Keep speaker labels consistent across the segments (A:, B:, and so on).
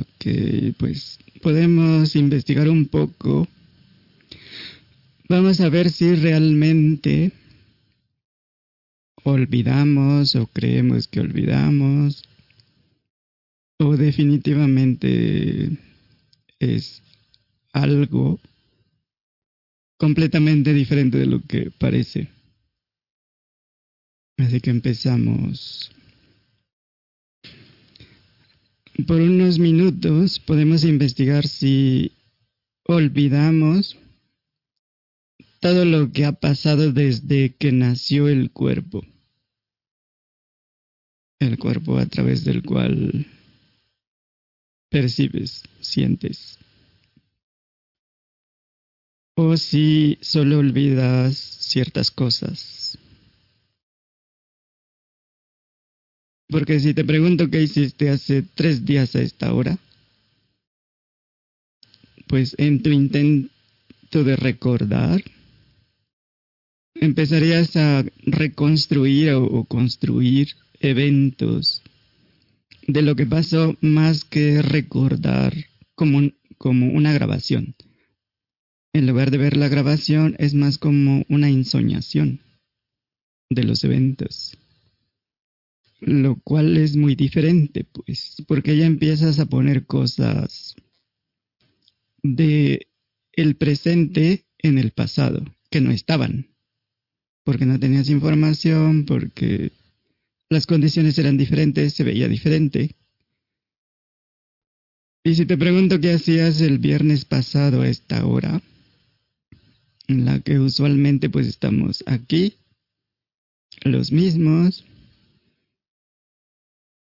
A: Ok, pues podemos investigar un poco. Vamos a ver si realmente olvidamos o creemos que olvidamos o definitivamente es algo completamente diferente de lo que parece. Así que empezamos. Por unos minutos podemos investigar si olvidamos todo lo que ha pasado desde que nació el cuerpo. El cuerpo a través del cual percibes, sientes. O si solo olvidas ciertas cosas. Porque si te pregunto qué hiciste hace tres días a esta hora, pues en tu intento de recordar, empezarías a reconstruir o, construir eventos de lo que pasó más que recordar como, como una grabación. En lugar de ver la grabación, es más como una ensoñación de los eventos. Lo cual es muy diferente, pues, porque ya empiezas a poner cosas de el presente en el pasado, que no estaban. Porque no tenías información, porque las condiciones eran diferentes, se veía diferente. Y si te pregunto qué hacías el viernes pasado a esta hora, en la que usualmente pues estamos aquí, los mismos,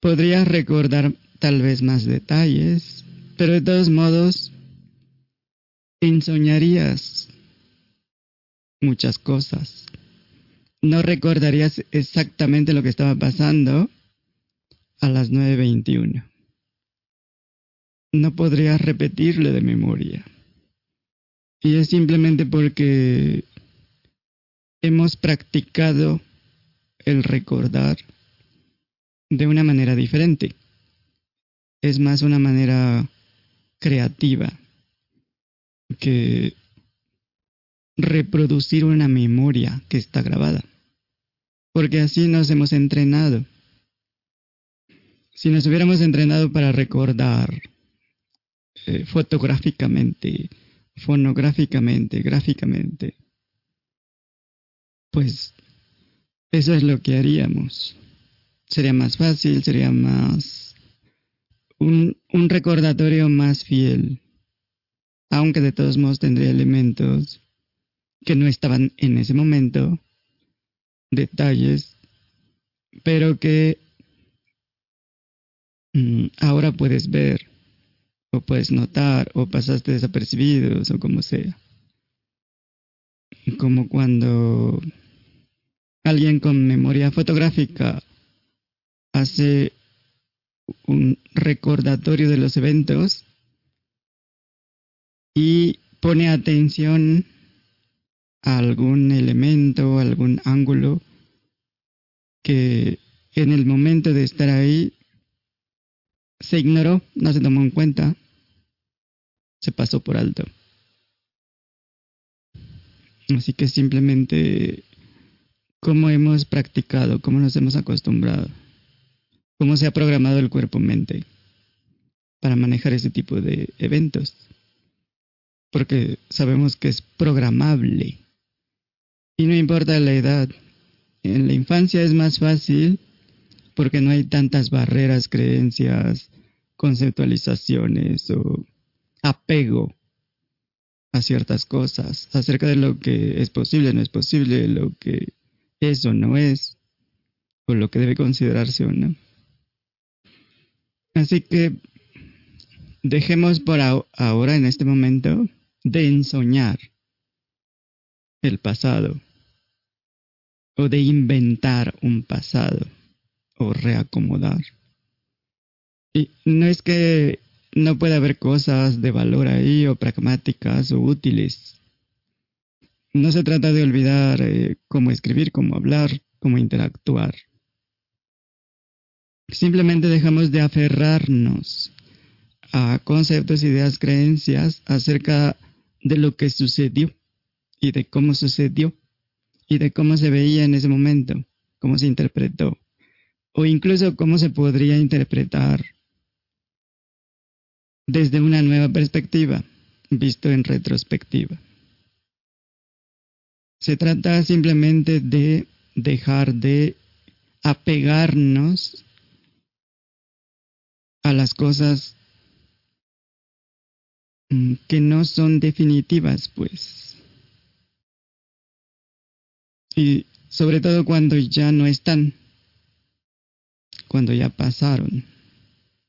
A: podrías recordar tal vez más detalles, pero de todos modos, ensoñarías muchas cosas no recordarías exactamente lo que estaba pasando a las 9.21. No podrías repetirlo de memoria. Y es simplemente porque hemos practicado el recordar de una manera diferente. Es más una manera creativa que reproducir una memoria que está grabada porque así nos hemos entrenado. Si nos hubiéramos entrenado para recordar eh, fotográficamente, fonográficamente, gráficamente, pues eso es lo que haríamos. Sería más fácil, sería más un, un recordatorio más fiel, aunque de todos modos tendría elementos que no estaban en ese momento detalles, pero que mm, ahora puedes ver o puedes notar o pasaste desapercibidos o como sea. Como cuando alguien con memoria fotográfica hace un recordatorio de los eventos y pone atención algún elemento, algún ángulo que en el momento de estar ahí se ignoró, no se tomó en cuenta, se pasó por alto. Así que simplemente cómo hemos practicado, cómo nos hemos acostumbrado, cómo se ha programado el cuerpo-mente para manejar ese tipo de eventos. Porque sabemos que es programable. Y no importa la edad. En la infancia es más fácil porque no hay tantas barreras, creencias, conceptualizaciones o apego a ciertas cosas acerca de lo que es posible, no es posible, lo que es o no es, o lo que debe considerarse o no. Así que dejemos por ahora, en este momento, de ensoñar el pasado o de inventar un pasado o reacomodar. Y no es que no pueda haber cosas de valor ahí o pragmáticas o útiles. No se trata de olvidar eh, cómo escribir, cómo hablar, cómo interactuar. Simplemente dejamos de aferrarnos a conceptos, ideas, creencias acerca de lo que sucedió y de cómo sucedió y de cómo se veía en ese momento, cómo se interpretó o incluso cómo se podría interpretar desde una nueva perspectiva, visto en retrospectiva. Se trata simplemente de dejar de apegarnos a las cosas mm, que no son definitivas, pues. Y sobre todo cuando ya no están, cuando ya pasaron,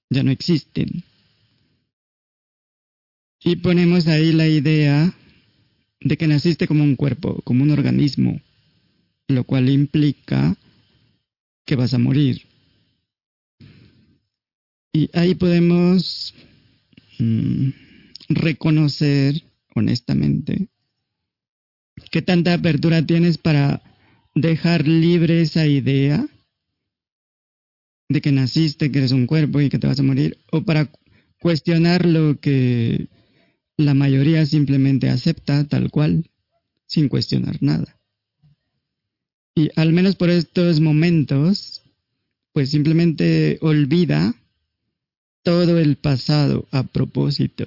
A: ya no existen. Y ponemos ahí la idea de que naciste como un cuerpo, como un organismo, lo cual implica que vas a morir. Y ahí podemos mm, reconocer honestamente qué tanta apertura tienes para dejar libre esa idea de que naciste, que eres un cuerpo y que te vas a morir, o para cuestionar lo que la mayoría simplemente acepta tal cual, sin cuestionar nada. Y al menos por estos momentos, pues simplemente olvida todo el pasado a propósito.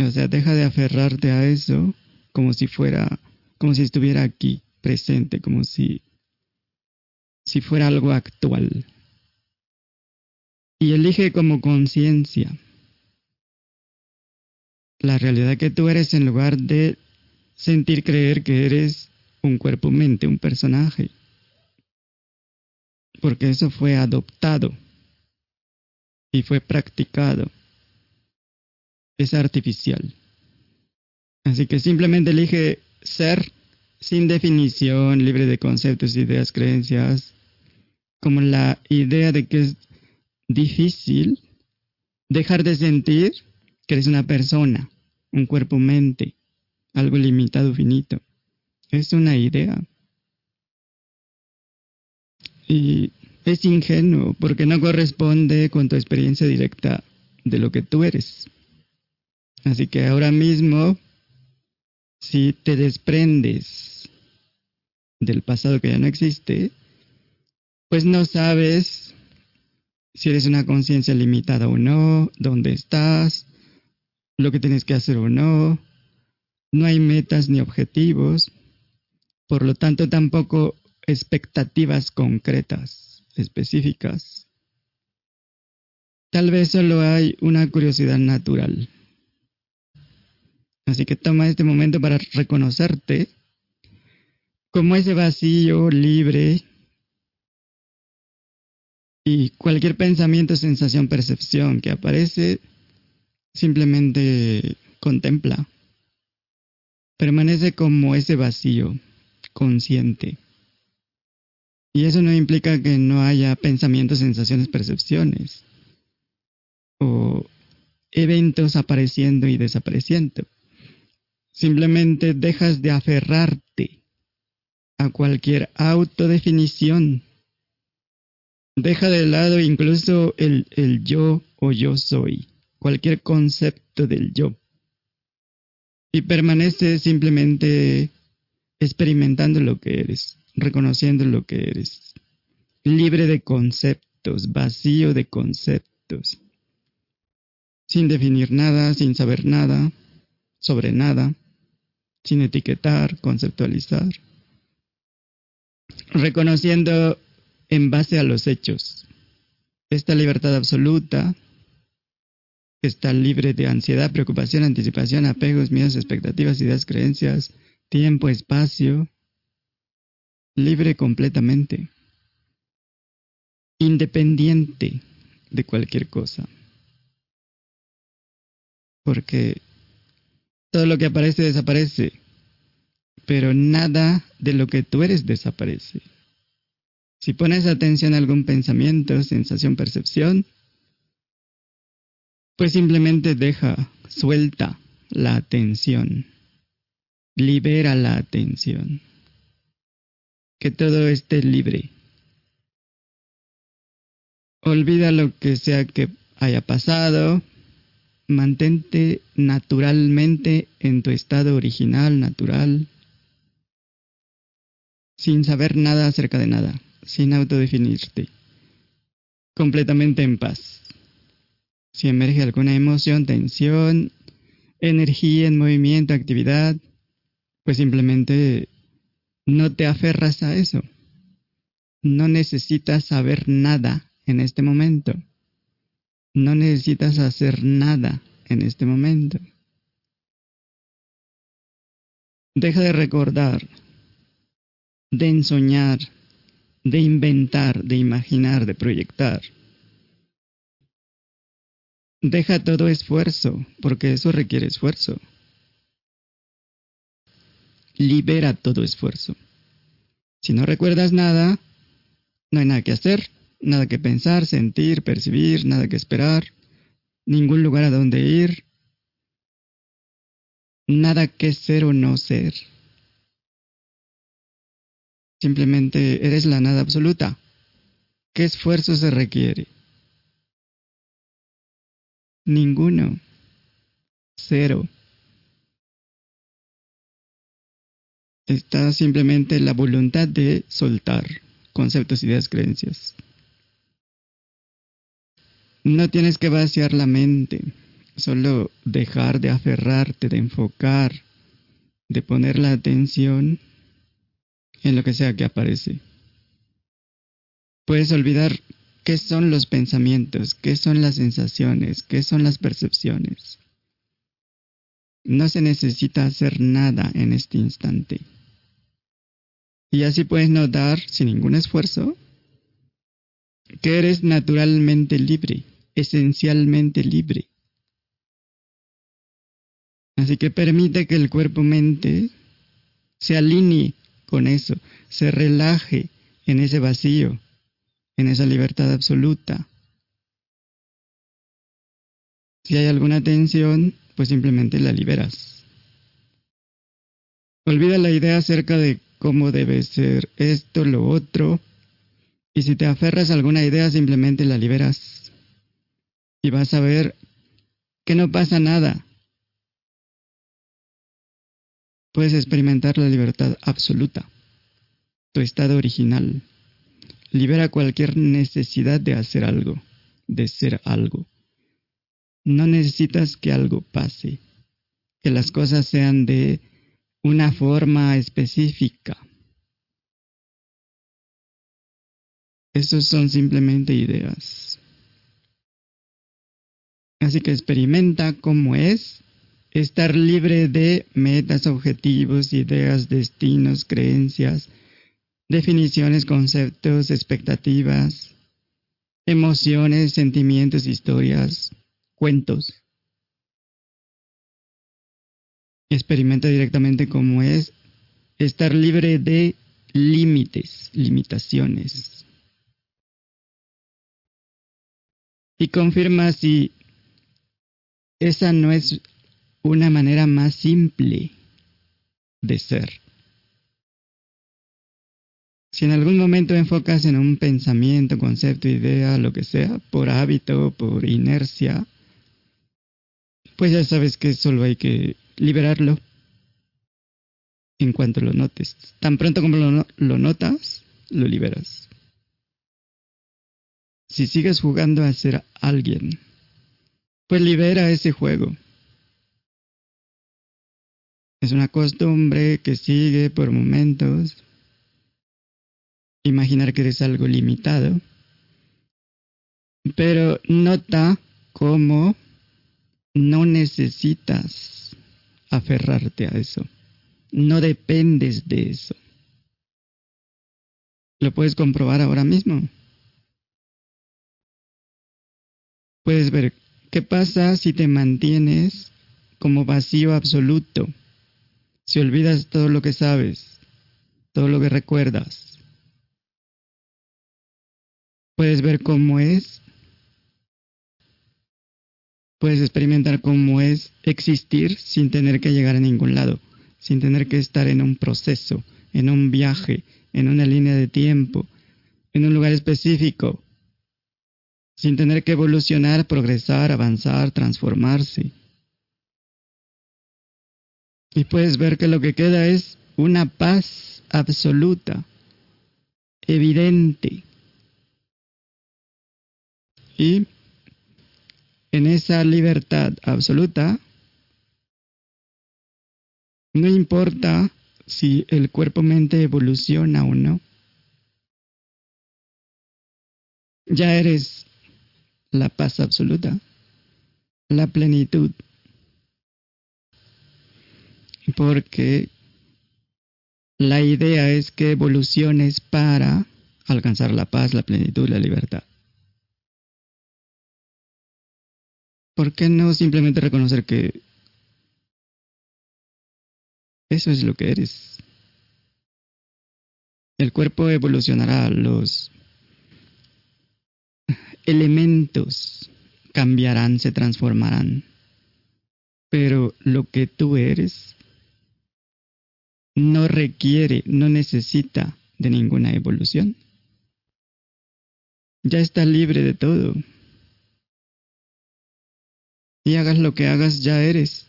A: O sea, deja de aferrarte a eso como si fuera, como si estuviera aquí, presente, como si, si fuera algo actual. Y elige como conciencia la realidad que tú eres en lugar de sentir creer que eres un cuerpo-mente, un personaje. Porque eso fue adoptado y fue practicado. Es artificial. Así que simplemente elige ser sin definición, libre de conceptos, ideas, creencias, como la idea de que es difícil dejar de sentir que eres una persona, un cuerpo-mente, algo limitado, finito. Es una idea. Y es ingenuo porque no corresponde con tu experiencia directa de lo que tú eres. Así que ahora mismo, si te desprendes del pasado que ya no existe, pues no sabes si eres una conciencia limitada o no, dónde estás, lo que tienes que hacer o no. No hay metas ni objetivos, por lo tanto tampoco expectativas concretas, específicas. Tal vez solo hay una curiosidad natural. Así que toma este momento para reconocerte como ese vacío libre y cualquier pensamiento, sensación, percepción que aparece simplemente contempla. Permanece como ese vacío, consciente. Y eso no implica que no haya pensamientos, sensaciones, percepciones o eventos apareciendo y desapareciendo. Simplemente dejas de aferrarte a cualquier autodefinición. Deja de lado incluso el, el yo o yo soy cualquier concepto del yo. Y permanece simplemente experimentando lo que eres, reconociendo lo que eres, libre de conceptos, vacío de conceptos, sin definir nada, sin saber nada, sobre nada, sin etiquetar, conceptualizar, reconociendo en base a los hechos. Esta libertad absoluta. Está libre de ansiedad, preocupación, anticipación, apegos, miedos, expectativas, ideas, creencias, tiempo, espacio, libre completamente, independiente de cualquier cosa. Porque todo lo que aparece desaparece, pero nada de lo que tú eres desaparece. Si pones atención a algún pensamiento, sensación, percepción, pues simplemente deja, suelta la atención, libera la atención, que todo esté libre. Olvida lo que sea que haya pasado, mantente naturalmente en tu estado original, natural, sin saber nada acerca de nada, sin autodefinirte, completamente en paz. Si emerge alguna emoción, tensión, energía en movimiento, actividad, pues simplemente no te aferras a eso. No necesitas saber nada en este momento. No necesitas hacer nada en este momento. Deja de recordar, de ensoñar, de inventar, de imaginar, de proyectar. Deja todo esfuerzo, porque eso requiere esfuerzo. Libera todo esfuerzo. Si no recuerdas nada, no hay nada que hacer, nada que pensar, sentir, percibir, nada que esperar, ningún lugar a donde ir, nada que ser o no ser. Simplemente eres la nada absoluta. ¿Qué esfuerzo se requiere? Ninguno. Cero. Está simplemente la voluntad de soltar conceptos, ideas, creencias. No tienes que vaciar la mente, solo dejar de aferrarte, de enfocar, de poner la atención en lo que sea que aparece. Puedes olvidar qué son los pensamientos, qué son las sensaciones, qué son las percepciones. No se necesita hacer nada en este instante. Y así puedes notar, sin ningún esfuerzo, que eres naturalmente libre esencialmente libre. Así que permite que el cuerpo-mente se alinee con eso, se relaje en ese vacío, en esa libertad absoluta. Si hay alguna tensión, pues simplemente la liberas. Olvida la idea acerca de cómo debe ser esto, lo otro, y si te aferras a alguna idea, simplemente la liberas y vas a ver que no pasa nada. Puedes experimentar la libertad absoluta, tu estado original. Libera cualquier necesidad de hacer algo, de ser algo. No necesitas que algo pase, que las cosas sean de una forma específica. Esos son simplemente ideas. Así que experimenta cómo es estar libre de metas, objetivos, ideas, destinos, creencias, definiciones, conceptos, expectativas, emociones, sentimientos, historias, cuentos. Experimenta directamente cómo es estar libre de límites, limitaciones. Y confirma si esa no es una manera más simple de ser. Si en algún momento enfocas en un pensamiento, concepto, idea, lo que sea, por hábito, por inercia, pues ya sabes que solo hay que liberarlo en cuanto lo notes. Tan pronto como lo, lo notas, lo liberas. Si sigues jugando a ser alguien, pues libera ese juego. Es una costumbre que sigue por momentos. Imaginar que eres algo limitado. Pero nota cómo no necesitas aferrarte a eso. No dependes de eso. Lo puedes comprobar ahora mismo. Puedes ver ¿Qué pasa si te mantienes como vacío absoluto? Si olvidas todo lo que sabes, todo lo que recuerdas. Puedes ver cómo es. Puedes experimentar cómo es existir sin tener que llegar a ningún lado, sin tener que estar en un proceso, en un viaje, en una línea de tiempo, en un lugar específico, sin tener que evolucionar, progresar, avanzar, transformarse. Y puedes ver que lo que queda es una paz absoluta, evidente. Y en esa libertad absoluta, no importa si el cuerpo-mente evoluciona o no, ya eres la paz absoluta, la plenitud. Porque la idea es que evoluciones para alcanzar la paz, la plenitud, la libertad. ¿Por qué no simplemente reconocer que eso es lo que eres? El cuerpo evolucionará, los elementos cambiarán, se transformarán, pero lo que tú eres no requiere, no necesita de ninguna evolución. Ya está libre de todo. Y hagas lo que hagas, ya eres.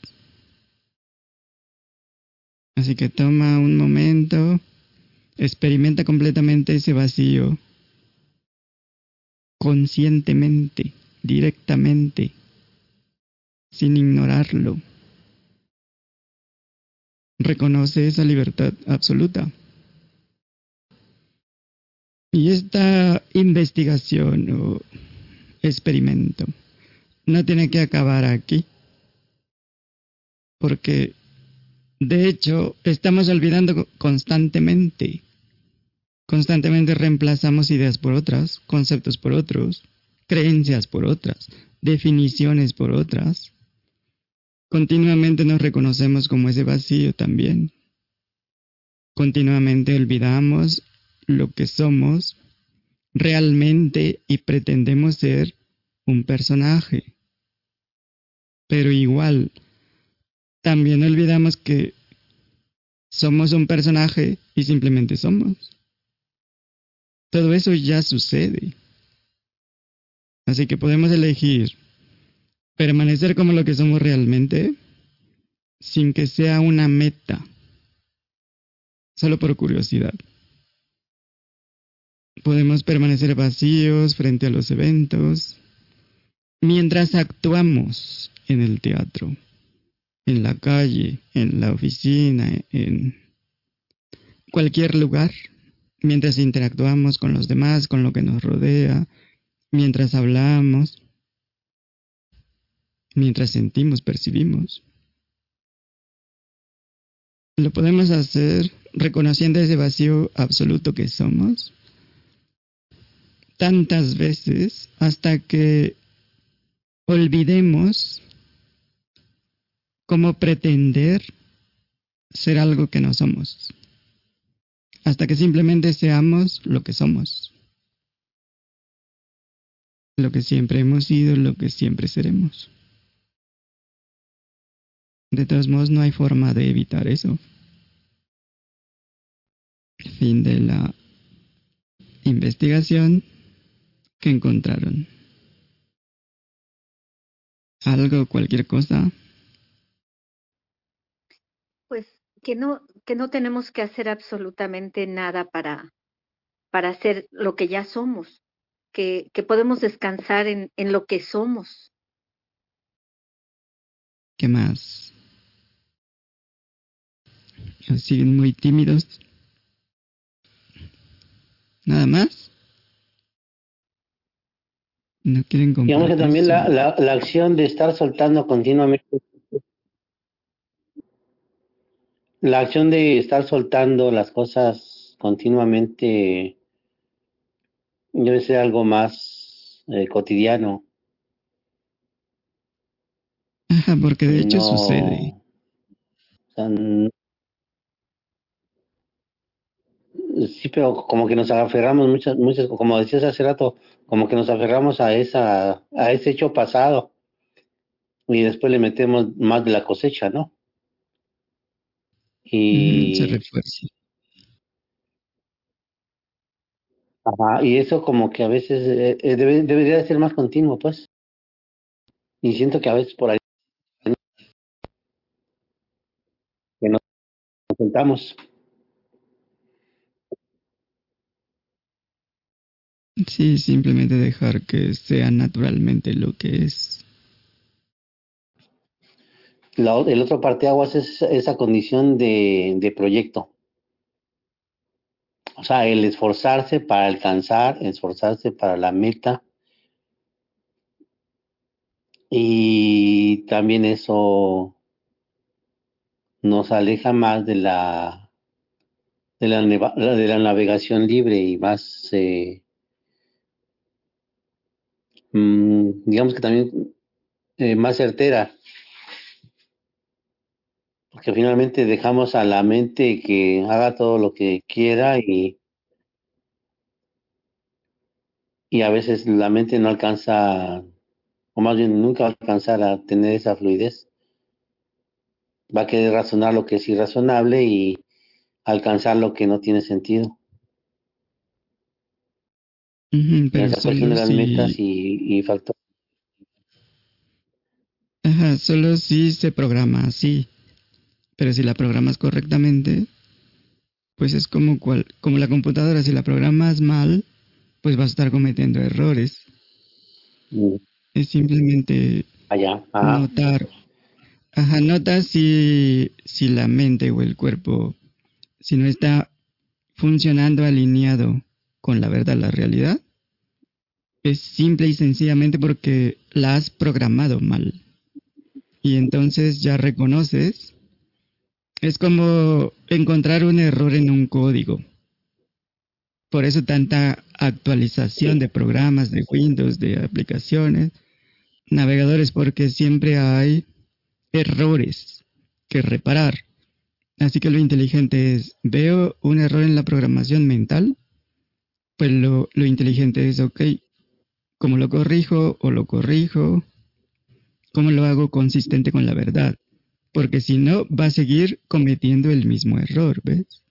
A: Así que toma un momento, experimenta completamente ese vacío, conscientemente, directamente, sin ignorarlo. Reconoce esa libertad absoluta. Y esta investigación o experimento no tiene que acabar aquí. Porque, de hecho, estamos olvidando constantemente. Constantemente reemplazamos ideas por otras, conceptos por otros, creencias por otras, definiciones por otras. Continuamente nos reconocemos como ese vacío también. Continuamente olvidamos lo que somos realmente y pretendemos ser un personaje. Pero igual, también olvidamos que somos un personaje y simplemente somos. Todo eso ya sucede. Así que podemos elegir permanecer como lo que somos realmente sin que sea una meta, solo por curiosidad. Podemos permanecer vacíos frente a los eventos mientras actuamos en el teatro, en la calle, en la oficina, en cualquier lugar, mientras interactuamos con los demás, con lo que nos rodea, mientras hablamos, mientras sentimos, percibimos. Lo podemos hacer reconociendo ese vacío absoluto que somos tantas veces hasta que olvidemos cómo pretender ser algo que no somos, hasta que simplemente seamos lo que somos, lo que siempre hemos sido, lo que siempre seremos. De todos modos, no hay forma de evitar eso. Fin de la investigación que encontraron. Algo, cualquier cosa.
B: Pues que no, que no tenemos que hacer absolutamente nada para, para hacer lo que ya somos, que, que podemos descansar en, en lo que somos.
A: ¿Qué más? Siguen muy tímidos. ¿Nada más? No quieren
C: Digamos que también la, la, la acción de estar soltando continuamente la acción de estar soltando las cosas continuamente debe ser algo más eh, cotidiano.
A: Ajá, porque de hecho no, sucede.
C: O sea, no, sí, pero como que nos aferramos muchas, muchas, como decías hace rato, como que nos aferramos a esa, a ese hecho pasado y después le metemos más de la cosecha, ¿no? Y
A: se refuerza.
C: Ajá, y eso como que a veces eh, eh, debe- debería de ser más continuo, pues. Y siento que a veces por ahí que nos sentamos.
A: Sí, simplemente dejar que sea naturalmente lo que es.
C: La el otro parteaguas es esa condición de, de proyecto. O sea, el esforzarse para alcanzar, esforzarse para la meta. Y también eso nos aleja más de la de la, de la navegación libre y más, eh, mm, digamos que también eh, más certera, porque finalmente dejamos a la mente que haga todo lo que quiera y, y a veces la mente no alcanza, o más bien nunca va a alcanzar a tener esa fluidez. Va a querer razonar lo que es irrazonable y alcanzar lo que no tiene sentido.
A: Pero solo
C: las metas
A: si,
C: y, y factores.
A: ajá, solo si se programa así. Pero si la programas correctamente, pues es como cual, como la computadora, si la programas mal, pues vas a estar cometiendo errores.
C: Mm,
A: Es simplemente
C: Allá. Ajá.
A: notar, ajá, nota si, si la mente o el cuerpo, si no está funcionando alineado con la verdad, la realidad, es simple y sencillamente porque la has programado mal. Y entonces ya reconoces, es como encontrar un error en un código. Por eso tanta actualización de programas, de Windows, de aplicaciones, navegadores, porque siempre hay errores que reparar. Así que lo inteligente es, veo un error en la programación mental, pues lo, lo inteligente es, ok, ¿cómo lo corrijo o lo corrijo? ¿Cómo lo hago consistente con la verdad? Porque si no, va a seguir cometiendo el mismo error, ¿ves?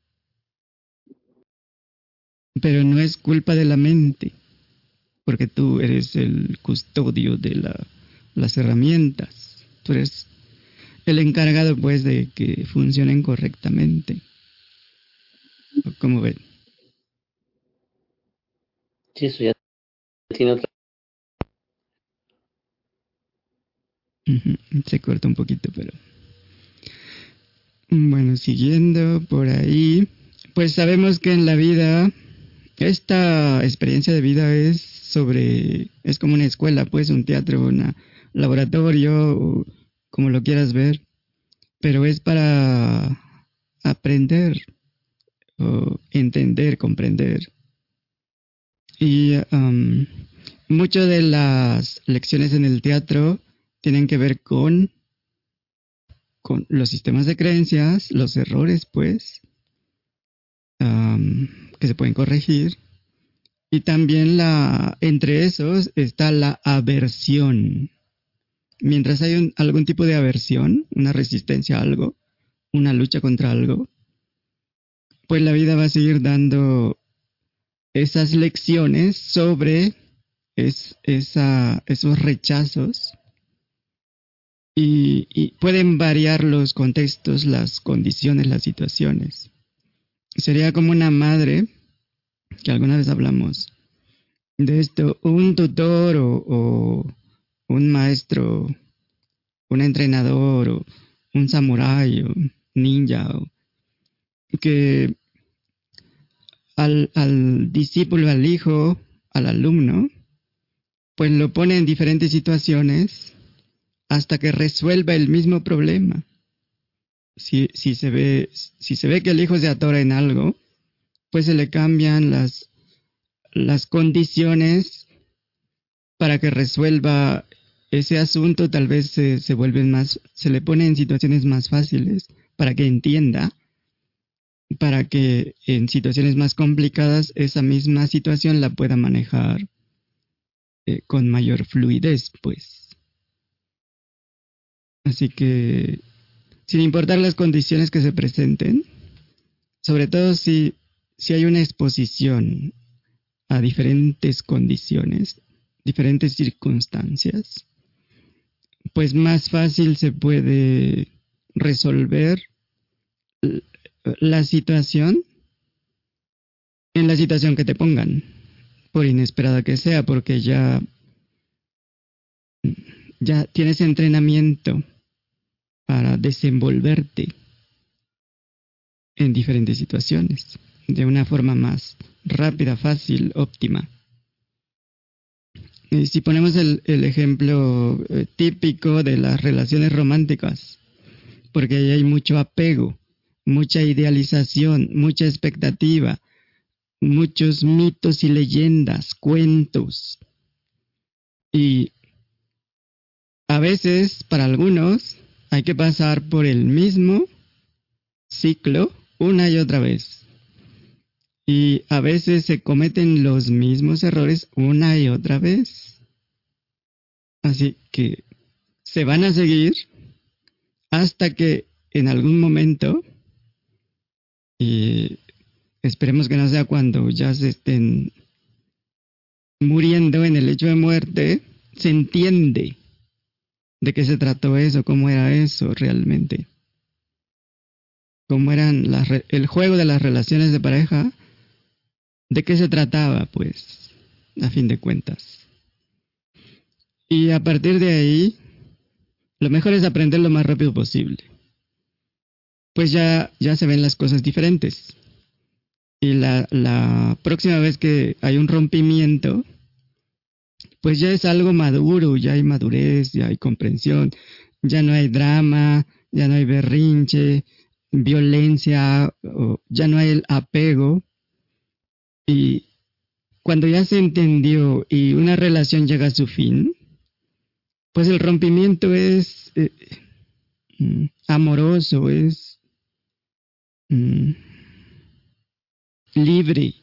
A: Pero no es culpa de la mente, porque tú eres el custodio de la, las herramientas. Tú eres el encargado, pues, de que funcionen correctamente. ¿O ¿Cómo ven?
C: Sí, eso ya tiene otra.
A: Se corta un poquito, pero... Bueno, siguiendo por ahí, pues sabemos que en la vida, esta experiencia de vida es sobre, es como una escuela, pues un teatro, un laboratorio, como lo quieras ver, pero es para aprender, o entender, comprender. Y um, mucho de las lecciones en el teatro tienen que ver con con los sistemas de creencias, los errores, pues, que se pueden corregir. Y también la, entre esos está la aversión. Mientras hay algún tipo de aversión, una resistencia a algo, una lucha contra algo, pues la vida va a seguir dando esas lecciones sobre es, esa, esos rechazos y, pueden variar los contextos, las condiciones, las situaciones. Sería como una madre, que alguna vez hablamos de esto, un tutor o, un maestro, un entrenador o un samurái o ninja, que al, al discípulo, al hijo, al alumno, pues lo pone en diferentes situaciones hasta que resuelva el mismo problema. Si, se ve, que el hijo se atora en algo, pues se le cambian las, condiciones para que resuelva ese asunto, tal vez se, se más, se le pone en situaciones más fáciles para que entienda, para que en situaciones más complicadas esa misma situación la pueda manejar eh, con mayor fluidez, pues. Así que, sin importar las condiciones que se presenten, sobre todo si, si hay una exposición a diferentes condiciones, diferentes circunstancias, pues más fácil se puede resolver la situación en la situación que te pongan, por inesperada que sea, porque ya, ya tienes entrenamiento para desenvolverte en diferentes situaciones de una forma más rápida, fácil, óptima. Y si ponemos el, ejemplo eh, típico de las relaciones románticas, porque hay mucho apego, mucha idealización, mucha expectativa, muchos mitos y leyendas, cuentos. Y a veces, para algunos, hay que pasar por el mismo ciclo una y otra vez. Y a veces se cometen los mismos errores una y otra vez. Así que se van a seguir hasta que en algún momento, y esperemos que no sea cuando ya se estén muriendo en el hecho de muerte, se entiende de qué se trató eso, cómo era eso realmente. Cómo eran el juego de las relaciones de pareja ¿De qué se trataba, pues, a fin de cuentas? Y a partir de ahí, lo mejor es aprender lo más rápido posible. Pues ya, ya se ven las cosas diferentes. Y la, la próxima vez que hay un rompimiento, pues ya es algo maduro, ya hay madurez, ya hay comprensión, ya no hay drama, ya no hay berrinche, violencia, ya no hay el apego, y cuando ya se entendió y una relación llega a su fin, pues el rompimiento es eh, mm, amoroso, es mm, libre,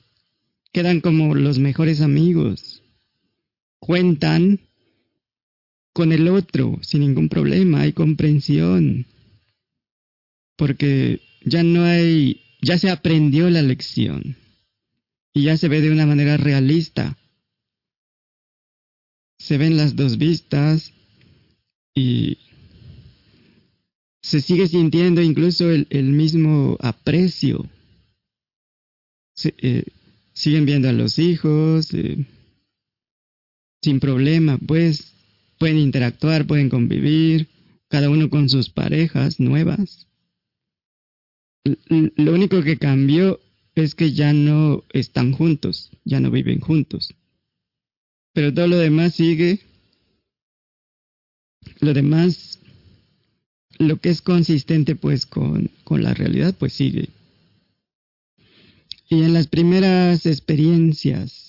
A: quedan como los mejores amigos, cuentan con el otro sin ningún problema, hay comprensión, porque ya no hay, ya se aprendió la lección y ya se ve de una manera realista. Se ven las dos vistas y se sigue sintiendo incluso el, mismo aprecio. Eh, siguen viendo a los hijos eh, sin problema, pues pueden interactuar, pueden convivir, cada uno con sus parejas nuevas. Lo único que cambió es que ya no están juntos, ya no viven juntos. Pero todo lo demás sigue. Lo demás, lo que es consistente pues con, con la realidad, pues sigue. Y en las primeras experiencias,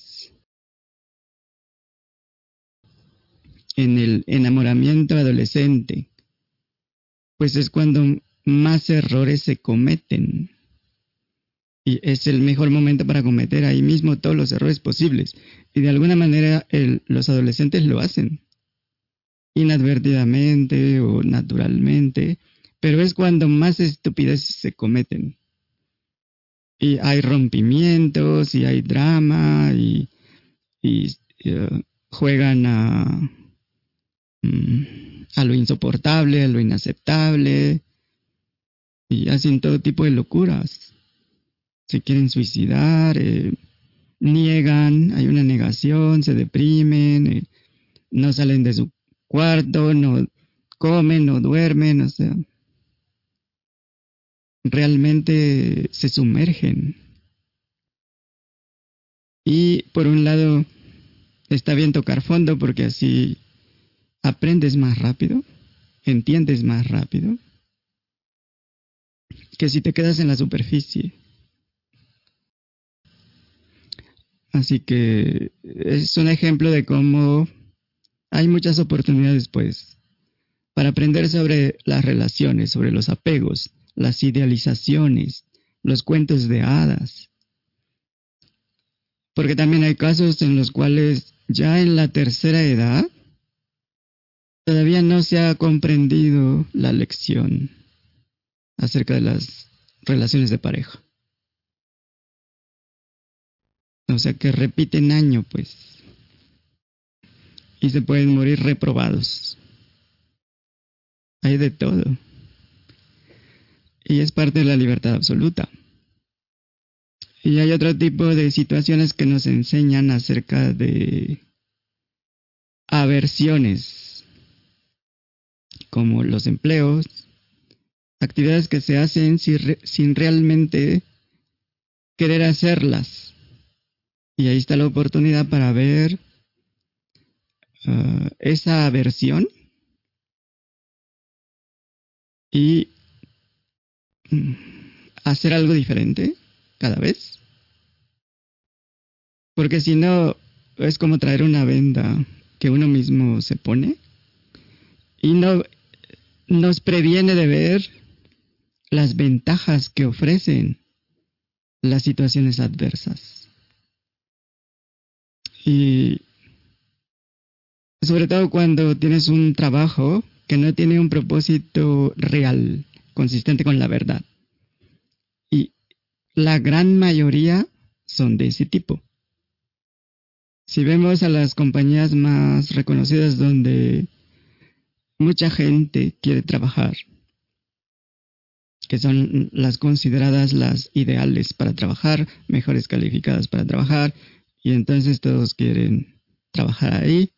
A: en el enamoramiento adolescente, pues es cuando más errores se cometen y es el mejor momento para cometer ahí mismo todos los errores posibles. Y de alguna manera los adolescentes lo hacen, inadvertidamente o naturalmente, pero es cuando más estupideces se cometen. Y hay rompimientos, y hay drama, y, uh, juegan a, a lo insoportable, a lo inaceptable, y hacen todo tipo de locuras se quieren suicidar, eh, niegan, hay una negación, se deprimen, eh, no salen de su cuarto, no comen, no duermen, o sea, realmente se sumergen. Y por un lado, está bien tocar fondo porque así aprendes más rápido, entiendes más rápido, que si te quedas en la superficie. Así que es un ejemplo de cómo hay muchas oportunidades, pues, para aprender sobre las relaciones, sobre los apegos, las idealizaciones, los cuentos de hadas. Porque también hay casos en los cuales ya en la tercera edad todavía no se ha comprendido la lección acerca de las relaciones de pareja. O sea que repiten año, pues. Y se pueden morir reprobados. Hay de todo. Y es parte de la libertad absoluta. Y hay otro tipo de situaciones que nos enseñan acerca de aversiones, como los empleos, actividades que se hacen sin, realmente querer hacerlas. Y ahí está la oportunidad para ver ah, esa aversión y mm, hacer algo diferente cada vez. Porque si no, es como traer una venda que uno mismo se pone y no nos previene de ver las ventajas que ofrecen las situaciones adversas. Y sobre todo cuando tienes un trabajo que no tiene un propósito real, consistente con la verdad. Y la gran mayoría son de ese tipo. Si vemos a las compañías más reconocidas donde mucha gente quiere trabajar, que son las consideradas las ideales para trabajar, mejores calificadas para trabajar, y entonces todos quieren trabajar ahí,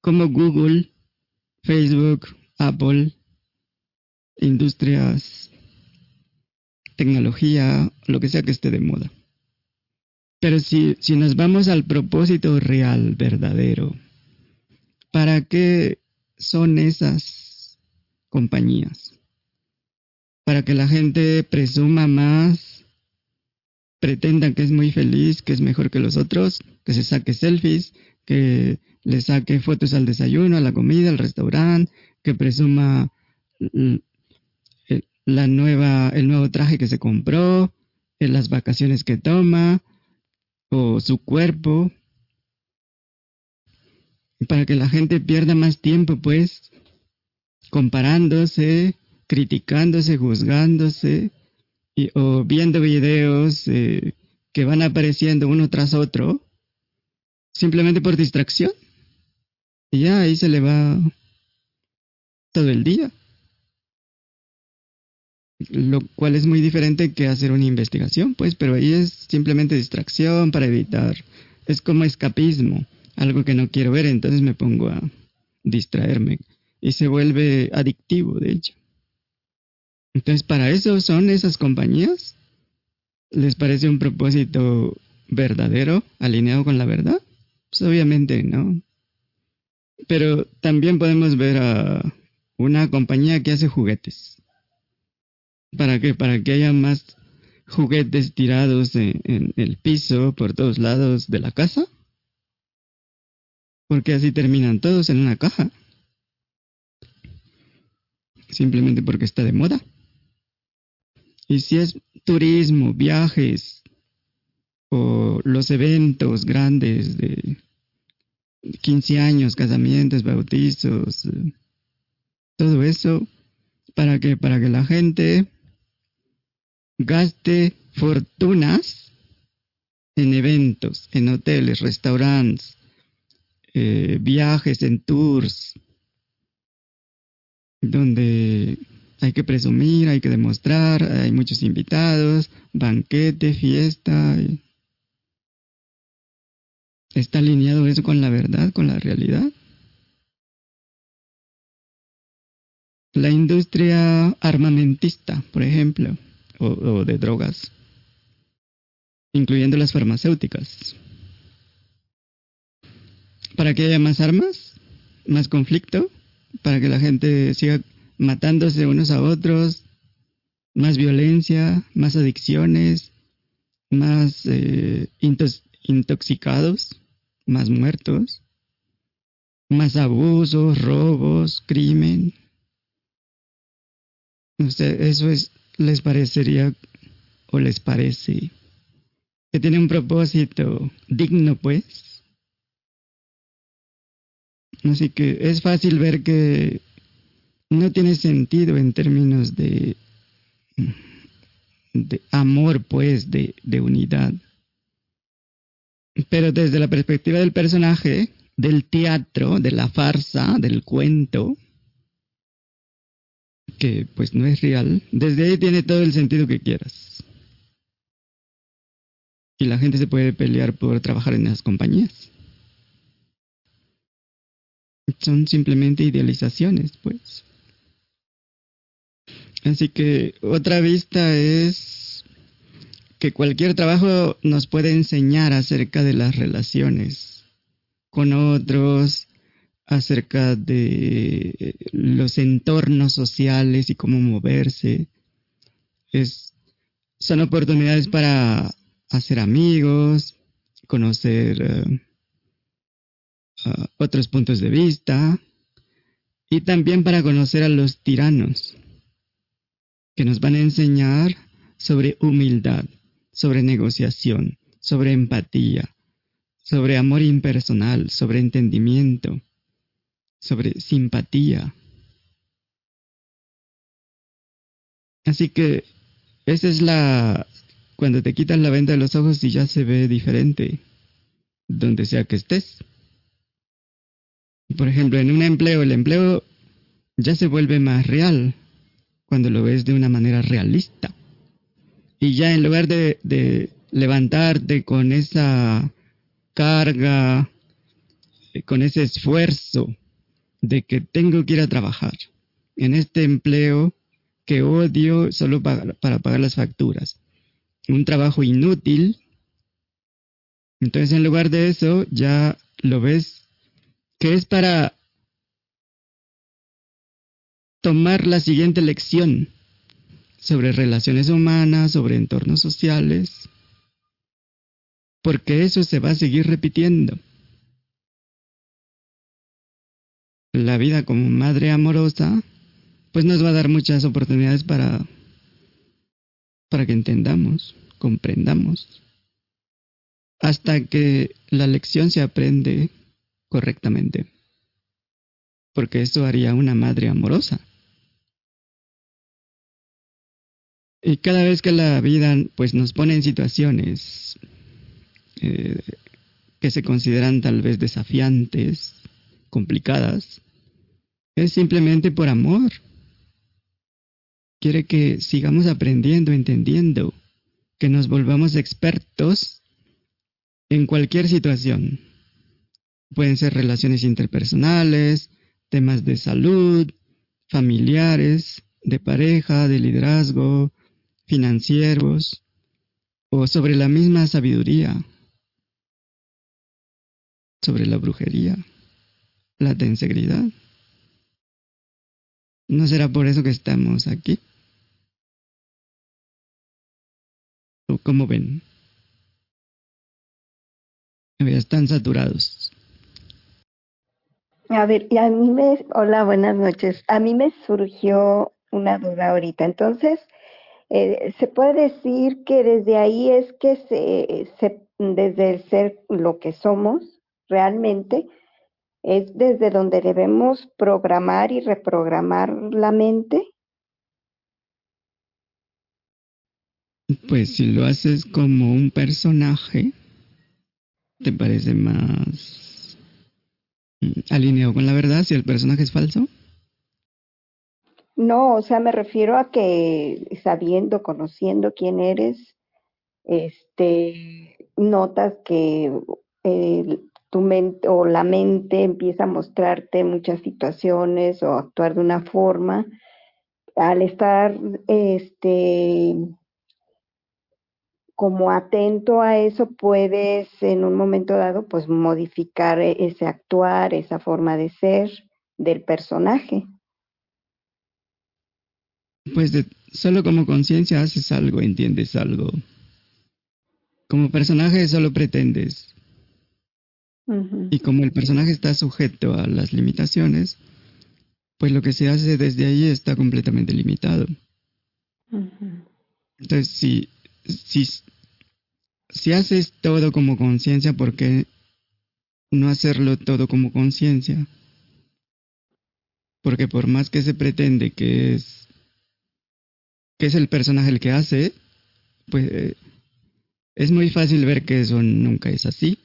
A: como Google, Facebook, Apple, industrias, tecnología, lo que sea que esté de moda. Pero si, si nos vamos al propósito real, verdadero, ¿para qué son esas compañías? Para que la gente presuma más, pretenda que es muy feliz, que es mejor que los otros, que se saque selfies, que le saque fotos al desayuno, a la comida, al restaurante, que presuma la nueva, el nuevo traje que se compró, las vacaciones que toma, o su cuerpo, para que la gente pierda más tiempo, pues, comparándose, criticándose, juzgándose, y, o viendo videos eh, que van apareciendo uno tras otro, simplemente por distracción. Y ya ahí se le va todo el día. Lo cual es muy diferente que hacer una investigación, pues, pero ahí es simplemente distracción para evitar. Es como escapismo, algo que no quiero ver, entonces me pongo a distraerme. Y se vuelve adictivo, de hecho. Entonces, para eso son esas compañías. ¿Les parece un propósito verdadero, alineado con la verdad? Pues obviamente no. Pero también podemos ver a una compañía que hace juguetes. ¿Para qué? Para que haya más juguetes tirados en, el piso por todos lados de la casa. Porque así terminan todos en una caja. Simplemente porque está de moda. Y si es turismo, viajes o los eventos grandes de 15 años, casamientos, bautizos, todo eso, para que, para que la gente gaste fortunas en eventos, en hoteles, restaurantes, eh, viajes, en tours, donde hay que presumir, hay que demostrar, hay muchos invitados, banquete, fiesta. ¿Está alineado eso con la verdad, con la realidad? La industria armamentista, por ejemplo, o, de drogas, incluyendo las farmacéuticas. ¿Para que haya más armas? ¿Más conflicto? ¿Para que la gente siga matándose unos a otros? ¿Más violencia? ¿Más adicciones? ¿Más eh, intoxicados? ¿Más muertos? ¿Más abusos, robos, crimen? eso es, les parecería o les parece que tiene un propósito digno, pues. Así que es fácil ver que no tiene sentido en términos de, de amor, pues, de, de unidad. Pero desde la perspectiva del personaje, del teatro, de la farsa, del cuento, que pues no es real, desde ahí tiene todo el sentido que quieras. Y la gente se puede pelear por trabajar en esas compañías. Son simplemente idealizaciones, pues. Así que otra vista es que cualquier trabajo nos puede enseñar acerca de las relaciones con otros, acerca de los entornos sociales y cómo moverse. Es, son oportunidades para hacer amigos, conocer eh, otros puntos de vista y también para conocer a los tiranos que nos van a enseñar sobre humildad, sobre negociación, sobre empatía, sobre amor impersonal, sobre entendimiento, sobre simpatía. Así que esa es la... cuando te quitas la venda de los ojos y ya se ve diferente, donde sea que estés. Por ejemplo, en un empleo, el empleo ya se vuelve más real, cuando lo ves de una manera realista. Y ya en lugar de, levantarte con esa carga, eh, con ese esfuerzo de que tengo que ir a trabajar en este empleo que odio solo para, para pagar las facturas. Un trabajo inútil. Entonces en lugar de eso ya lo ves que es para tomar la siguiente lección sobre relaciones humanas, sobre entornos sociales, porque eso se va a seguir repitiendo. La vida como madre amorosa, pues nos va a dar muchas oportunidades para, para que entendamos, comprendamos, hasta que la lección se aprende correctamente, porque eso haría una madre amorosa. Y cada vez que la vida pues nos pone en situaciones eh, que se consideran tal vez desafiantes, complicadas, es simplemente por amor. Quiere que sigamos aprendiendo, entendiendo, que nos volvamos expertos en cualquier situación. Pueden ser relaciones interpersonales, temas de salud, familiares, de pareja, de liderazgo, financieros o sobre la misma sabiduría, sobre la brujería, la tensegridad. ¿No será por eso que estamos aquí? ¿O cómo ven? Están saturados.
D: A ver, y a mí me... Hola, buenas noches. A mí me surgió una duda ahorita. Entonces, eh, se puede decir que desde ahí es que se, desde el ser lo que somos realmente, es desde donde debemos programar y reprogramar la mente.
A: Pues si lo haces como un personaje, ¿te parece más alineado con la verdad si el personaje es falso?
D: No, o sea, me refiero a que sabiendo, conociendo quién eres, este, notas que eh, tu mente o la mente empieza a mostrarte muchas situaciones o actuar de una forma. Al estar, este, como atento a eso, puedes en un momento dado, pues modificar e-, ese actuar, esa forma de ser del personaje
A: pues solo como conciencia haces algo, entiendes algo. Como personaje solo pretendes. Y como el personaje está sujeto a las limitaciones, pues lo que se hace desde ahí está completamente limitado. Entonces, si, si, si haces todo como conciencia, ¿por qué no hacerlo todo como conciencia? Porque por más que se pretende que es que es el personaje el que hace, pues Es muy fácil ver que eso nunca es así.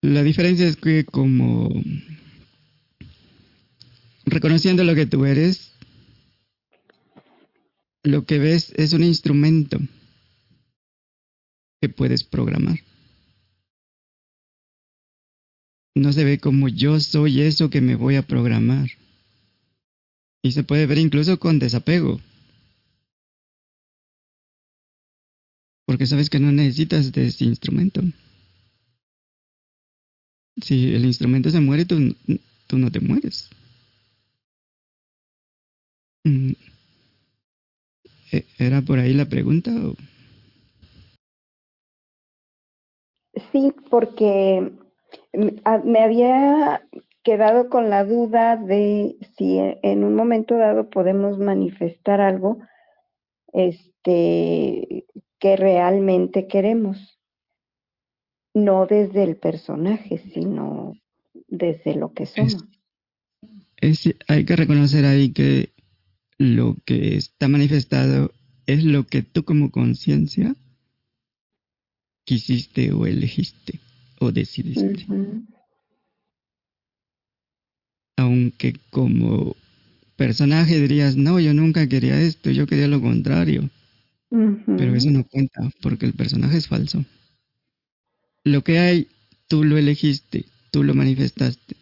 A: La diferencia es que como reconociendo lo que tú eres, lo que ves es un instrumento que puedes programar. No se ve como yo soy eso que me voy a programar. Y se puede ver incluso con desapego. Porque sabes que no necesitas de ese instrumento. Si el instrumento se muere, tú, no te mueres. Mm. E, ¿Era por ahí la pregunta? O?
D: Sí, porque me había quedado con la duda de si en un momento dado podemos manifestar algo este que realmente queremos no desde el personaje sino desde lo que somos
A: hay que reconocer ahí que lo que está manifestado es lo que tú como conciencia quisiste o elegiste o decidiste. Aunque como personaje dirías, no, yo nunca quería esto, yo quería lo contrario. Pero eso no cuenta porque el personaje es falso. Lo que hay, tú lo elegiste, tú lo manifestaste.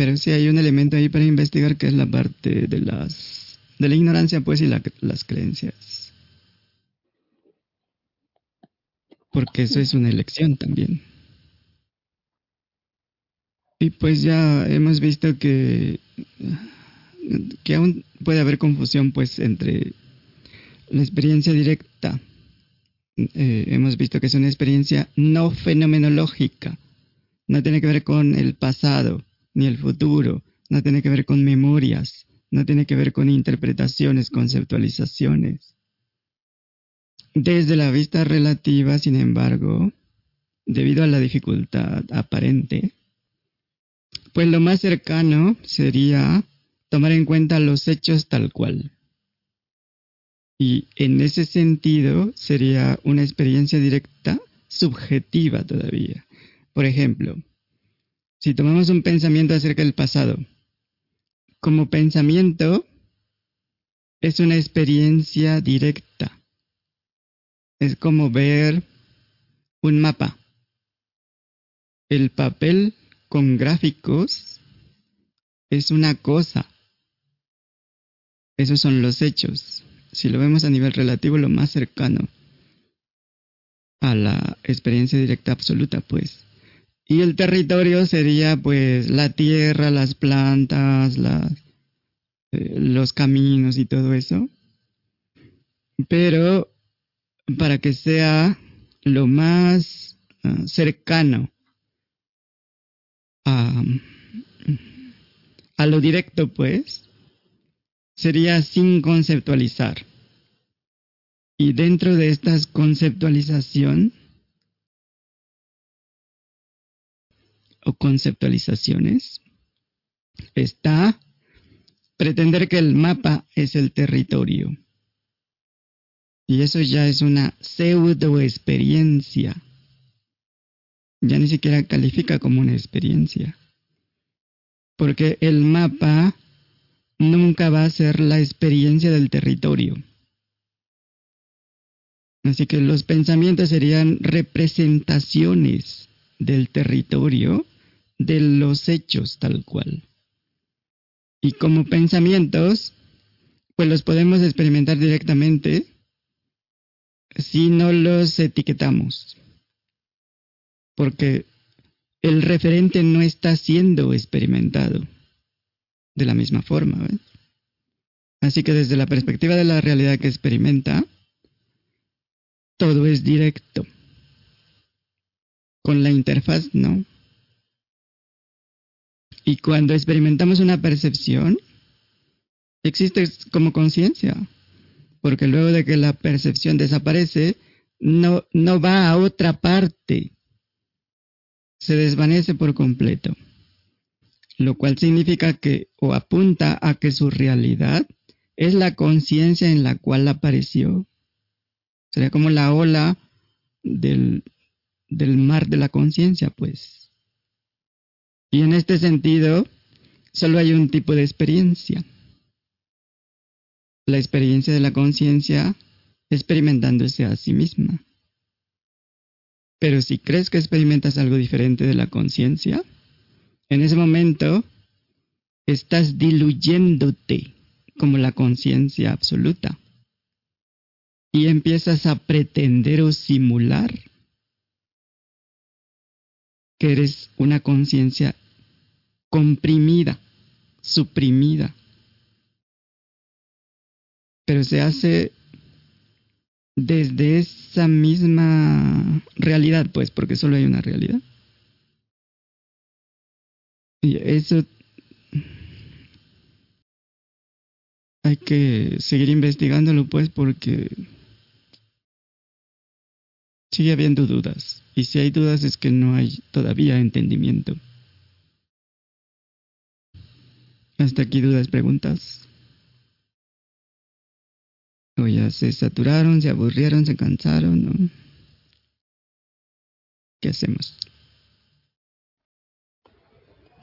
A: Pero sí hay un elemento ahí para investigar que es la parte de las de la ignorancia pues y las creencias. Porque eso es una elección también. Y pues ya hemos visto que que aún puede haber confusión pues entre la experiencia directa. Eh, hemos visto que es una experiencia no fenomenológica. No tiene que ver con el pasado, ni el futuro, no tiene que ver con memorias, no tiene que ver con interpretaciones, conceptualizaciones. Desde la vista relativa, sin embargo, debido a la dificultad aparente, pues lo más cercano sería tomar en cuenta los hechos tal cual. Y en ese sentido sería una experiencia directa, subjetiva todavía. Por ejemplo, si tomamos un pensamiento acerca del pasado, como pensamiento es una experiencia directa. Es como ver un mapa. El papel con gráficos es una cosa. Esos son los hechos. Si lo vemos a nivel relativo, lo más cercano a la experiencia directa absoluta, pues. Y el territorio sería pues la tierra, las plantas, eh, los caminos y todo eso. Pero para que sea lo más ah, cercano a, a lo directo, pues, sería sin conceptualizar. Y dentro de esta conceptualización, conceptualizaciones está pretender que el mapa es el territorio. Y eso ya es una pseudo experiencia. Ya ni siquiera califica como una experiencia. Porque el mapa nunca va a ser la experiencia del territorio. Así que los pensamientos serían representaciones del territorio de los hechos tal cual. Y como pensamientos, pues los podemos experimentar directamente si no los etiquetamos. Porque el referente no está siendo experimentado de la misma forma. Así que desde la perspectiva de la realidad que experimenta, todo es directo. Con la interfaz no. Y cuando experimentamos una percepción, existe como conciencia, porque luego de que la percepción desaparece, no, no va a otra parte, se desvanece por completo, lo cual significa que o apunta a que su realidad es la conciencia en la cual apareció. Sería como la ola del, del mar de la conciencia, pues. Y en este sentido, solo hay un tipo de experiencia. La experiencia de la conciencia experimentándose a sí misma. Pero si crees que experimentas algo diferente de la conciencia, en ese momento estás diluyéndote como la conciencia absoluta y empiezas a pretender o simular que eres una conciencia comprimida, suprimida. Pero se hace desde esa misma realidad, pues, porque solo hay una realidad. Y eso hay que seguir investigándolo, pues, porque sigue habiendo dudas. Y si hay dudas es que no hay todavía entendimiento. Hasta aquí dudas, preguntas. O ya se saturaron, se aburrieron, se cansaron. ¿no? ¿Qué hacemos?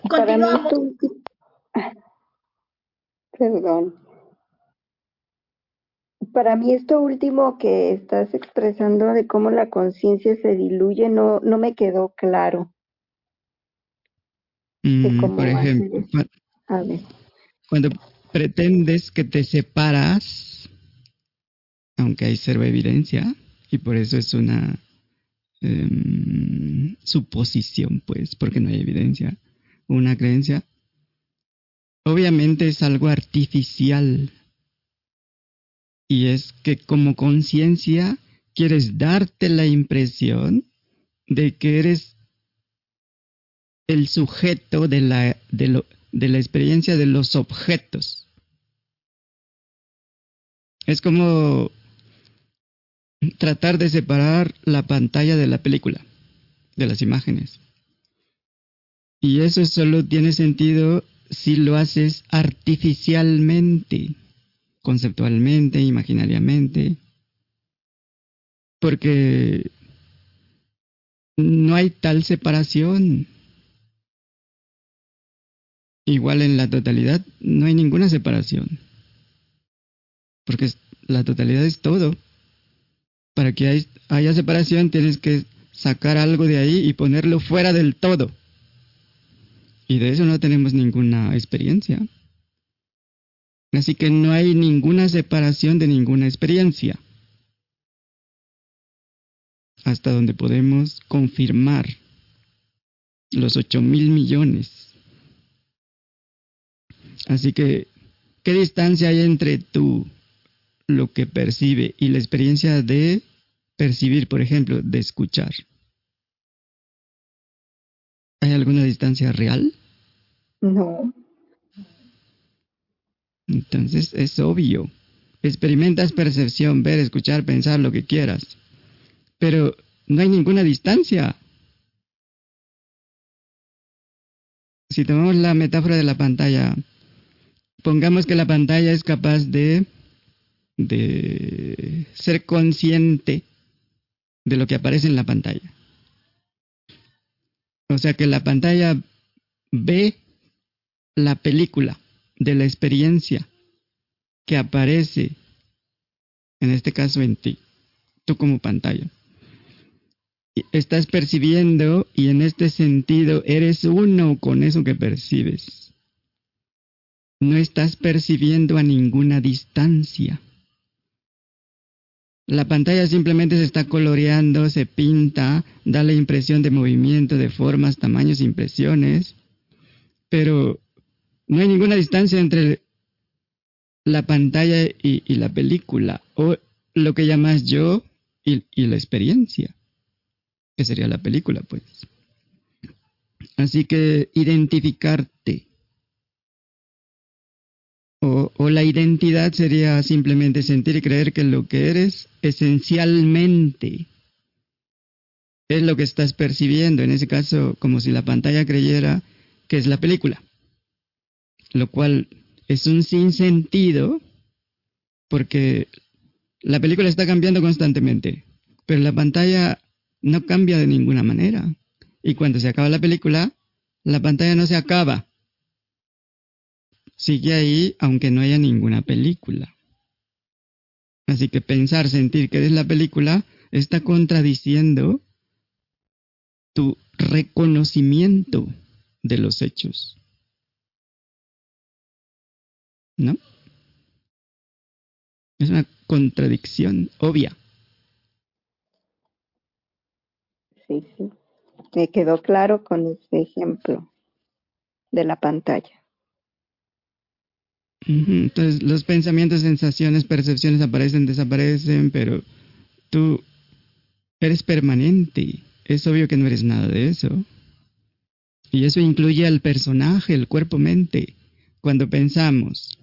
D: Para mí Perdón. Para mí esto último que estás expresando de cómo la conciencia se diluye no, no me quedó claro.
A: Mm, por ejemplo, cuando pretendes que te separas, aunque hay cero evidencia, y por eso es una em, suposición, pues, porque no hay evidencia, una creencia, obviamente es algo artificial. Y es que como conciencia quieres darte la impresión de que eres el sujeto de la, de lo- de la experiencia de los objetos. Es como tratar de separar la pantalla de la película, de las imágenes. Y eso solo tiene sentido si lo haces artificialmente, conceptualmente, imaginariamente, porque no hay tal separación. Igual en la totalidad no hay ninguna separación. Porque la totalidad es todo. Para que hay- haya separación tienes que sacar algo de ahí y ponerlo fuera del todo. Y de eso no tenemos ninguna experiencia. Así que no hay ninguna separación de ninguna experiencia. Hasta donde podemos confirmar los ocho mil millones. Así que, ¿qué distancia hay entre tú, lo que percibe, y la experiencia de percibir, por ejemplo, de escuchar? ¿Hay alguna distancia real?
D: No.
A: Entonces es obvio. Experimentas percepción, ver, escuchar, pensar, lo que quieras. Pero no hay ninguna distancia. Si tomamos la metáfora de la pantalla, pongamos que la pantalla es capaz de, de ser consciente de lo que aparece en la pantalla. O sea que la pantalla ve la película de la experiencia que aparece, en este caso en ti, tú como pantalla. Estás percibiendo y en este sentido eres uno con eso que percibes. No estás percibiendo a ninguna distancia. La pantalla simplemente se está coloreando, se pinta, da la impresión de movimiento, de formas, tamaños, impresiones, pero no hay ninguna distancia entre la pantalla y, la película, o lo que llamas yo y la experiencia, que sería la película, pues. Así que identificarte. O, la identidad sería simplemente sentir y creer que lo que eres esencialmente es lo que estás percibiendo, en ese caso como si la pantalla creyera que es la película, lo cual es un sinsentido porque la película está cambiando constantemente, pero la pantalla no cambia de ninguna manera. Y cuando se acaba la película, la pantalla no se acaba. Sigue ahí aunque no haya ninguna película. Así que pensar, sentir que es la película está contradiciendo tu reconocimiento de los hechos. ¿No? Es una contradicción obvia.
D: Sí, sí. Me quedó claro con este ejemplo de la pantalla.
A: Entonces, los pensamientos, sensaciones, percepciones aparecen, desaparecen, pero tú eres permanente. Es obvio que no eres nada de eso. Y eso incluye al personaje, el cuerpo-mente. Cuando pensamos,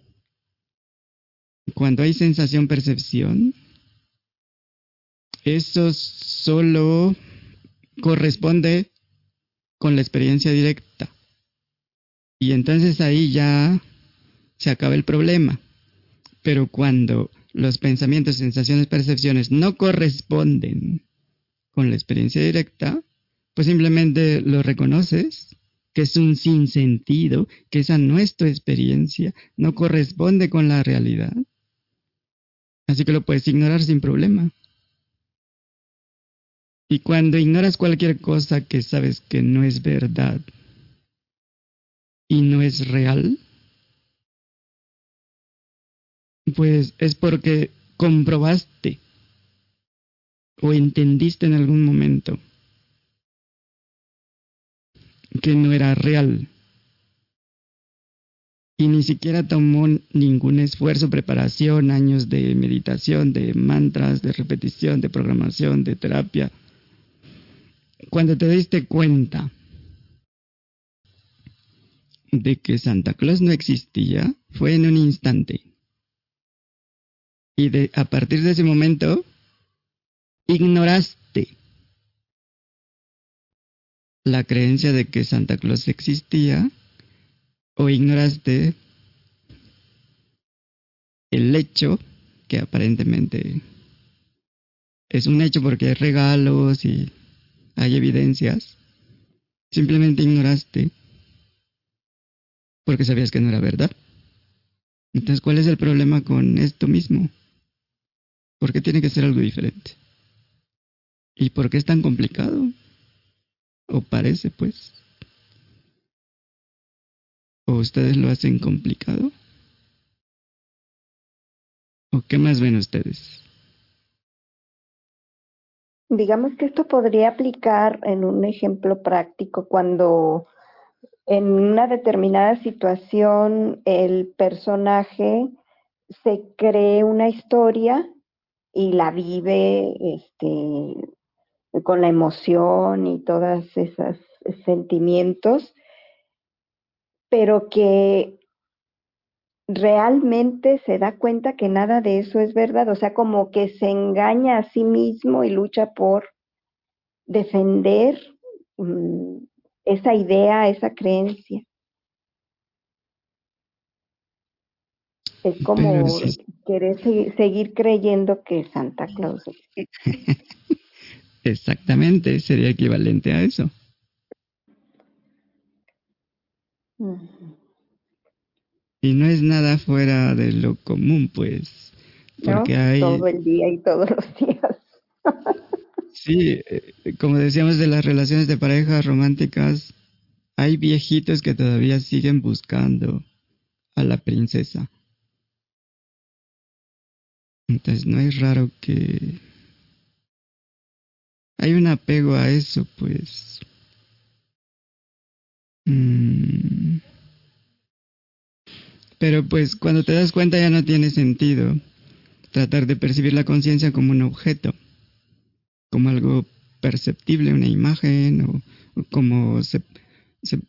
A: cuando hay sensación-percepción, eso solo corresponde con la experiencia directa. Y entonces ahí ya se acaba el problema. Pero cuando los pensamientos, sensaciones, percepciones no corresponden con la experiencia directa, pues simplemente lo reconoces, que es un sinsentido, que esa no es tu experiencia, no corresponde con la realidad. Así que lo puedes ignorar sin problema. Y cuando ignoras cualquier cosa que sabes que no es verdad y no es real, pues es porque comprobaste o entendiste en algún momento que no era real. Y ni siquiera tomó ningún esfuerzo, preparación, años de meditación, de mantras, de repetición, de programación, de terapia. Cuando te diste cuenta de que Santa Claus no existía, fue en un instante. Y de, a partir de ese momento, ignoraste la creencia de que Santa Claus existía o ignoraste el hecho que aparentemente es un hecho porque hay regalos y hay evidencias. Simplemente ignoraste porque sabías que no era verdad. Entonces, ¿cuál es el problema con esto mismo? ¿Por qué tiene que ser algo diferente? ¿Y por qué es tan complicado? O parece, pues. ¿O ustedes lo hacen complicado? ¿O qué más ven ustedes?
D: Digamos que esto podría aplicar en un ejemplo práctico cuando en una determinada situación el personaje se cree una historia y la vive este, con la emoción y todos esos sentimientos, pero que realmente se da cuenta que nada de eso es verdad, o sea, como que se engaña a sí mismo y lucha por defender mm, esa idea, esa creencia. Es como querer seguir creyendo que Santa Claus
A: Exactamente, sería equivalente a eso. Y no es nada fuera de lo común, pues. Porque hay...
D: Todo el día y todos los días.
A: sí, eh, como decíamos de las relaciones de parejas románticas, hay viejitos que todavía siguen buscando a la princesa. Entonces no es raro que hay un apego a eso, pues. Mm. Pero pues cuando te das cuenta ya no tiene sentido tratar de percibir la conciencia como un objeto, como algo perceptible, una imagen, o, como se, se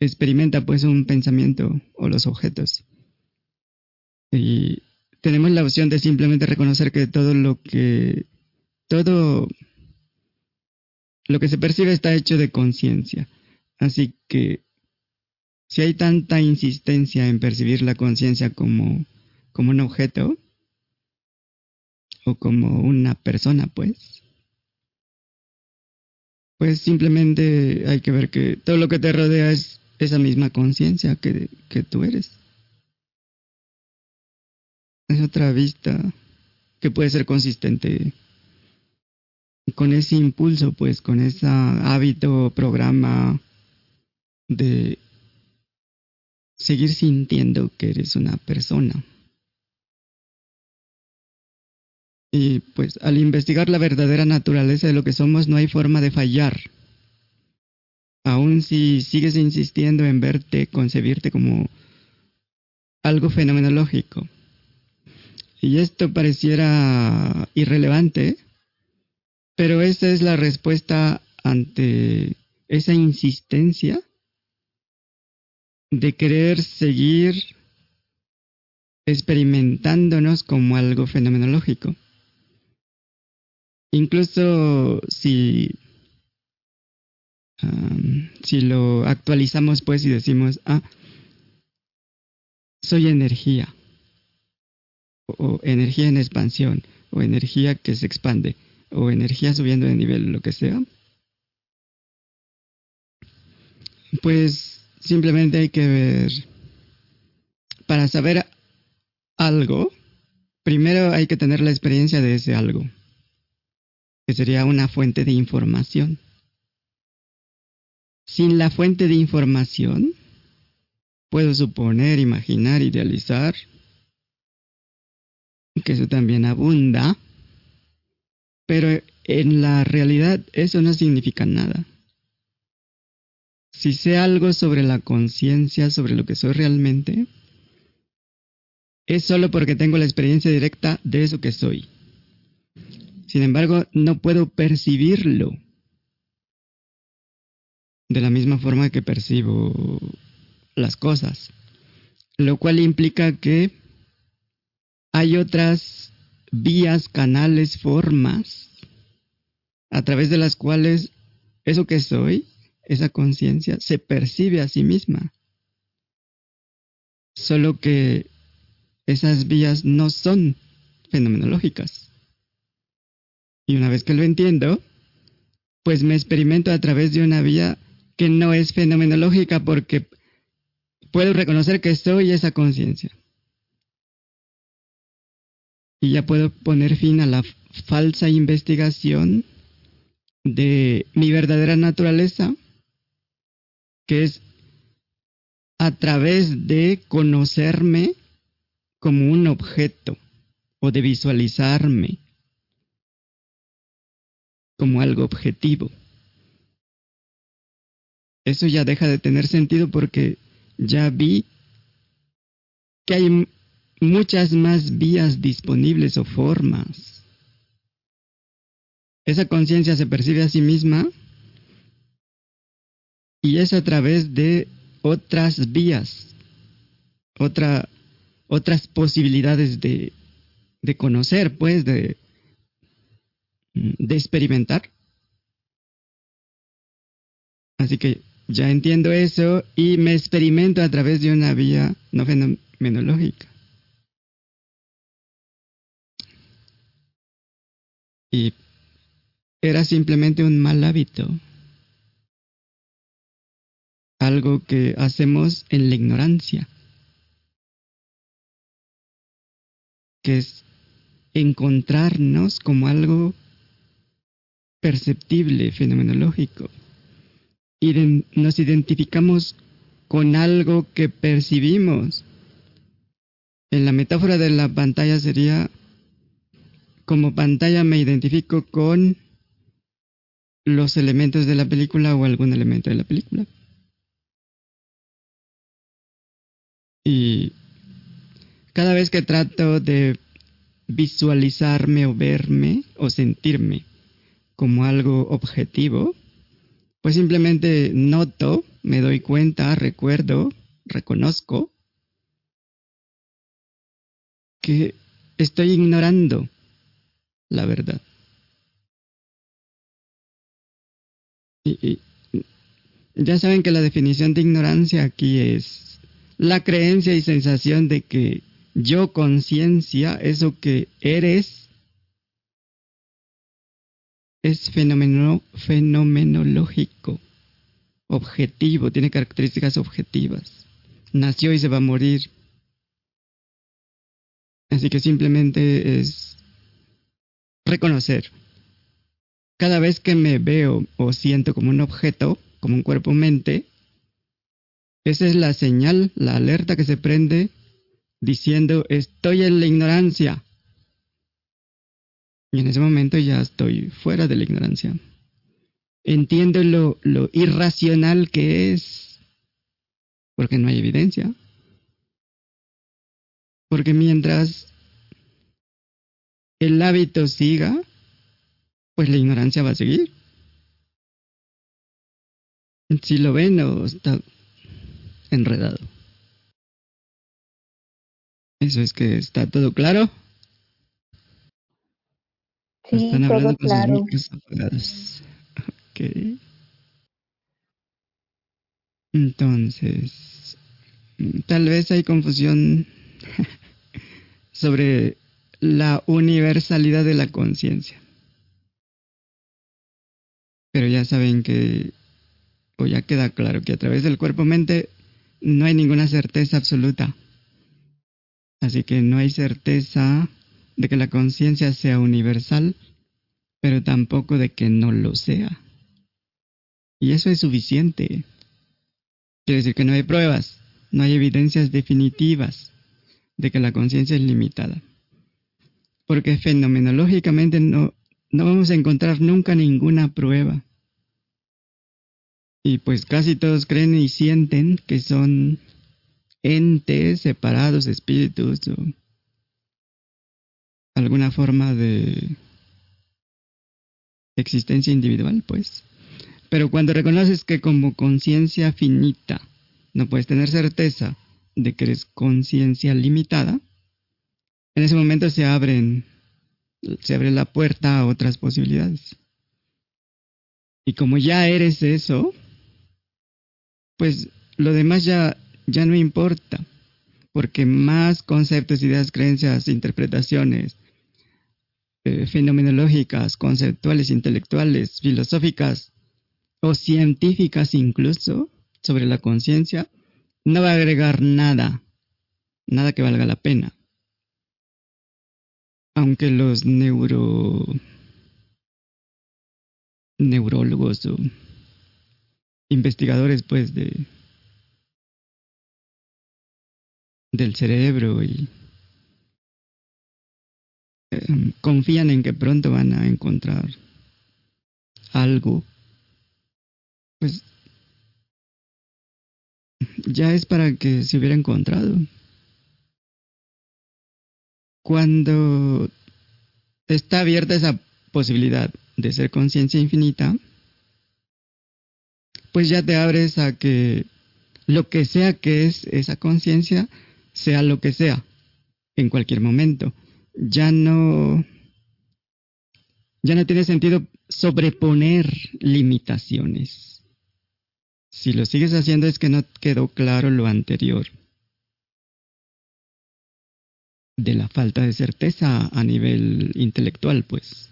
A: experimenta pues un pensamiento o los objetos. Y tenemos la opción de simplemente reconocer que todo lo que, todo lo que se percibe está hecho de conciencia. Así que si hay tanta insistencia en percibir la conciencia como, como un objeto, o como una persona, pues. Pues simplemente hay que ver que todo lo que te rodea es esa misma conciencia que, que tú eres. Es otra vista que puede ser consistente con ese impulso, pues, con ese hábito, programa de seguir sintiendo que eres una persona. Y pues al investigar la verdadera naturaleza de lo que somos no hay forma de fallar. Aun si sigues insistiendo en verte, concebirte como algo fenomenológico. Y esto pareciera irrelevante, pero esa es la respuesta ante esa insistencia de querer seguir experimentándonos como algo fenomenológico. Incluso si, si lo actualizamos pues y decimos, ah, soy energía, o, energía en expansión, o energía que se expande, o energía subiendo de nivel, lo que sea, pues simplemente hay que ver, para saber algo, primero hay que tener la experiencia de ese algo que sería una fuente de información. Sin la fuente de información, puedo suponer, imaginar, idealizar, que eso también abunda, pero en la realidad eso no significa nada. Si sé algo sobre la conciencia, sobre lo que soy realmente, es solo porque tengo la experiencia directa de eso que soy. Sin embargo, no puedo percibirlo de la misma forma que percibo las cosas. Lo cual implica que hay otras vías, canales, formas a través de las cuales eso que soy, esa conciencia, se percibe a sí misma. Solo que esas vías no son fenomenológicas. Y una vez que lo entiendo, pues me experimento a través de una vía que no es fenomenológica porque puedo reconocer que soy esa conciencia. Y ya puedo poner fin a la falsa investigación de mi verdadera naturaleza, que es a través de conocerme como un objeto o de visualizarme como algo objetivo. Eso ya deja de tener sentido porque ya vi que hay muchas más vías disponibles o formas. Esa conciencia se percibe a sí misma y es a través de otras vías, otra, otras posibilidades de, de conocer, pues, de, de experimentar. Así que ya entiendo eso y me experimento a través de una vía no fenomenológica. Y era simplemente un mal hábito. Algo que hacemos en la ignorancia. Que es encontrarnos como algo perceptible, fenomenológico. Y nos identificamos con algo que percibimos. En la metáfora de la pantalla sería, como pantalla me identifico con los elementos de la película o algún elemento de la película. Y cada vez que trato de visualizarme o verme o sentirme como algo objetivo, pues simplemente noto, me doy cuenta, recuerdo, reconozco que estoy ignorando la verdad. Y, ya saben que la definición de ignorancia aquí es la creencia y sensación de que yo conciencia, eso que eres, es fenomeno, fenomenológico, objetivo, tiene características objetivas. Nació y se va a morir. Así que simplemente es reconocer. Cada vez que me veo o siento como un objeto, como un cuerpo-mente, esa es la señal, la alerta que se prende diciendo estoy en la ignorancia. Y en ese momento ya estoy fuera de la ignorancia. Entiendo lo, lo irracional que es, porque no hay evidencia. Porque mientras el hábito siga, pues la ignorancia va a seguir. Si lo ven o está enredado. Eso es que está todo claro.
D: Sí,
A: Están
D: todo
A: hablando con sus
D: claro.
A: micros apagados. Ok. Entonces, tal vez hay confusión sobre la universalidad de la conciencia. Pero ya saben que, o ya queda claro que a través del cuerpo-mente no hay ninguna certeza absoluta. Así que no hay certeza de que la conciencia sea universal, pero tampoco de que no lo sea. Y eso es suficiente. Quiere decir que no hay pruebas, no hay evidencias definitivas de que la conciencia es limitada. Porque fenomenológicamente no, no vamos a encontrar nunca ninguna prueba. Y pues casi todos creen y sienten que son entes separados, espíritus o alguna forma de existencia individual, pues. Pero cuando reconoces que como conciencia finita no puedes tener certeza de que eres conciencia limitada, en ese momento se abren se abre la puerta a otras posibilidades. Y como ya eres eso, pues lo demás ya ya no importa, porque más conceptos, ideas, creencias, interpretaciones eh, fenomenológicas, conceptuales, intelectuales, filosóficas o científicas incluso sobre la conciencia, no va a agregar nada, nada que valga la pena. Aunque los neuro neurólogos o investigadores pues de del cerebro y eh, confían en que pronto van a encontrar algo, pues ya es para que se hubiera encontrado. Cuando está abierta esa posibilidad de ser conciencia infinita, pues ya te abres a que lo que sea que es esa conciencia, sea lo que sea, en cualquier momento. Ya no, ya no tiene sentido sobreponer limitaciones. Si lo sigues haciendo es que no quedó claro lo anterior. De la falta de certeza a nivel intelectual, pues.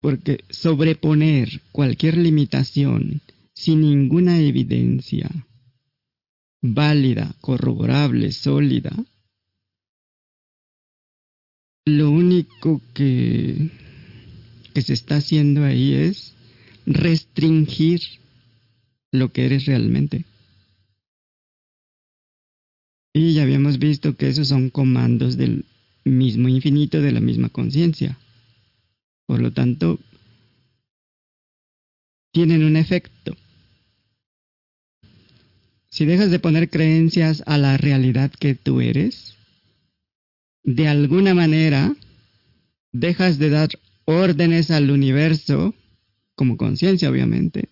A: Porque sobreponer cualquier limitación sin ninguna evidencia válida, corroborable, sólida, lo único que, que se está haciendo ahí es restringir lo que eres realmente. Y ya habíamos visto que esos son comandos del mismo infinito de la misma conciencia. Por lo tanto, tienen un efecto. Si dejas de poner creencias a la realidad que tú eres, de alguna manera dejas de dar órdenes al universo, como conciencia obviamente,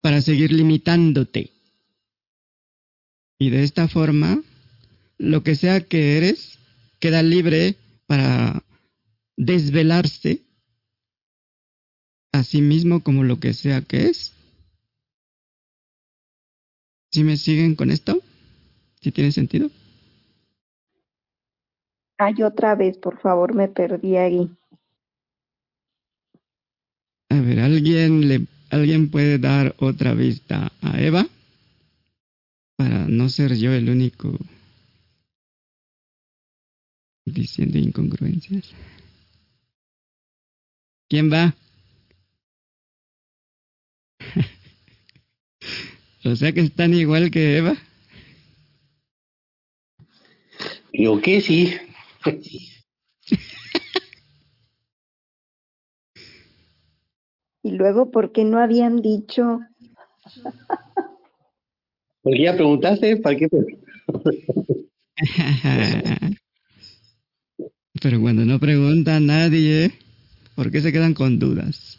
A: para seguir limitándote. Y de esta forma, lo que sea que eres, queda libre para desvelarse a sí mismo como lo que sea que es. ¿Sí me siguen con esto? ¿Sí tiene sentido?
D: Ay, otra vez, por favor, me perdí ahí.
A: A ver, ¿alguien, le, ¿alguien puede dar otra vista a Eva? Para no ser yo el único diciendo incongruencias. ¿Quién va? o sea que están igual que Eva.
C: Yo que sí.
D: Y luego, ¿por qué no habían dicho?
C: Porque ya preguntaste, ¿para qué?
A: Pero cuando no pregunta a nadie, ¿por qué se quedan con dudas?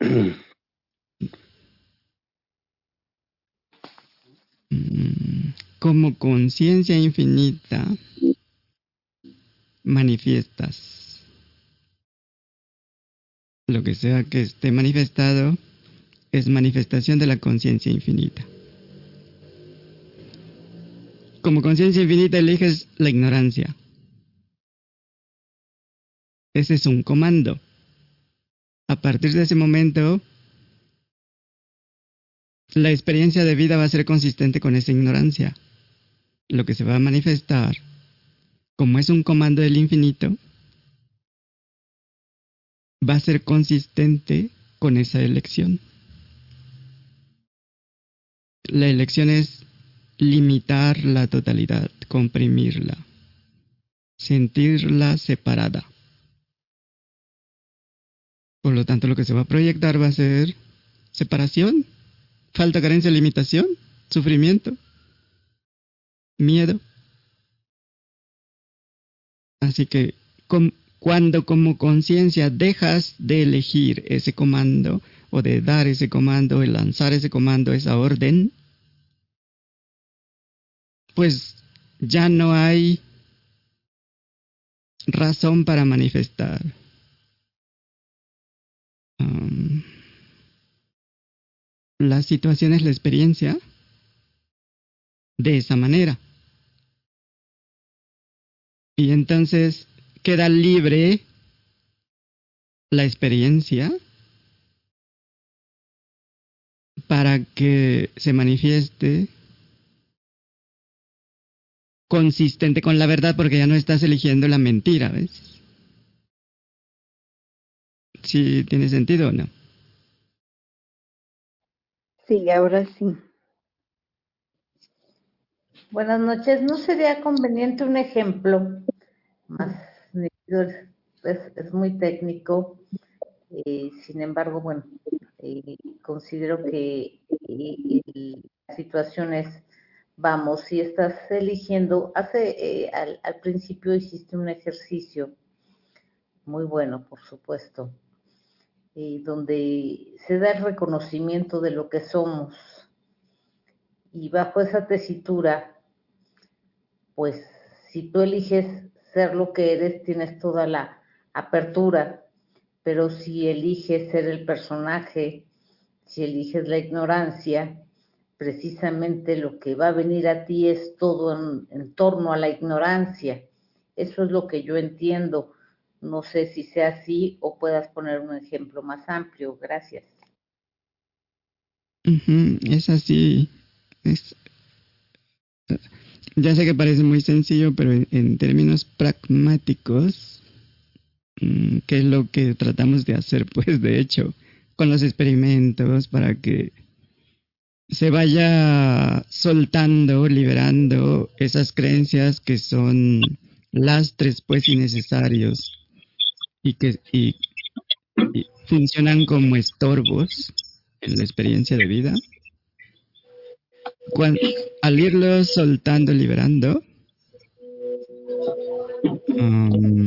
A: Como conciencia infinita, manifiestas. Lo que sea que esté manifestado es manifestación de la conciencia infinita. Como conciencia infinita eliges la ignorancia. Ese es un comando. A partir de ese momento, la experiencia de vida va a ser consistente con esa ignorancia. Lo que se va a manifestar, como es un comando del infinito, va a ser consistente con esa elección. La elección es limitar la totalidad, comprimirla, sentirla separada. Por lo tanto, lo que se va a proyectar va a ser separación, falta, carencia, limitación, sufrimiento, miedo. Así que com- cuando como conciencia dejas de elegir ese comando o de dar ese comando, el lanzar ese comando, esa orden, pues ya no hay razón para manifestar. Um, la situación la experiencia de esa manera. Y entonces queda libre la experiencia para que se manifieste consistente con la verdad porque ya no estás eligiendo la mentira, ¿ves? Si tiene sentido o no.
D: Sí, ahora sí.
E: Buenas noches. ¿No sería conveniente un ejemplo más? Es, muy técnico. eh, sin embargo, bueno, eh, considero que eh, la situación es, vamos, si estás eligiendo, hace, al, al principio hiciste un ejercicio muy bueno, por supuesto, eh, donde se da el reconocimiento de lo que somos. Y bajo esa tesitura, pues si tú eliges ser lo que eres, tienes toda la apertura, pero si eliges ser el personaje, si eliges la ignorancia, precisamente lo que va a venir a ti es todo en, torno a la ignorancia. Eso es lo que yo entiendo. No sé si sea así o puedas poner un ejemplo más amplio. Gracias.
A: Ujú, es así. Es, ya sé que parece muy sencillo, pero en, términos pragmáticos, mm, ¿qué es lo que tratamos de hacer? Pues de hecho, con los experimentos para que se vaya soltando, liberando esas creencias que son lastres pues innecesarios y que y funcionan como estorbos en la experiencia de vida. Al irlos soltando, liberando, um,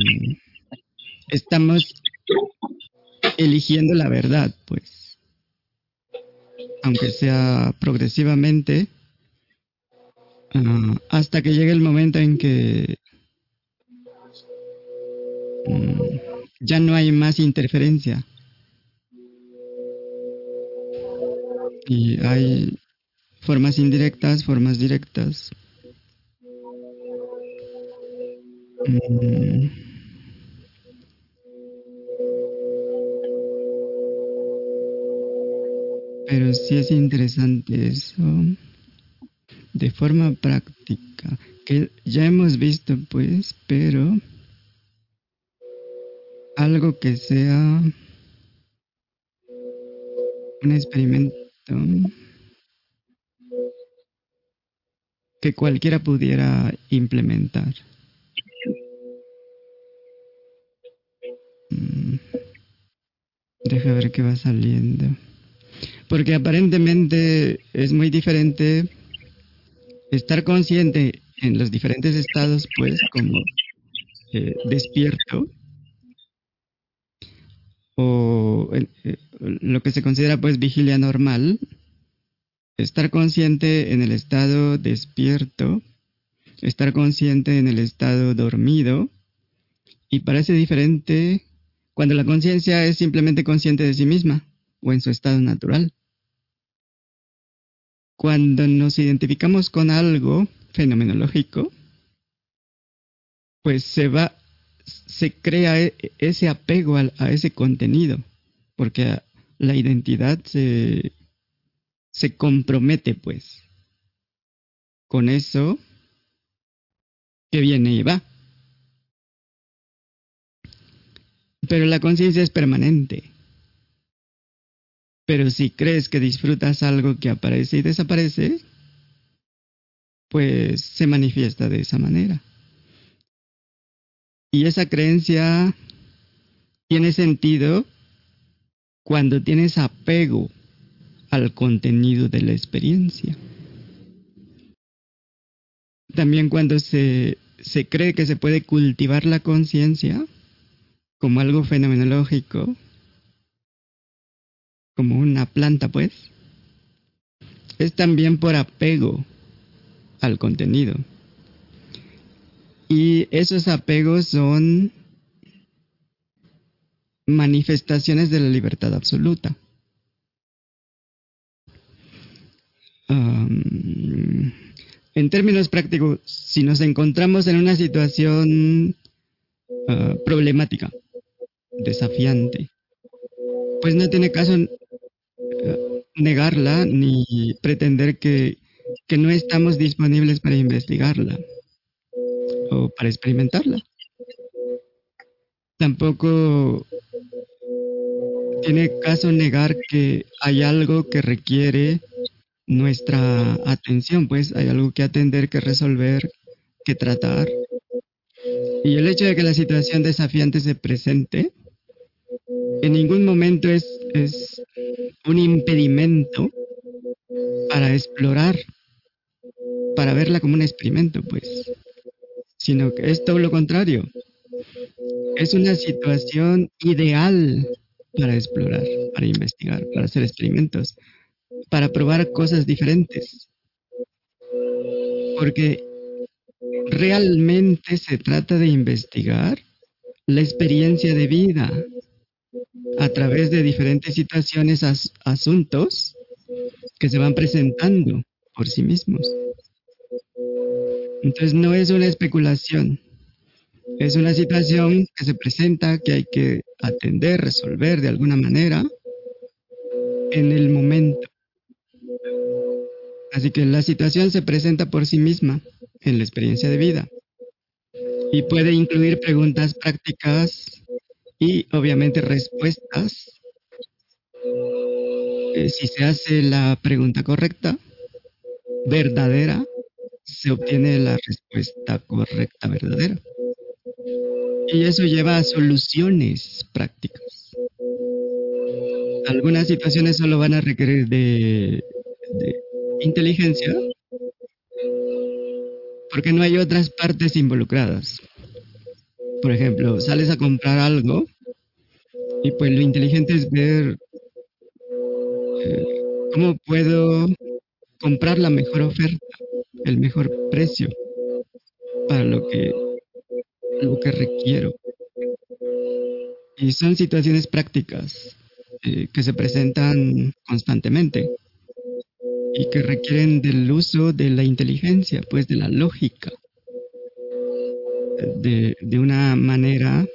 A: estamos eligiendo la verdad, pues. Aunque sea progresivamente, ah, hasta que llegue el momento en que mm, ya no hay más interferencia. Y hay formas indirectas, formas directas. Mm. Pero sí es interesante eso de forma práctica, que ya hemos visto pues, pero algo que sea un experimento que cualquiera pudiera implementar. Mm. Deja ver qué va saliendo. Porque aparentemente es muy diferente estar consciente en los diferentes estados, pues, como eh, despierto, o eh, lo que se considera, pues, vigilia normal, estar consciente en el estado despierto, estar consciente en el estado dormido, y parece diferente cuando la conciencia es simplemente consciente de sí misma o en su estado natural. Cuando nos identificamos con algo fenomenológico, pues se va, se crea e, ese apego a, a ese contenido, porque la identidad se, se compromete pues con eso que viene y va. Pero la conciencia es permanente. Pero si crees que disfrutas algo que aparece y desaparece, pues se manifiesta de esa manera. Y esa creencia tiene sentido cuando tienes apego al contenido de la experiencia. También cuando se, se cree que se puede cultivar la conciencia, como algo fenomenológico, como una planta, pues, es también por apego al contenido. Y esos apegos son manifestaciones de la libertad absoluta. En términos prácticos, si nos encontramos en una situación ah, problemática, desafiante. Pues no tiene caso eh, negarla ni pretender que no estamos disponibles para investigarla o para experimentarla. Tampoco tiene caso negar que hay algo que requiere nuestra atención, pues hay algo que atender, que resolver, que tratar. Y el hecho de que la situación desafiante se presente en ningún momento es, es un impedimento para explorar, para verla como un experimento, pues, sino que es todo lo contrario. Es una situación ideal para explorar, para investigar, para hacer experimentos, para probar cosas diferentes. Porque realmente se trata de investigar la experiencia de vida, a través de diferentes situaciones, asuntos que se van presentando por sí mismos. Entonces no es una especulación, es una situación que se presenta que hay que atender, resolver de alguna manera en el momento. Así que la situación se presenta por sí misma en la experiencia de vida y puede incluir preguntas prácticas y obviamente respuestas. Eh, si se hace la pregunta correcta, verdadera, se obtiene la respuesta correcta, verdadera. Y eso lleva a soluciones prácticas. Algunas situaciones solo van a requerir de, de inteligencia porque no hay otras partes involucradas. Por ejemplo, sales a comprar algo y pues lo inteligente es ver eh, cómo puedo comprar la mejor oferta, el mejor precio para lo que lo que requiero. Y son situaciones prácticas eh, que se presentan constantemente y que requieren del uso de la inteligencia, pues de la lógica. de, de una manera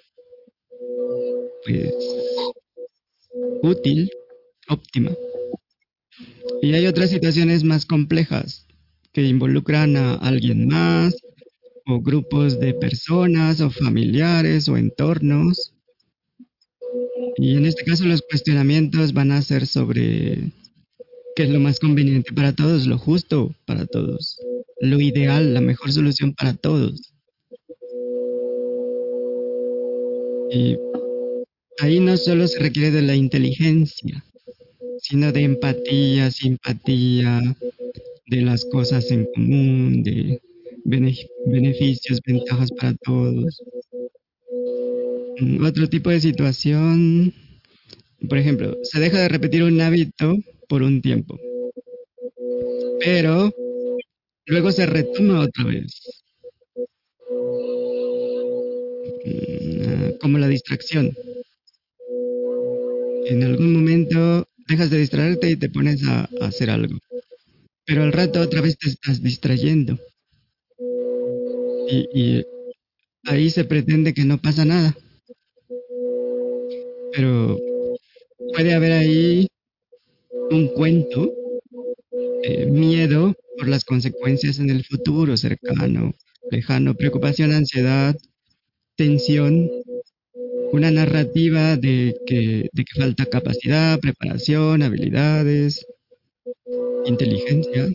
A: pues útil, óptima. Y hay otras situaciones más complejas que involucran a alguien más o grupos de personas o familiares o entornos. Y en este caso los cuestionamientos van a ser sobre qué es lo más conveniente para todos, lo justo para todos, lo ideal, la mejor solución para todos. Y ahí no solo se requiere de la inteligencia, sino de empatía, simpatía, de las cosas en común, de beneficios, ventajas para todos. Mm, otro tipo de situación, por ejemplo, se deja de repetir un hábito por un tiempo, pero luego se retoma otra vez. Mm, como la distracción. En algún momento dejas de distraerte y te pones a, hacer algo. Pero al rato otra vez te estás distrayendo. Y ahí se pretende que no pasa nada. Pero puede haber ahí un cuento, eh, miedo por las consecuencias en el futuro cercano, lejano, preocupación, ansiedad, tensión, una narrativa de que, de que falta capacidad, preparación, habilidades, inteligencia.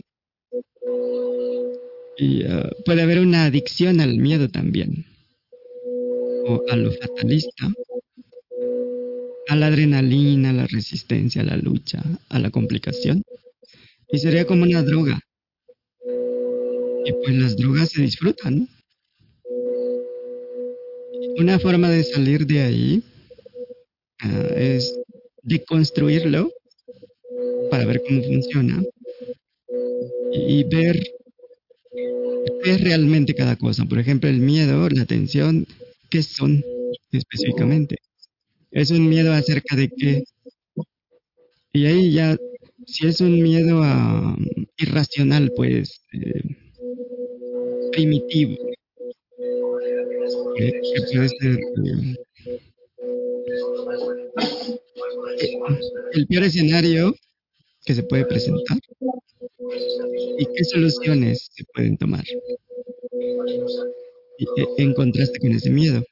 A: Y ah, puede haber una adicción al miedo también, o a lo fatalista, a la adrenalina, a la resistencia, a la lucha, a la complicación. Y sería como una droga. Y pues las drogas se disfrutan. Una forma de salir de ahí uh, es deconstruirlo para ver cómo funciona y, y ver qué es realmente cada cosa. Por ejemplo, el miedo, la tensión, ¿qué son específicamente? Es un miedo acerca de qué. Y ahí ya, si es un miedo a, irracional, pues eh, primitivo, que, que puede ser eh, el peor escenario que se puede presentar y qué soluciones se pueden tomar en contraste con ese miedo.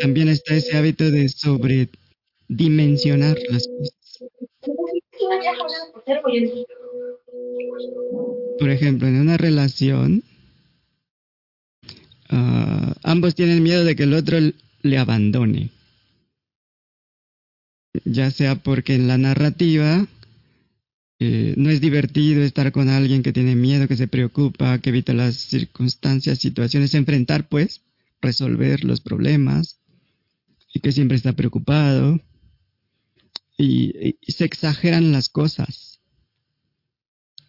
A: También está ese hábito de sobredimensionar las cosas. Por ejemplo, en una relación, uh, ambos tienen miedo de que el otro le abandone. Ya sea porque en la narrativa eh, no es divertido estar con alguien que tiene miedo, que se preocupa, que evita las circunstancias, situaciones, enfrentar pues, resolver los problemas y que siempre está preocupado. Y, se exageran las cosas.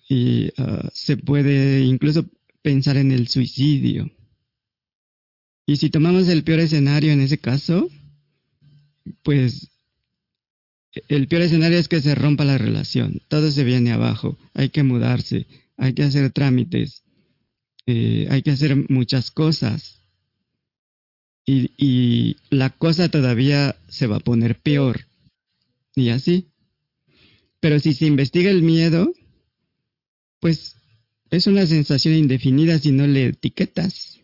A: Y uh, se puede incluso pensar en el suicidio. Y si tomamos el peor escenario en ese caso, pues el peor escenario es que se rompa la relación, todo se viene abajo, hay que mudarse, hay que hacer trámites, eh, hay que hacer muchas cosas. Y, la cosa todavía se va a poner peor. Y así. Pero si se investiga el miedo, pues es una sensación indefinida si no le etiquetas.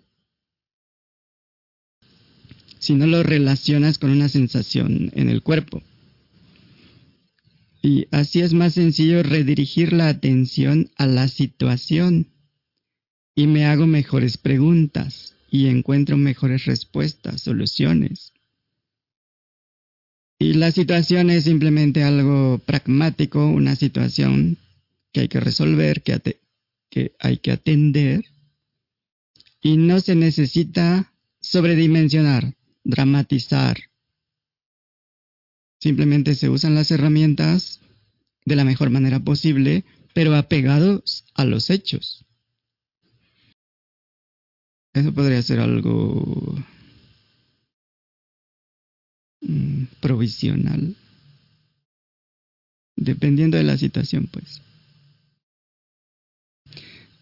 A: Si no lo relacionas con una sensación en el cuerpo. Y así es más sencillo redirigir la atención a la situación. Y me hago mejores preguntas y encuentro mejores respuestas, soluciones. Y la situación es simplemente algo pragmático, una situación que hay que resolver, que, que hay que atender. Y no se necesita sobredimensionar, dramatizar. Simplemente se usan las herramientas de la mejor manera posible, pero apegados a los hechos. Eso podría ser algo mm, provisional, dependiendo de la situación, pues.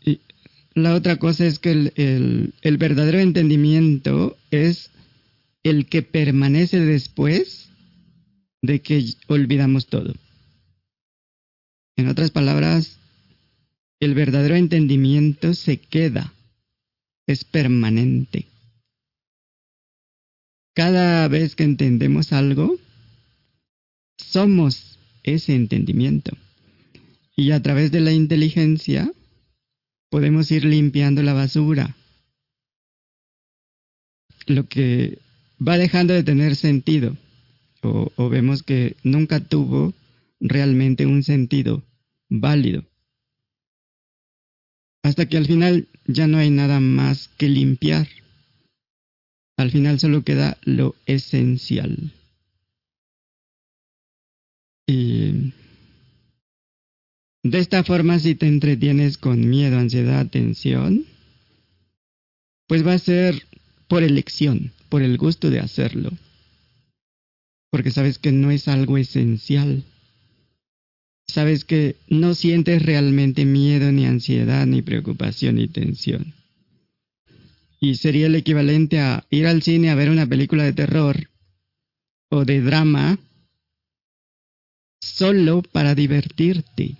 A: Y la otra cosa es que el, verdadero entendimiento es el que permanece después de que olvidamos todo. En otras palabras, el verdadero entendimiento se queda, es permanente. Cada vez que entendemos algo, somos ese entendimiento. Y a través de la inteligencia podemos ir limpiando la basura. Lo que va dejando de tener sentido. O, vemos que nunca tuvo realmente un sentido válido. Hasta que al final ya no hay nada más que limpiar. Al final solo queda lo esencial. Y de esta forma, si te entretienes con miedo, ansiedad, tensión, pues va a ser por elección, por el gusto de hacerlo. Porque sabes que no es algo esencial. Sabes que no sientes realmente miedo, ni ansiedad, ni preocupación, ni tensión. Y sería el equivalente a ir al cine a ver una película de terror o de drama solo para divertirte.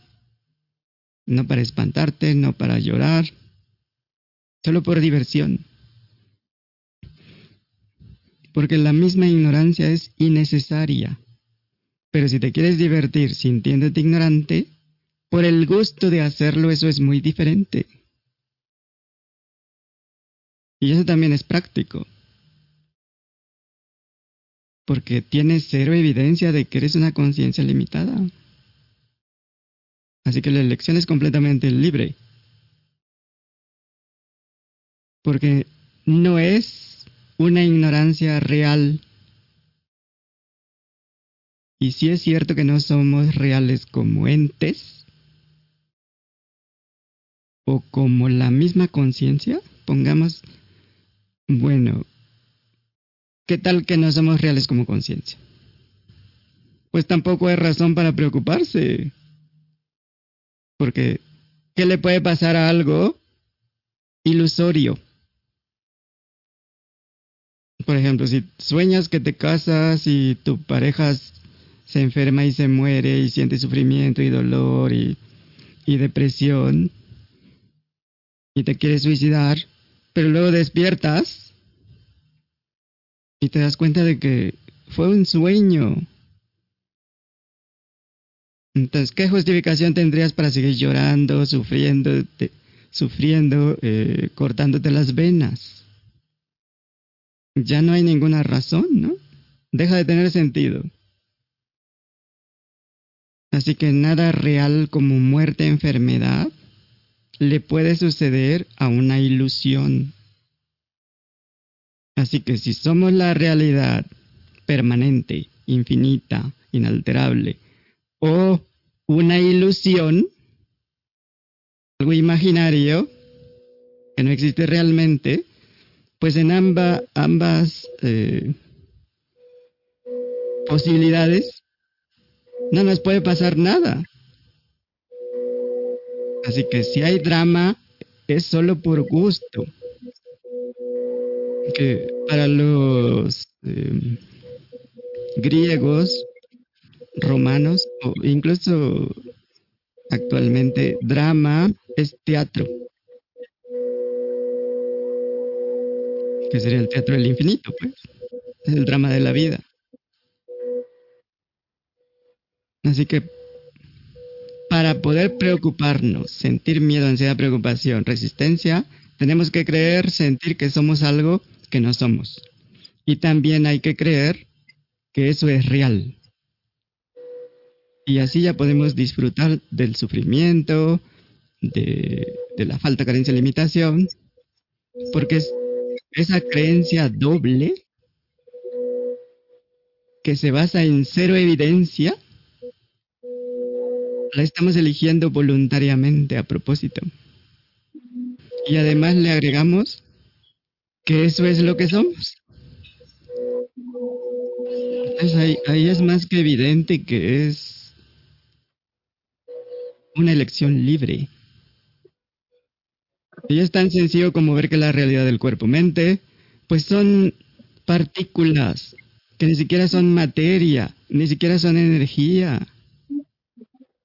A: No para espantarte, no para llorar, solo por diversión. Porque la misma ignorancia es innecesaria. Pero si te quieres divertir sintiéndote ignorante, por el gusto de hacerlo eso es muy diferente. Y eso también es práctico. Porque tienes cero evidencia de que eres una conciencia limitada. Así que la elección es completamente libre. Porque no es una ignorancia real. Y si es cierto que no somos reales como entes o como la misma conciencia, pongamos, bueno, ¿qué tal que no somos reales como conciencia? Pues tampoco hay razón para preocuparse. Porque, ¿qué le puede pasar a algo ilusorio? Por ejemplo, si sueñas que te casas y tu pareja se enferma y se muere y siente sufrimiento y dolor y, y depresión y te quieres suicidar, pero luego despiertas y te das cuenta de que fue un sueño entonces, ¿qué justificación tendrías para seguir llorando, sufriendo, sufriendo, eh, cortándote las venas? Ya no hay ninguna razón, ¿no? Deja de tener sentido. Así que nada real como muerte, enfermedad, le puede suceder a una ilusión. Así que si somos la realidad permanente, infinita, inalterable, o una ilusión, algo imaginario que no existe realmente, pues en ambas eh, posibilidades no nos puede pasar nada. Así que si hay drama, es solo por gusto. Que para los eh, griegos romanos o incluso actualmente drama es teatro. Que sería el teatro del infinito, pues. Es el drama de la vida. Así que para poder preocuparnos, sentir miedo, ansiedad, preocupación, resistencia, tenemos que creer, sentir que somos algo que no somos. Y también hay que creer que eso es real, y así ya podemos disfrutar del sufrimiento, de, la falta, carencia, limitación, porque es esa creencia doble que se basa en cero evidencia, la estamos eligiendo voluntariamente a propósito. Y además le agregamos que eso es lo que somos. Entonces ahí es más que evidente que es una elección libre. Y es tan sencillo como ver que la realidad del cuerpo-mente, pues son partículas que ni siquiera son materia, ni siquiera son energía,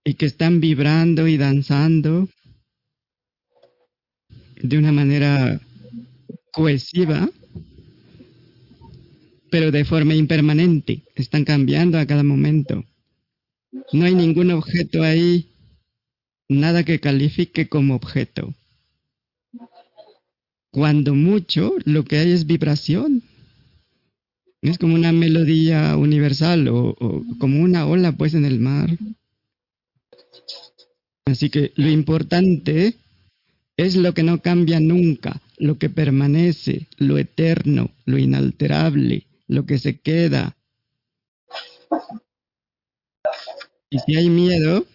A: y que están vibrando y danzando de una manera cohesiva, pero de forma impermanente, están cambiando a cada momento. No hay ningún objeto ahí, nada que califique como objeto. Cuando mucho, lo que hay es vibración. Es como una melodía universal o, como una ola pues en el mar. Así que lo importante es lo que no cambia nunca, lo que permanece, lo eterno, lo inalterable, lo que se queda. Y si hay miedo,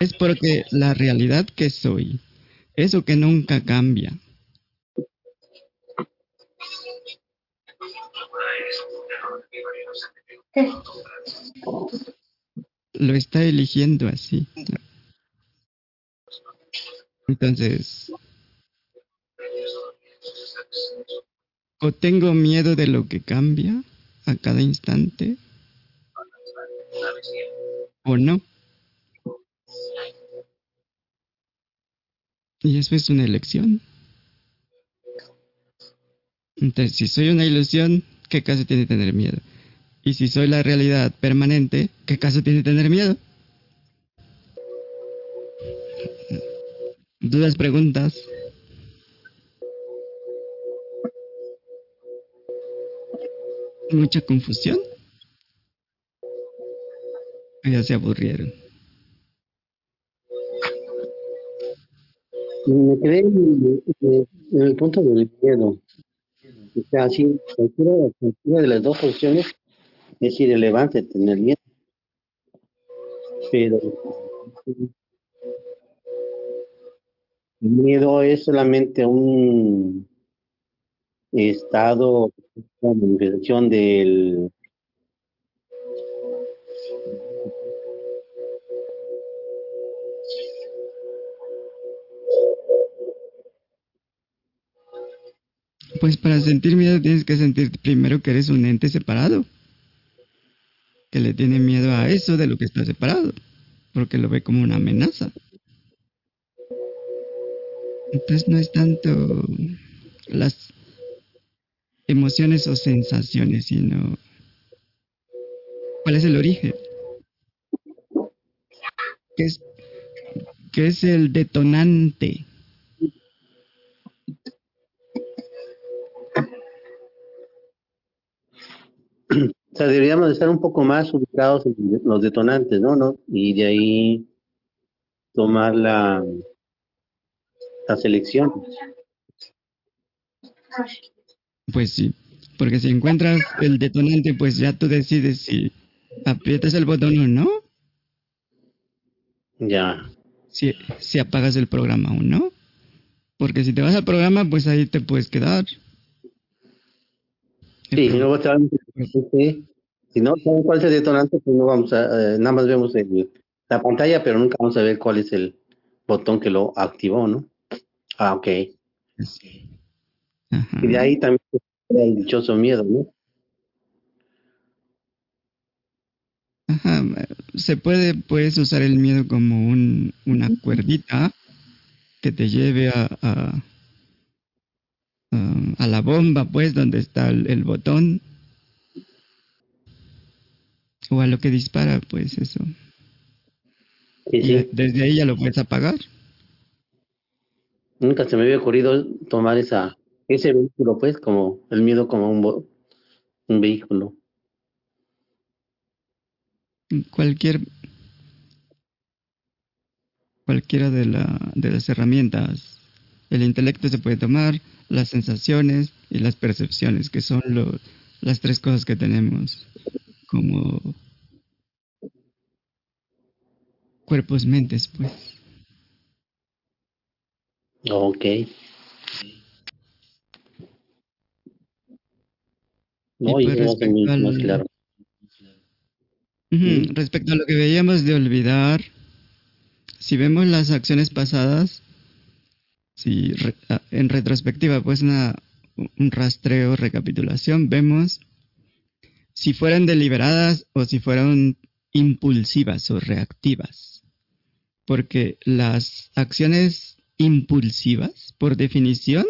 A: es porque la realidad que soy, eso que nunca cambia, lo está eligiendo así. Entonces, o tengo miedo de lo que cambia a cada instante, o no. Y eso es una elección. Entonces, si soy una ilusión, ¿qué caso tiene tener miedo? Y si soy la realidad permanente, ¿qué caso tiene tener miedo? ¿Dudas, preguntas? ¿Mucha confusión? Ya se aburrieron.
C: Me quedé en, el punto del miedo. O sea, así, cualquiera de las dos opciones es irrelevante tener miedo. Pero el miedo es solamente un estado, una manifestación del
A: Pues para sentir miedo tienes que sentir primero que eres un ente separado que le tiene miedo a eso de lo que está separado, porque lo ve como una amenaza. Entonces no es tanto las emociones o sensaciones, sino cuál es el origen. ¿Qué es, qué es el detonante?
C: O sea, deberíamos estar un poco más ubicados en los detonantes, ¿no? ¿no? Y de ahí tomar la, la selección.
A: Pues sí, porque si encuentras el detonante, pues ya tú decides si aprietas el botón o no.
C: Ya.
A: Si, si apagas el programa o no. Porque si te vas al programa, pues ahí te puedes quedar.
C: Sí, luego te si no sabemos cuál es el detonante, pues no vamos a, eh, nada más vemos la pantalla, pero nunca vamos a ver cuál es el botón que lo activó, ¿no? Ah, ok. Y de ahí también el dichoso miedo, ¿no?
A: Ajá, se puede, puedes usar el miedo como un, una cuerdita que te lleve a, a, a, la bomba, pues, donde está el botón o a lo que dispara, pues eso. Desde ahí ya lo puedes apagar.
C: Nunca se me había ocurrido tomar esa ese vehículo, pues, como el miedo como un, un vehículo.
A: Cualquier cualquiera de, la, de las herramientas. El intelecto se puede tomar, las sensaciones y las percepciones, que son lo, las tres cosas que tenemos como cuerpos mentes, pues.
C: Ok.
A: No, y respecto, al... claro. respecto a lo que veíamos de olvidar, si vemos las acciones pasadas, si en retrospectiva, pues una, un rastreo, recapitulación, vemos si fueran deliberadas o si fueran impulsivas o reactivas. Porque las acciones impulsivas, por definición,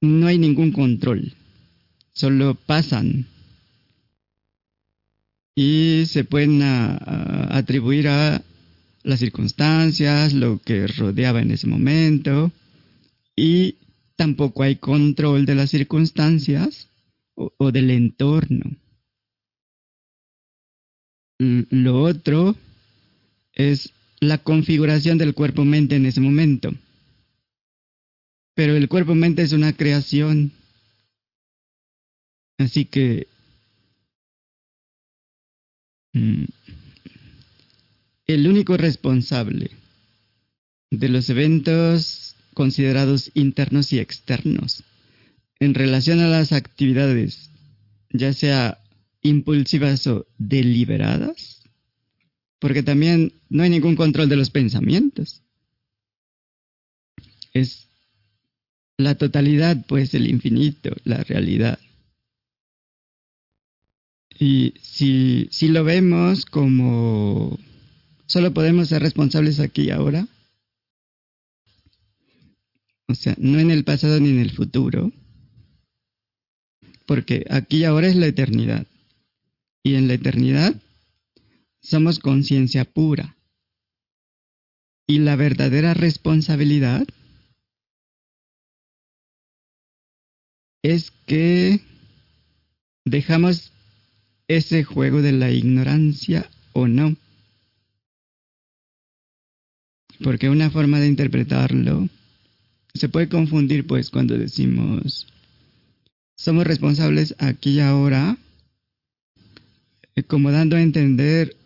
A: no hay ningún control, solo pasan y se pueden atribuir a las circunstancias, lo que rodeaba en ese momento y tampoco hay control de las circunstancias o, del entorno. Lo otro es la configuración del cuerpo-mente en ese momento. Pero el cuerpo-mente es una creación. Así que mm, el único responsable de los eventos considerados internos y externos en relación a las actividades, ya sea impulsivas o deliberadas, porque también no hay ningún control de los pensamientos. Es la totalidad, pues el infinito, la realidad. Y si, si lo vemos como solo podemos ser responsables aquí y ahora, o sea, no en el pasado ni en el futuro, porque aquí y ahora es la eternidad. Y en la eternidad somos conciencia pura. Y la verdadera responsabilidad es que dejamos ese juego de la ignorancia o no. Porque una forma de interpretarlo se puede confundir pues cuando decimos somos responsables aquí y ahora, eh, como dando a entender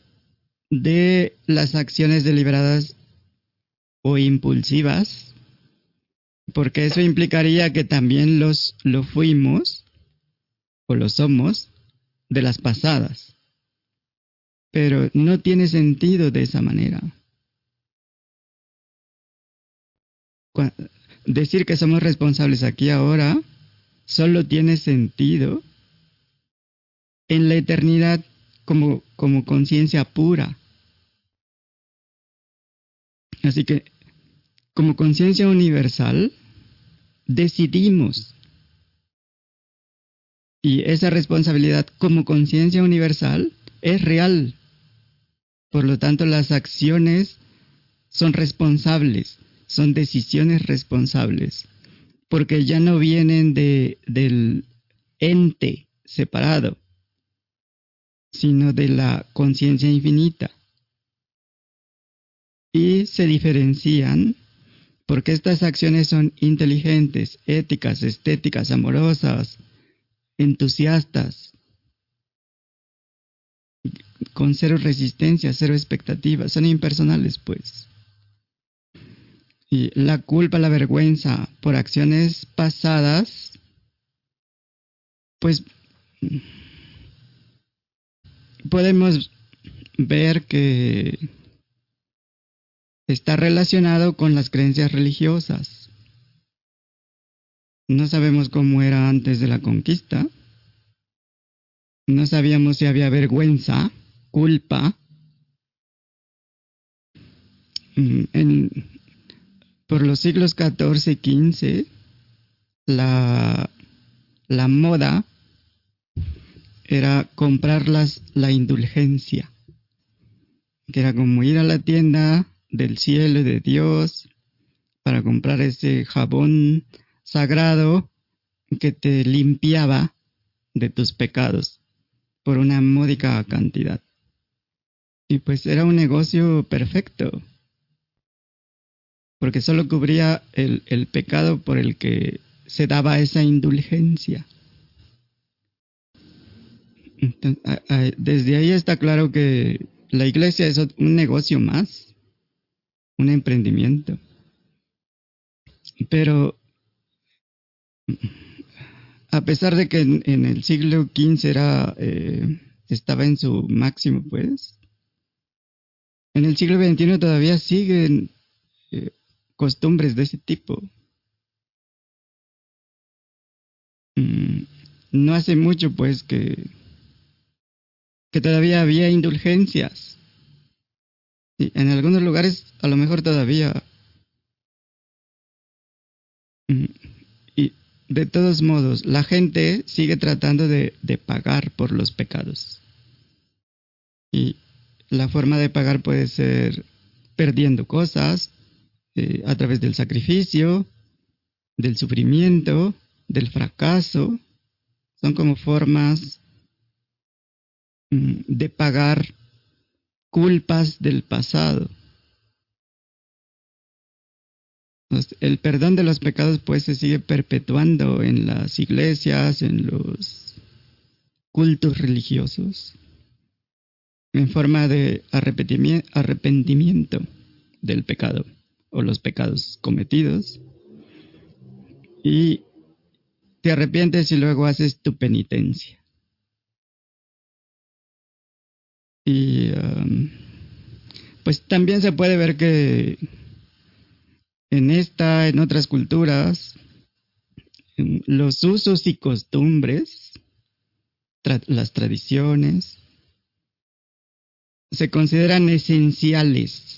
A: de las acciones deliberadas o impulsivas, porque eso implicaría que también los lo fuimos o lo somos de las pasadas. Pero no tiene sentido de esa manera. Decir que somos responsables aquí ahora solo tiene sentido en la eternidad como, como conciencia pura. Así que, como conciencia universal, decidimos. Y esa responsabilidad como conciencia universal es real. Por lo tanto, las acciones son responsables, son decisiones responsables porque ya no vienen de, del ente separado, sino de la conciencia infinita. Y se diferencian porque estas acciones son inteligentes, éticas, estéticas, amorosas, entusiastas, con cero resistencia, cero expectativas, son impersonales, pues. Y la culpa, la vergüenza por acciones pasadas, pues podemos ver que está relacionado con las creencias religiosas. No sabemos cómo era antes de la conquista. No sabíamos si había vergüenza, culpa. Mm, en, por los siglos XIV y XV, la, la moda era comprarlas la indulgencia, que era como ir a la tienda del cielo de Dios para comprar ese jabón sagrado que te limpiaba de tus pecados por una módica cantidad. Y pues era un negocio perfecto porque solo cubría el, el pecado por el que se daba esa indulgencia. desde ahí está claro que la iglesia es un negocio más, un emprendimiento. Pero a pesar de que en, el siglo XV era, eh, estaba en su máximo, pues, en el siglo XXI todavía siguen costumbres de ese tipo. Mm, no hace mucho, pues, que, que todavía había indulgencias. Y en algunos lugares, a lo mejor todavía. Mm, y de todos modos, la gente sigue tratando de, de pagar por los pecados. Y la forma de pagar puede ser perdiendo cosas eh, a través del sacrificio, del sufrimiento, del fracaso. Son como formas mm, de pagar culpas del pasado. El perdón de los pecados pues se sigue perpetuando en las iglesias, en los cultos religiosos en forma de arrepentimiento del pecado o los pecados cometidos. Y te arrepientes y luego haces tu penitencia. Y um, pues también se puede ver que en esta, en otras culturas, los usos y costumbres, las tradiciones, se consideran esenciales.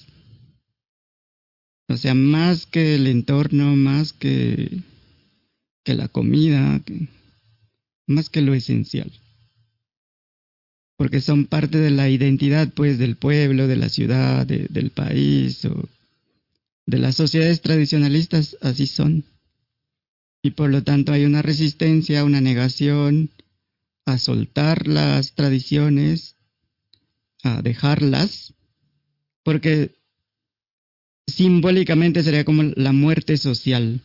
A: O sea, más que el entorno, más que, que la comida, más que lo esencial. Porque son parte de la identidad, pues, del pueblo, de la ciudad, del país, o de las sociedades tradicionalistas, así son. Y por lo tanto hay una resistencia, una negación a soltar las tradiciones a dejarlas, porque simbólicamente sería como la muerte social,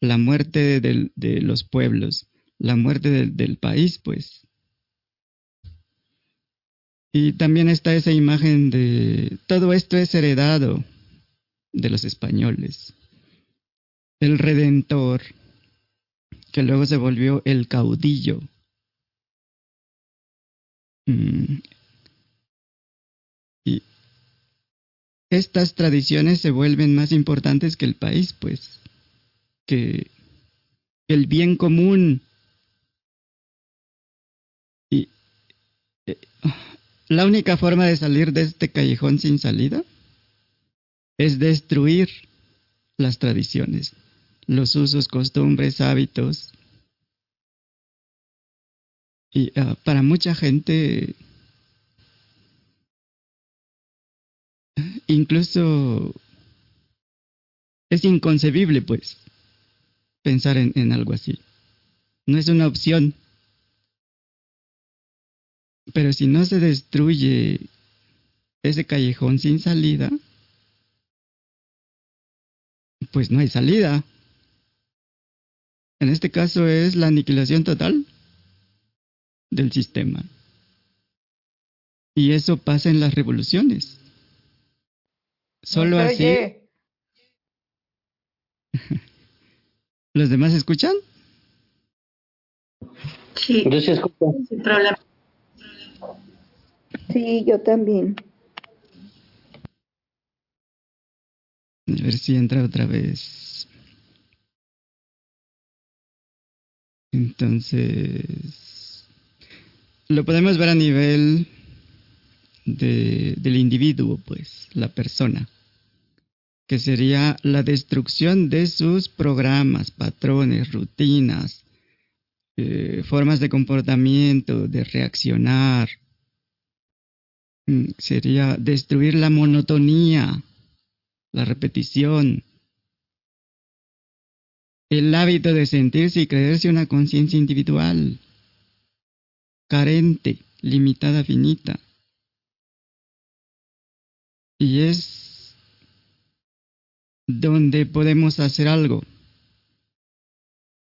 A: la muerte de los pueblos, la muerte del país, pues. Y también está esa imagen de todo esto es heredado de los españoles. El redentor, que luego se volvió el caudillo. Mm, y estas tradiciones se vuelven más importantes que el país, pues, que el bien común. Y eh, la única forma de salir de este callejón sin salida es destruir las tradiciones, los usos, costumbres, hábitos. Y ah, para mucha gente incluso es inconcebible, pues, pensar en, algo así. No es una opción. Pero si no se destruye ese callejón sin salida, pues no hay salida. En este caso es la aniquilación total del sistema. Y eso pasa en las revoluciones. Solo así. ¿Los demás escuchan?
B: Sí.
C: Yo sí escucho.
B: Sin problema.
D: Sí, yo también.
A: A ver si entra otra vez. Entonces, lo podemos ver a nivel de, del individuo, pues, la persona, que sería la destrucción de sus programas, patrones, rutinas, eh, formas de comportamiento, de reaccionar. Mm, sería destruir la monotonía, la repetición, el hábito de sentirse y creerse una conciencia individual, carente, limitada, finita. Y es donde podemos hacer algo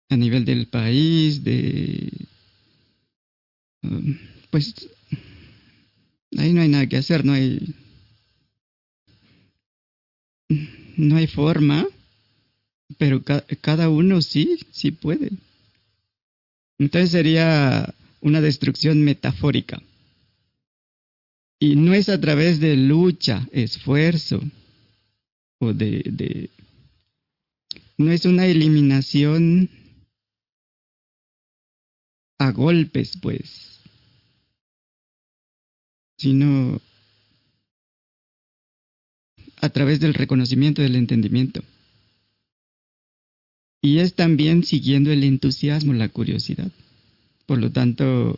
A: a nivel del país, de... Um, pues ahí no hay nada que hacer, no hay... No hay forma, pero cada uno sí, sí puede. Entonces sería una destrucción metafórica. Y no es a través de lucha, esfuerzo o de, no es una eliminación a golpes, pues, sino a través del reconocimiento del entendimiento. Y es también siguiendo el entusiasmo, la curiosidad. Por lo tanto,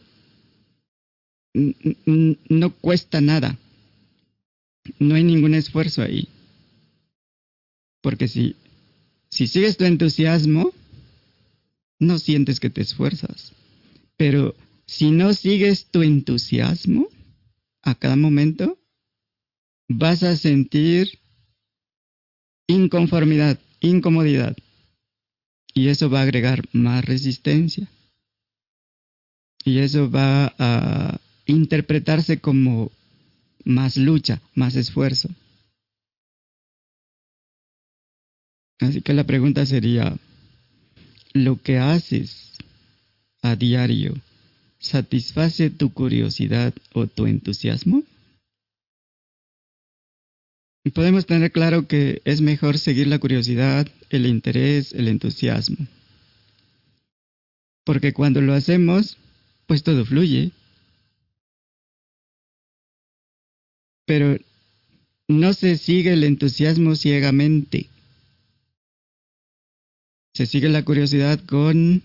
A: no cuesta nada. No hay ningún esfuerzo ahí. Porque si, si sigues tu entusiasmo, no sientes que te esfuerzas. Pero si no sigues tu entusiasmo a cada momento, vas a sentir inconformidad, incomodidad. Y eso va a agregar más resistencia. Y eso va a interpretarse como más lucha, más esfuerzo. Así que la pregunta sería, ¿lo que haces a diario satisface tu curiosidad o tu entusiasmo? Podemos tener claro que es mejor seguir la curiosidad, el interés, el entusiasmo. Porque cuando lo hacemos, pues todo fluye. Pero no se sigue el entusiasmo ciegamente. Se sigue la curiosidad con,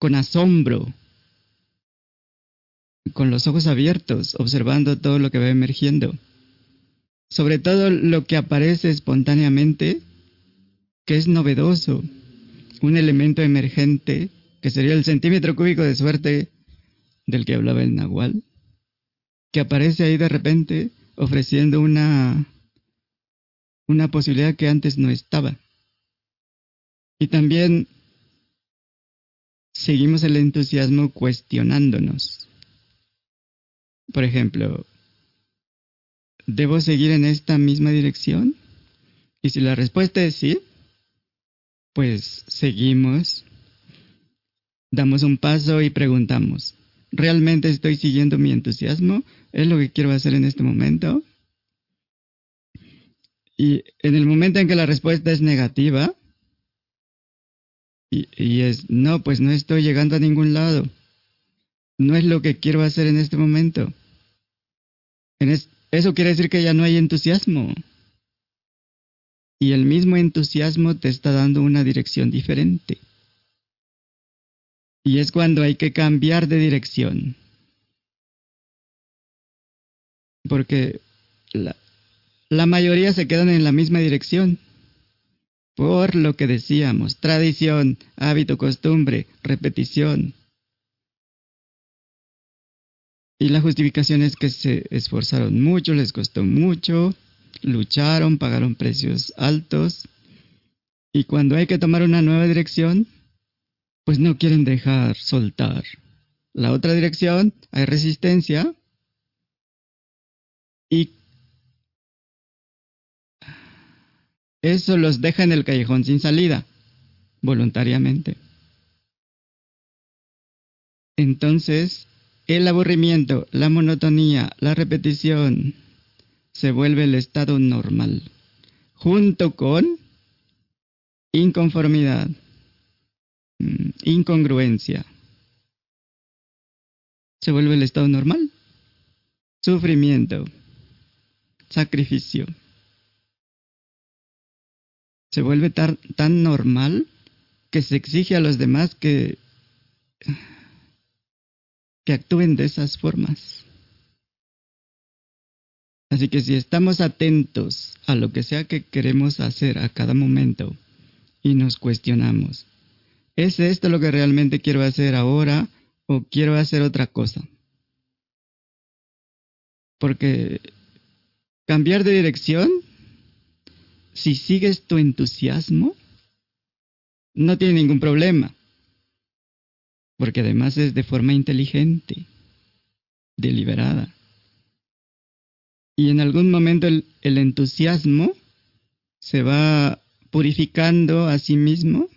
A: con asombro, con los ojos abiertos, observando todo lo que va emergiendo. Sobre todo lo que aparece espontáneamente, que es novedoso, un elemento emergente, que sería el centímetro cúbico de suerte del que hablaba el Nahual, que aparece ahí de repente ofreciendo una, una posibilidad que antes no estaba. Y también seguimos el entusiasmo cuestionándonos. Por ejemplo, ¿debo seguir en esta misma dirección? Y si la respuesta es sí, pues seguimos, damos un paso y preguntamos, ¿realmente estoy siguiendo mi entusiasmo? ¿Es lo que quiero hacer en este momento? Y en el momento en que la respuesta es negativa, y, es, no, pues no estoy llegando a ningún lado. No es lo que quiero hacer en este momento. eso quiere decir que ya no hay entusiasmo. Y el mismo entusiasmo te está dando una dirección diferente. Y es cuando hay que cambiar de dirección. Porque la, mayoría se quedan en la misma dirección. Por lo que decíamos, tradición, hábito, costumbre, repetición. Y la justificación es que se esforzaron mucho, les costó mucho, lucharon, pagaron precios altos. Y cuando hay que tomar una nueva dirección, pues no quieren dejar soltar. La otra dirección, hay resistencia. Y eso los deja en el callejón sin salida, voluntariamente. Entonces, el aburrimiento, la monotonía, la repetición, se vuelve el estado normal, junto con inconformidad, incongruencia. Se vuelve el estado normal, sufrimiento, sacrificio se vuelve tan, tan normal que se exige a los demás que, que actúen de esas formas. Así que si estamos atentos a lo que sea que queremos hacer a cada momento y nos cuestionamos, ¿es esto lo que realmente quiero hacer ahora o quiero hacer otra cosa? Porque cambiar de dirección si sigues tu entusiasmo, no tiene ningún problema. Porque además es de forma inteligente, deliberada. Y en algún momento el, entusiasmo se va purificando a sí mismo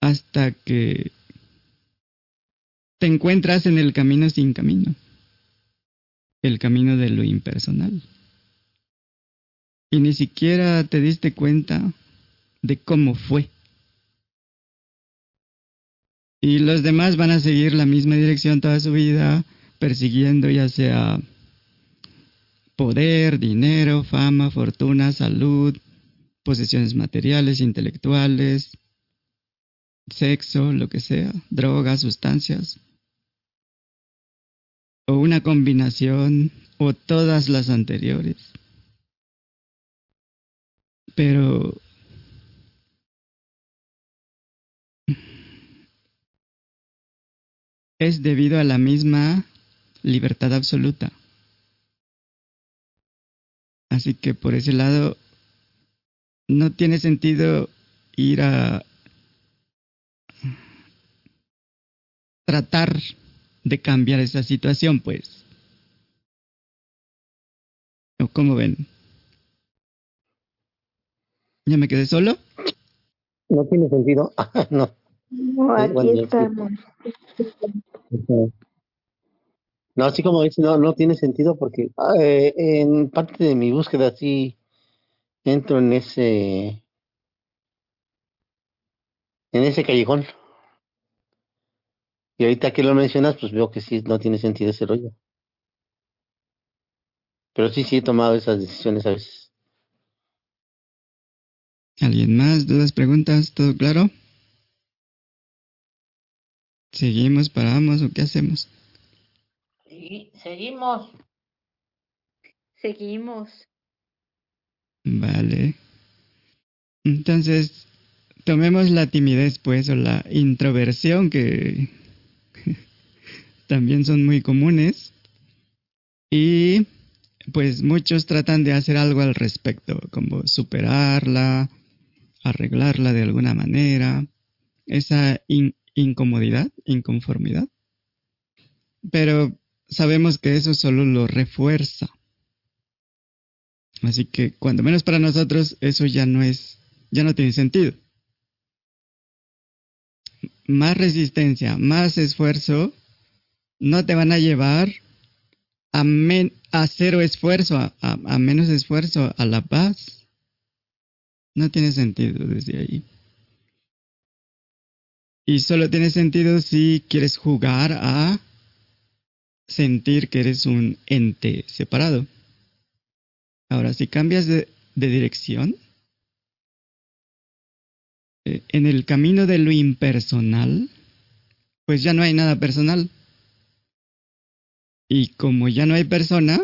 A: hasta que te encuentras en el camino sin camino, el camino de lo impersonal. y ni siquiera te diste cuenta de cómo fue. Y los demás van a seguir la misma dirección toda su vida, persiguiendo ya sea poder, dinero, fama, fortuna, salud, posesiones materiales, intelectuales, sexo, lo que sea, drogas, sustancias, o una combinación, o todas las anteriores. Pero es debido a la misma libertad absoluta. Así que por ese lado no tiene sentido ir a tratar de cambiar esa situación, pues. ¿O cómo ven? ¿Ya me quedé solo?
C: No tiene sentido. no.
D: No, aquí estamos.
C: No, así como dice, no, no tiene sentido porque eh, en parte de mi búsqueda sí entro en ese en ese callejón. Y ahorita que lo mencionas, pues veo que sí, no tiene sentido ese rollo. Pero sí, sí he tomado esas decisiones a veces.
A: ¿Alguien más? ¿Dudas, preguntas? ¿Todo claro? ¿Seguimos, paramos o qué hacemos?
E: Sí, seguimos.
B: Seguimos.
A: Vale. Entonces, tomemos la timidez, pues, o la introversión, que también son muy comunes. Y, pues, muchos tratan de hacer algo al respecto, como superarla, arreglarla de alguna manera. Esa incomodidad, inconformidad. Pero sabemos que eso solo lo refuerza. Así que cuando menos para nosotros eso ya no es, ya no tiene sentido. Más resistencia, más esfuerzo no te van a llevar a, a cero esfuerzo, a menos esfuerzo, a la paz. No tiene sentido desde ahí. Y solo tiene sentido si quieres jugar a sentir que eres un ente separado. Ahora, si cambias de, dirección, eh, en el camino de lo impersonal, pues ya no hay nada personal. Y como ya no hay persona,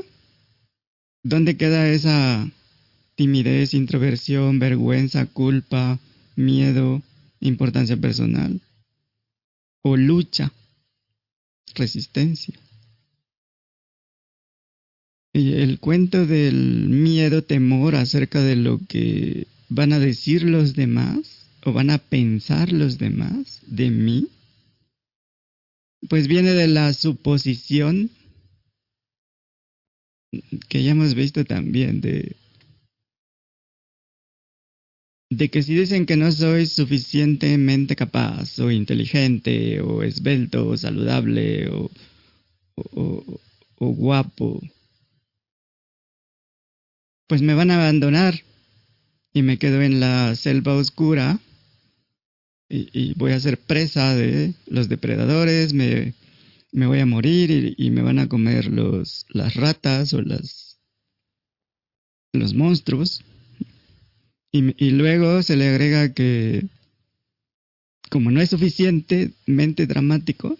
A: ¿dónde queda esa timidez, introversión, vergüenza, culpa, miedo, importancia personal? o lucha, resistencia. Y el cuento del miedo, temor acerca de lo que van a decir los demás o van a pensar los demás de mí, pues viene de la suposición que ya hemos visto también de de que si dicen que no soy suficientemente capaz o inteligente o esbelto o saludable o, o, guapo, pues me van a abandonar y me quedo en la selva oscura y, voy a ser presa de los depredadores, me, me voy a morir y, y, me van a comer los, las ratas o las, los monstruos. Y, luego se le agrega que, como no es suficientemente dramático,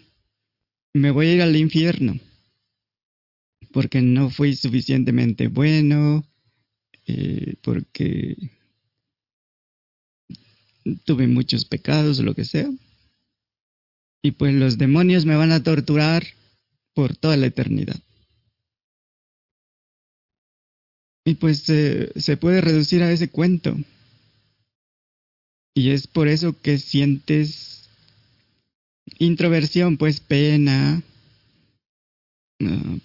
A: me voy a ir al infierno. Porque no fui suficientemente bueno, eh, porque tuve muchos pecados o lo que sea. Y pues los demonios me van a torturar por toda la eternidad. Y pues se puede reducir a ese cuento. Y es por eso que sientes introversión, pues pena,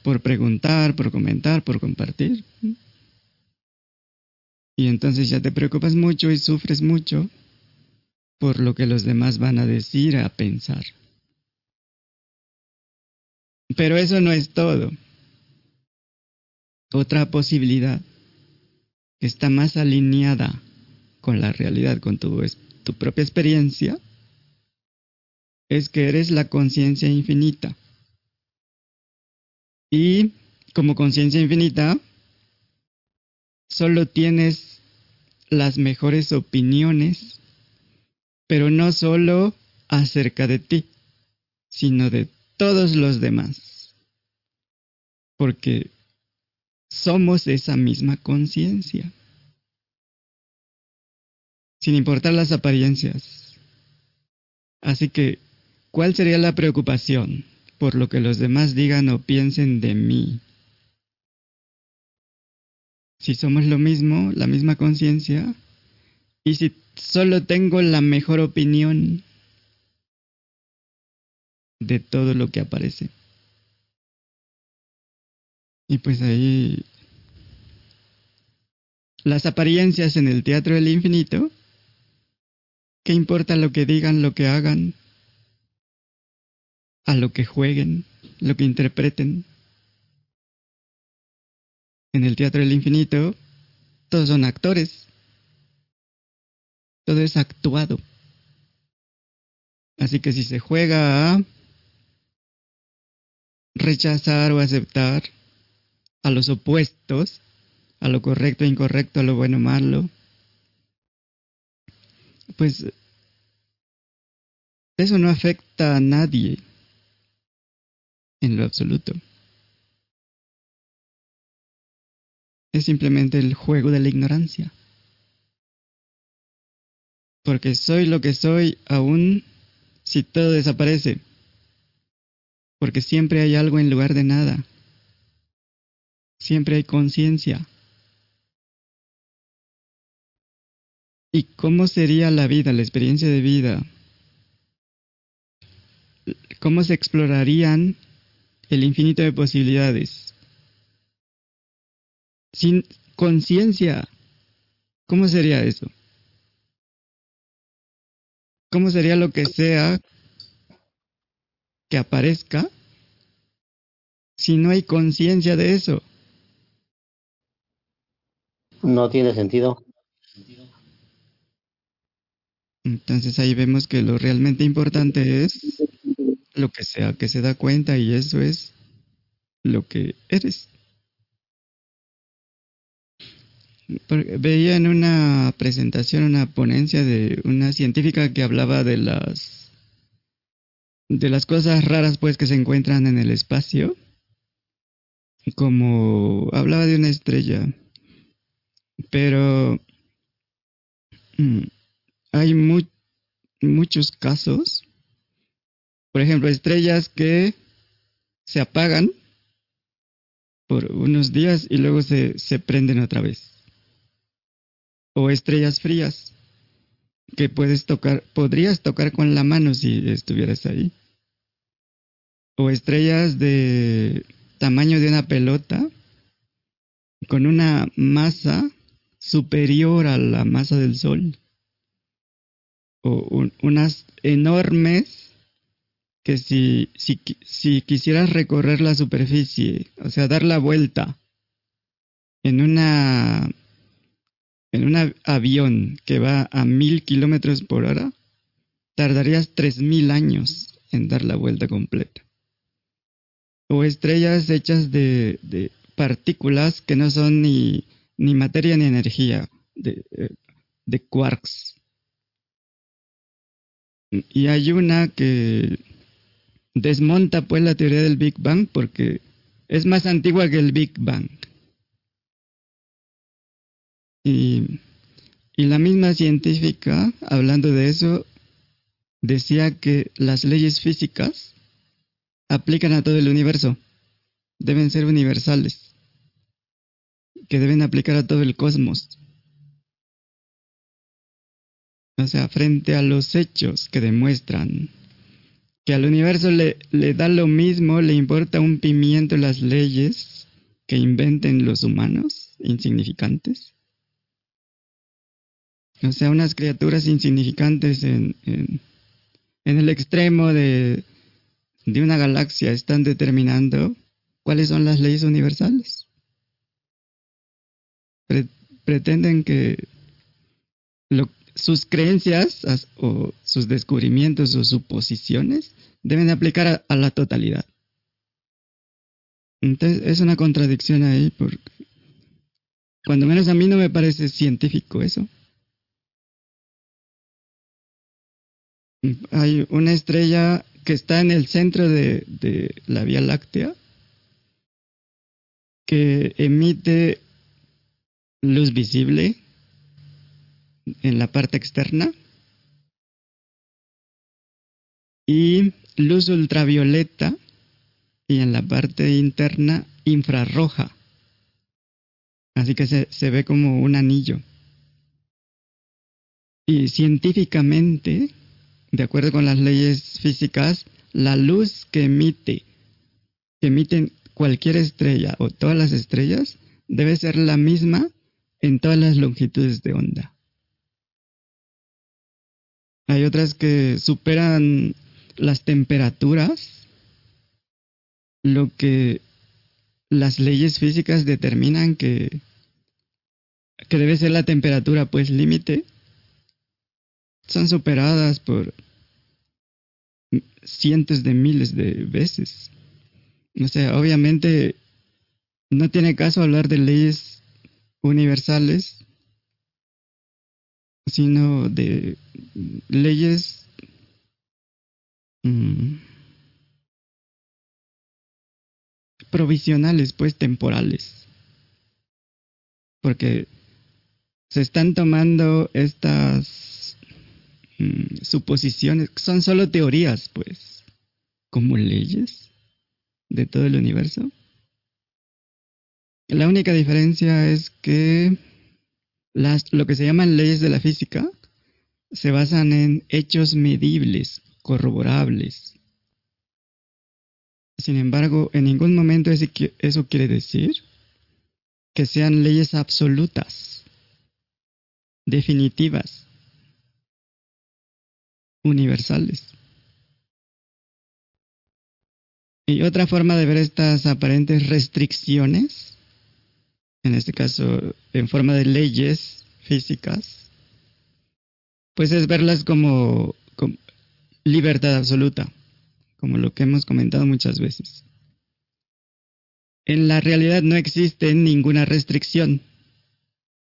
A: por preguntar, por comentar, por compartir. Y entonces ya te preocupas mucho y sufres mucho por lo que los demás van a decir, a pensar. Pero eso no es todo. Otra posibilidad que está más alineada con la realidad, con tu, propia experiencia, es que eres la conciencia infinita. Y como conciencia infinita, solo tienes las mejores opiniones, pero no solo acerca de ti, sino de todos los demás. Porque somos esa misma conciencia. Sin importar las apariencias. Así que, ¿cuál sería la preocupación por lo que los demás digan o piensen de mí? Si somos lo mismo, la misma conciencia, y si solo tengo la mejor opinión de todo lo que aparece. Y pues ahí las apariencias en el teatro del infinito, ¿qué importa lo que digan, lo que hagan? A lo que jueguen, lo que interpreten. En el teatro del infinito, todos son actores. Todo es actuado. Así que si se juega rechazar o aceptar a los opuestos, a lo correcto e incorrecto, a lo bueno malo, pues eso no afecta a nadie en lo absoluto. Es simplemente el juego de la ignorancia. Porque soy lo que soy aún si todo desaparece. Porque siempre hay algo en lugar de nada. Siempre hay conciencia. ¿Y cómo sería la vida, la experiencia de vida? ¿Cómo se explorarían el infinito de posibilidades? Sin conciencia, ¿cómo sería eso? ¿Cómo sería lo que sea que aparezca si no hay conciencia de eso?
C: No tiene sentido.
A: Entonces ahí vemos que lo realmente importante es lo que sea que se da cuenta y eso es lo que eres. Veía en una presentación, una ponencia de una científica que hablaba de las de las cosas raras pues que se encuentran en el espacio. Como hablaba de una estrella. Pero mm, hay muchos casos. Por ejemplo, estrellas que se apagan por unos días y luego se, se prenden otra vez. O estrellas frías que puedes tocar, podrías tocar con la mano si estuvieras ahí. O estrellas de tamaño de una pelota con una masa superior a la masa del Sol o unas enormes que si, si, si quisieras recorrer la superficie, o sea, dar la vuelta en una en un avión que va a mil kilómetros por hora, tardarías tres mil años en dar la vuelta completa. O estrellas hechas de, partículas que no son ni, ni materia ni energía, de, eh, de quarks. Y hay una que desmonta pues la teoría del Big Bang porque es más antigua que el Big Bang. Y, y la misma científica, hablando de eso, decía que las leyes físicas aplican a todo el universo, deben ser universales, que deben aplicar a todo el cosmos. O sea, frente a los hechos que demuestran que al universo le, le da lo mismo, le importa un pimiento las leyes que inventen los humanos insignificantes. O sea, unas criaturas insignificantes en, en, en el extremo de, de una galaxia están determinando cuáles son las leyes universales. pretenden que sus creencias o sus descubrimientos o suposiciones deben aplicar a, la totalidad. Entonces es una contradicción ahí porque cuando menos a mí no me parece científico eso. Hay una estrella que está en el centro de, la Vía Láctea que emite luz visible en la parte externa y luz ultravioleta y en la parte interna infrarroja. Así que se ve como un anillo. Y científicamente, de acuerdo con las leyes físicas, la luz que emite, que emiten cualquier estrella o todas las estrellas, debe ser la misma en todas las longitudes de onda. Hay otras que superan las temperaturas, lo que las leyes físicas determinan que, que debe ser la temperatura pues límite, son superadas por cientos de miles de veces. O sea, obviamente no tiene caso hablar de leyes universales, sino de leyes mm, provisionales, pues temporales. Porque se están tomando estas mm, suposiciones, son solo teorías, pues, como leyes de todo el universo. La única diferencia es que las, lo que se llaman leyes de la física se basan en hechos medibles, corroborables. Sin embargo, en ningún momento eso quiere decir que sean leyes absolutas, definitivas, universales. Y otra forma de ver estas aparentes restricciones, en este caso en forma de leyes físicas, pues es verlas como, libertad absoluta, como lo que hemos comentado muchas veces. En la realidad no existe ninguna restricción.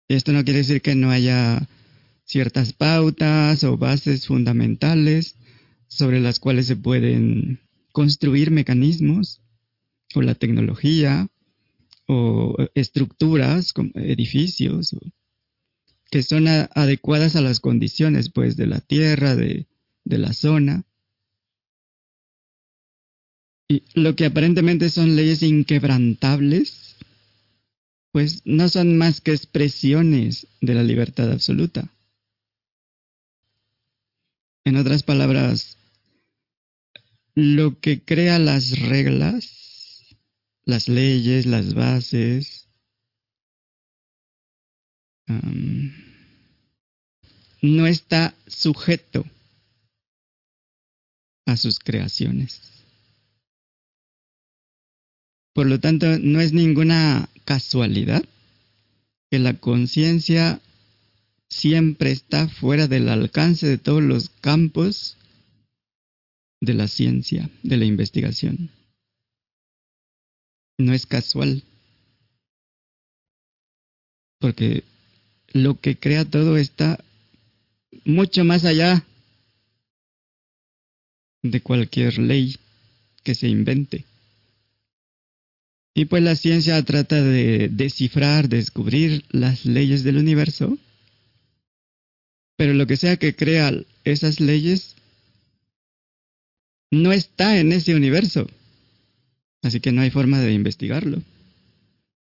A: Esto no quiere decir que no haya ciertas pautas o bases fundamentales sobre las cuales se pueden construir mecanismos o la tecnología o estructuras como edificios que son adecuadas a las condiciones pues de la tierra, de, de la zona. Y lo que aparentemente son leyes inquebrantables, pues no son más que expresiones de la libertad absoluta. En otras palabras, lo que crea las reglas, las leyes, las bases, no está sujeto a sus creaciones. Por lo tanto, no es ninguna casualidad que la conciencia siempre está fuera del alcance de todos los campos de la ciencia, de la investigación. No es casual. Porque lo que crea todo está mucho más allá de cualquier ley que se invente. Y pues la ciencia trata de descifrar, descubrir las leyes del universo, pero lo que sea que crea esas leyes no está en ese universo, así que no hay forma de investigarlo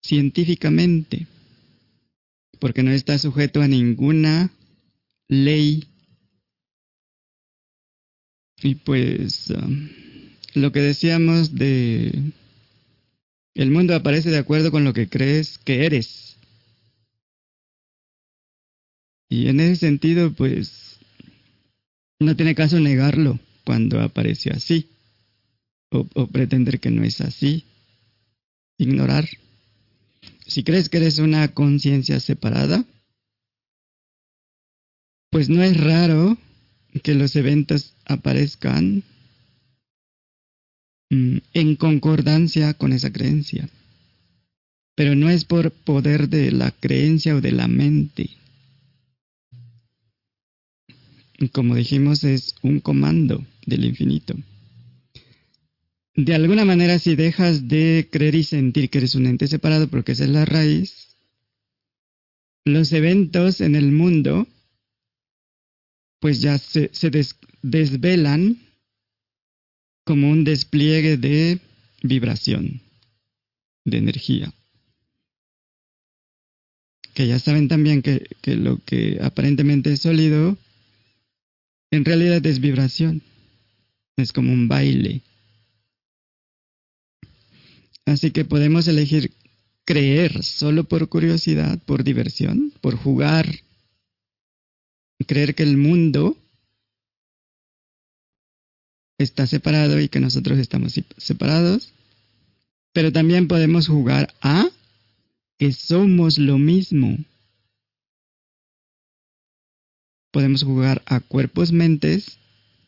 A: científicamente porque no está sujeto a ninguna ley. Y pues um, lo que decíamos de el mundo aparece de acuerdo con lo que crees que eres. Y en ese sentido, pues no tiene caso negarlo cuando aparece así, o pretender que no es así, ignorar si crees que eres una conciencia separada, pues no es raro que los eventos aparezcan mm, en concordancia con esa creencia. Pero no es por poder de la creencia o de la mente. Como dijimos, es un comando del infinito. De alguna manera, si dejas de creer y sentir que eres un ente separado, porque esa es la raíz, los eventos en el mundo pues ya se, desvelan como un despliegue de vibración, de energía. Que ya saben también que, que lo que aparentemente es sólido, en realidad es vibración. Es como un baile. Así que podemos elegir creer solo por curiosidad, por diversión, por jugar creer que el mundo está separado y que nosotros estamos separados, pero también podemos jugar a que somos lo mismo. Podemos jugar a cuerpos mentes,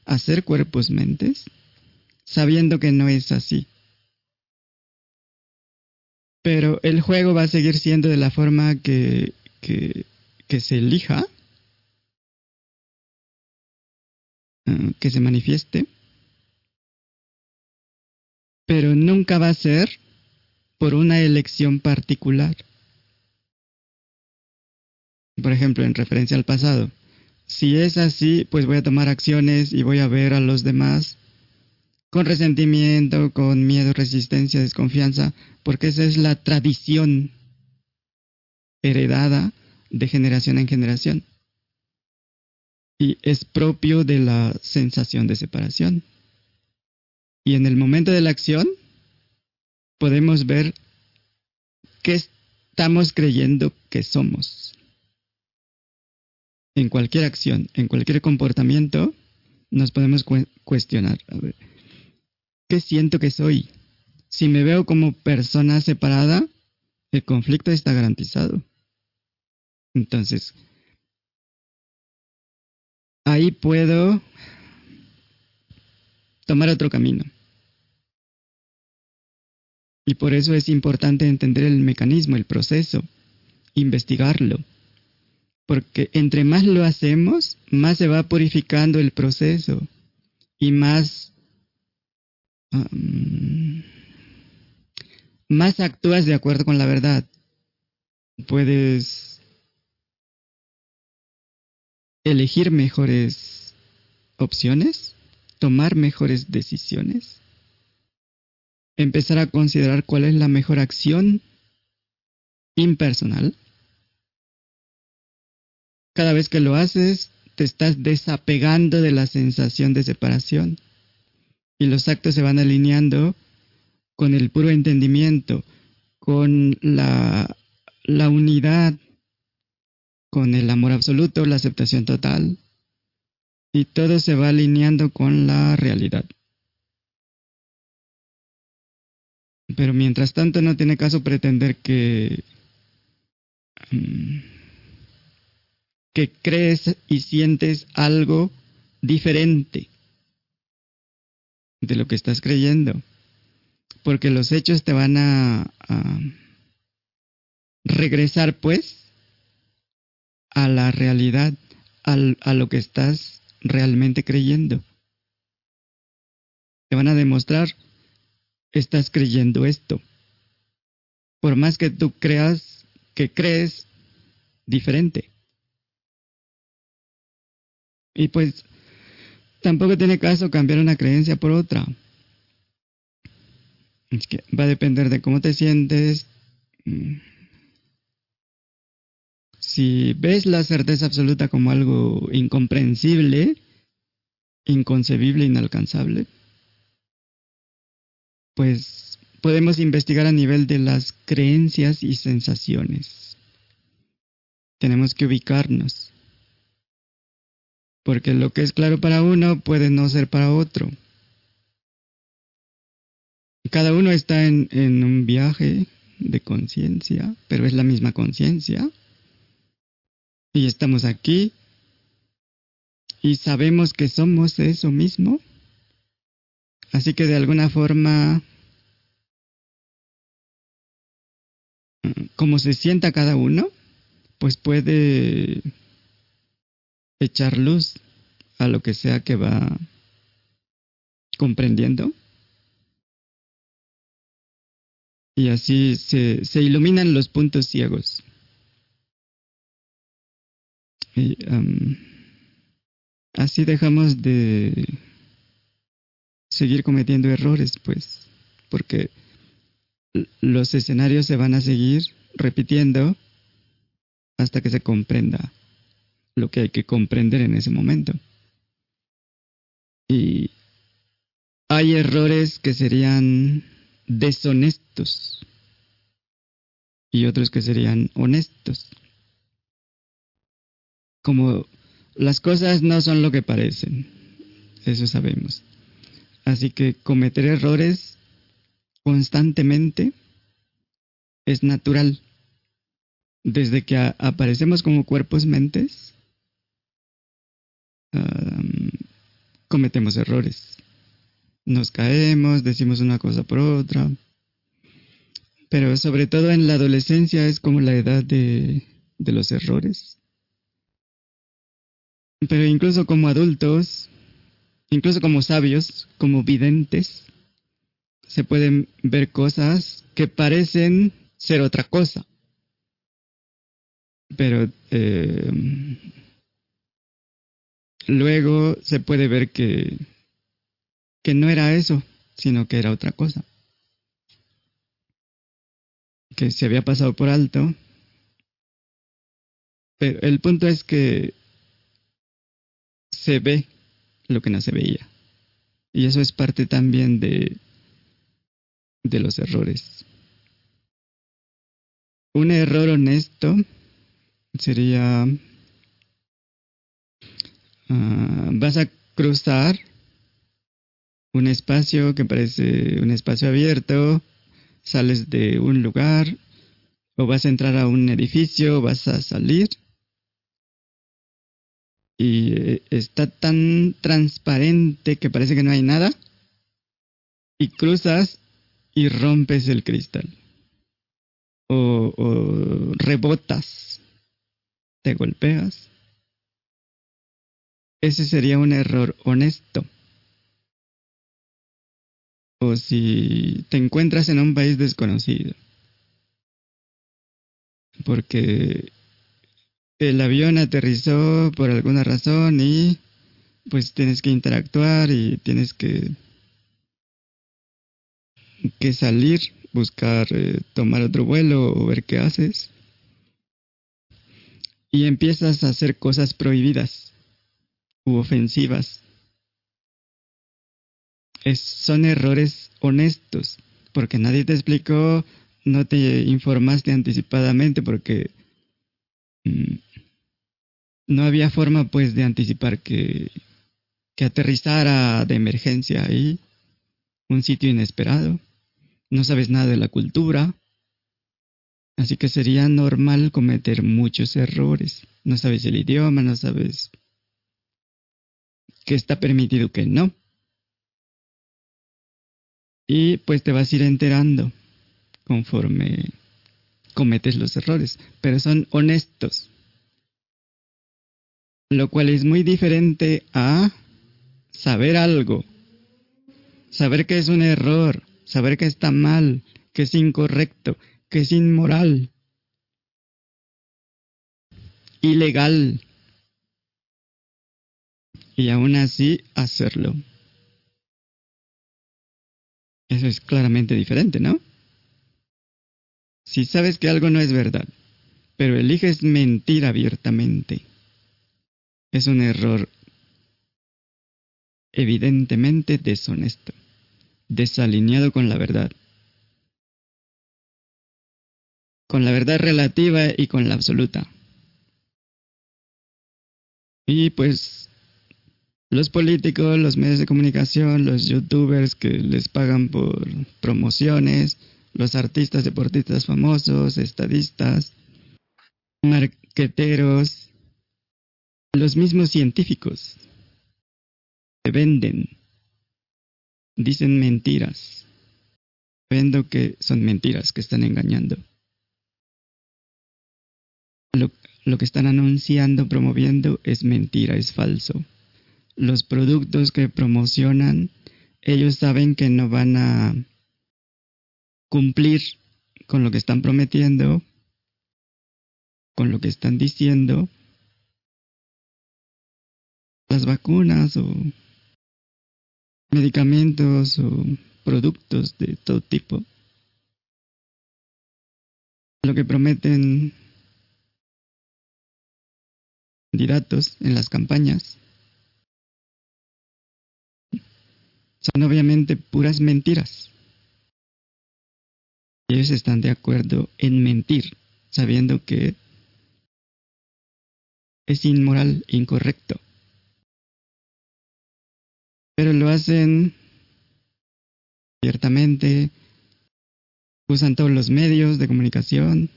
A: a ser cuerpos mentes, sabiendo que no es así. Pero el juego va a seguir siendo de la forma que, que, que se elija Eh, que se manifieste, pero nunca va a ser por una elección particular. Por ejemplo, en referencia al pasado. Si es así, pues voy a tomar acciones y voy a ver a los demás con resentimiento, con miedo, resistencia, desconfianza, porque esa es la tradición heredada de generación en generación y es propio de la sensación de separación. Y en el momento de la acción podemos ver qué estamos creyendo que somos. En cualquier acción, en cualquier comportamiento, nos podemos cuestionar. ¿Qué siento que soy? Si me veo como persona separada, el conflicto está garantizado. Entonces, ahí puedo tomar otro camino. Y por eso es importante entender el mecanismo, el proceso, investigarlo. Porque entre más lo hacemos, más se va purificando el proceso y más, más actúas de acuerdo con la verdad. Puedes elegir mejores opciones, tomar mejores decisiones, empezar a considerar cuál es la mejor acción impersonal. Cada vez que lo haces, te estás desapegando de la sensación de separación y los actos se van alineando con el puro entendimiento, con la, la unidad con el amor absoluto, la aceptación total, y todo se va alineando con la realidad. Pero mientras tanto no tiene caso pretender que, mm, que crees y sientes algo diferente de lo que estás creyendo, porque los hechos te van a, regresar pues a la realidad, a lo que estás realmente creyendo. Te van a demostrar, estás creyendo esto. Por más que tú creas que crees diferente. Y pues tampoco tiene caso cambiar una creencia por otra. Es que va a depender de cómo te sientes. Mm, si ves la certeza absoluta como algo incomprensible, inconcebible, inalcanzable, pues podemos investigar a nivel de las creencias y sensaciones. Tenemos que ubicarnos. Porque lo que es claro para uno puede no ser para otro. Cada uno está en, en un viaje de conciencia, pero es la misma conciencia. Y estamos aquí y sabemos que somos eso mismo. Así que de alguna forma, como se sienta cada uno, pues puede echar luz a lo que sea que va comprendiendo. Y así se, se iluminan los puntos ciegos. Y, así dejamos de seguir cometiendo errores, pues, porque los escenarios se van a seguir repitiendo hasta que se comprenda lo que hay que comprender en ese momento. Y hay errores que serían deshonestos y otros que serían honestos. Como las cosas no son lo que parecen, eso sabemos. Así que cometer errores constantemente es natural. Desde que aparecemos como cuerpos mentes, cometemos errores. Nos caemos, decimos una cosa por otra. Pero sobre todo en la adolescencia es como la edad de, de los errores. Pero incluso como adultos, incluso como sabios, como videntes, se pueden ver cosas que parecen ser otra cosa. Pero eh, luego se puede ver que, que no era eso, sino que era otra cosa. Que se había pasado por alto. Pero el punto es que se ve lo que no se veía. Y eso es parte también de, de los errores. Un error honesto sería, ah, vas a cruzar un espacio que parece un espacio abierto, sales de un lugar o vas a entrar a un edificio, vas a salir y eh, está tan transparente que parece que no hay nada y cruzas y rompes el cristal o, o rebotas, te golpeas. Ese sería un error honesto. O si te encuentras en un país desconocido. Porque el avión aterrizó por alguna razón y pues tienes que interactuar y tienes que que salir, buscar eh, tomar otro vuelo o ver qué haces. Y empiezas a hacer cosas prohibidas u ofensivas. Son errores honestos, porque nadie te explicó, no te informaste anticipadamente, porque mm, no había forma pues de anticipar que, que aterrizara de emergencia ahí, un sitio inesperado. No sabes nada de la cultura. Así que sería normal cometer muchos errores. No sabes el idioma, no sabes qué está permitido, qué no. Y pues te vas a ir enterando conforme cometes los errores, pero son honestos lo cual es muy diferente a saber algo, saber que es un error, saber que está mal, que es incorrecto, que es inmoral, ilegal, y aún así hacerlo. Eso es claramente diferente, ¿no? Si sabes que algo no es verdad, pero eliges mentir abiertamente, es un error evidentemente deshonesto, desalineado con la verdad, con la verdad relativa y con la absoluta. Y pues los políticos, los medios de comunicación, los youtubers que les pagan por promociones los artistas, deportistas famosos, estadistas, marqueteros, los mismos científicos se venden, dicen mentiras, vendo que son mentiras, que están engañando. Lo que están anunciando, promoviendo es mentira, es falso. Los productos que promocionan, ellos saben que no van a cumplir con lo que están prometiendo, con lo que están diciendo, las vacunas o medicamentos o productos de todo tipo. Lo que prometen candidatos en las campañas son obviamente puras mentiras. Ellos están de acuerdo en mentir, sabiendo que es inmoral, incorrecto. Pero lo hacen abiertamente, usan todos los medios de comunicación,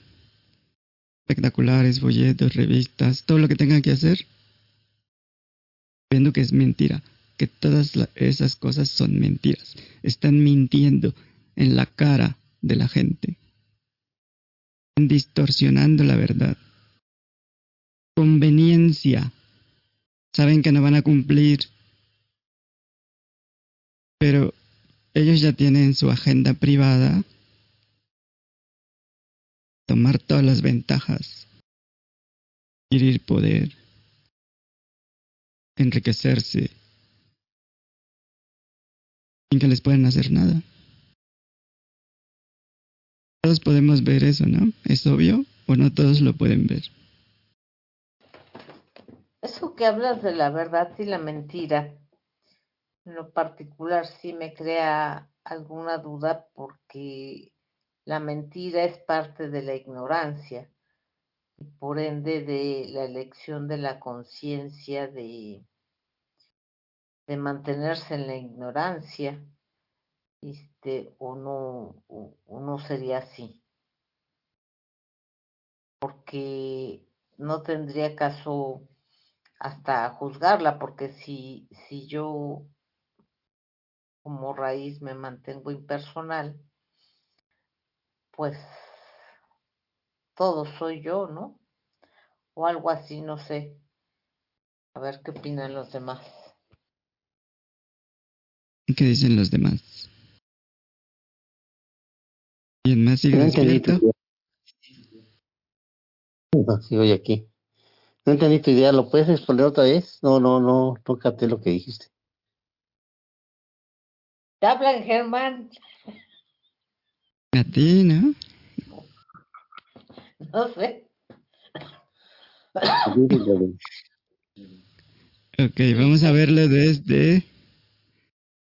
A: espectaculares, folletos, revistas, todo lo que tengan que hacer, viendo que es mentira, que todas esas cosas son mentiras. Están mintiendo en la cara de la gente, están distorsionando la verdad. Conveniencia. Saben que no van a cumplir, pero ellos ya tienen su agenda privada tomar todas las ventajas, adquirir poder, enriquecerse, sin que les puedan hacer nada. Todos podemos ver eso, ¿no? ¿Es obvio o no todos lo pueden ver?
E: Eso que hablas de la verdad y la mentira, en lo particular sí me crea alguna duda porque la mentira es parte de la ignorancia y por ende de la elección de la conciencia de, de mantenerse en la ignorancia este, o, no, o, no sería así. Porque no tendría caso hasta juzgarla, porque si, si yo como raíz me mantengo impersonal, pues todo soy yo, ¿no? O algo así, no sé. A ver qué opinan los demás.
A: ¿Qué dicen los demás? ¿Quién más sigue no despierto?
C: No, sí, voy aquí. No entendí tu idea, ¿lo puedes exponer otra vez? No, no, no, no capté lo que dijiste.
E: ¿Te hablan, Germán?
A: A ti, ¿no?
E: No sé.
A: ok, vamos a verlo desde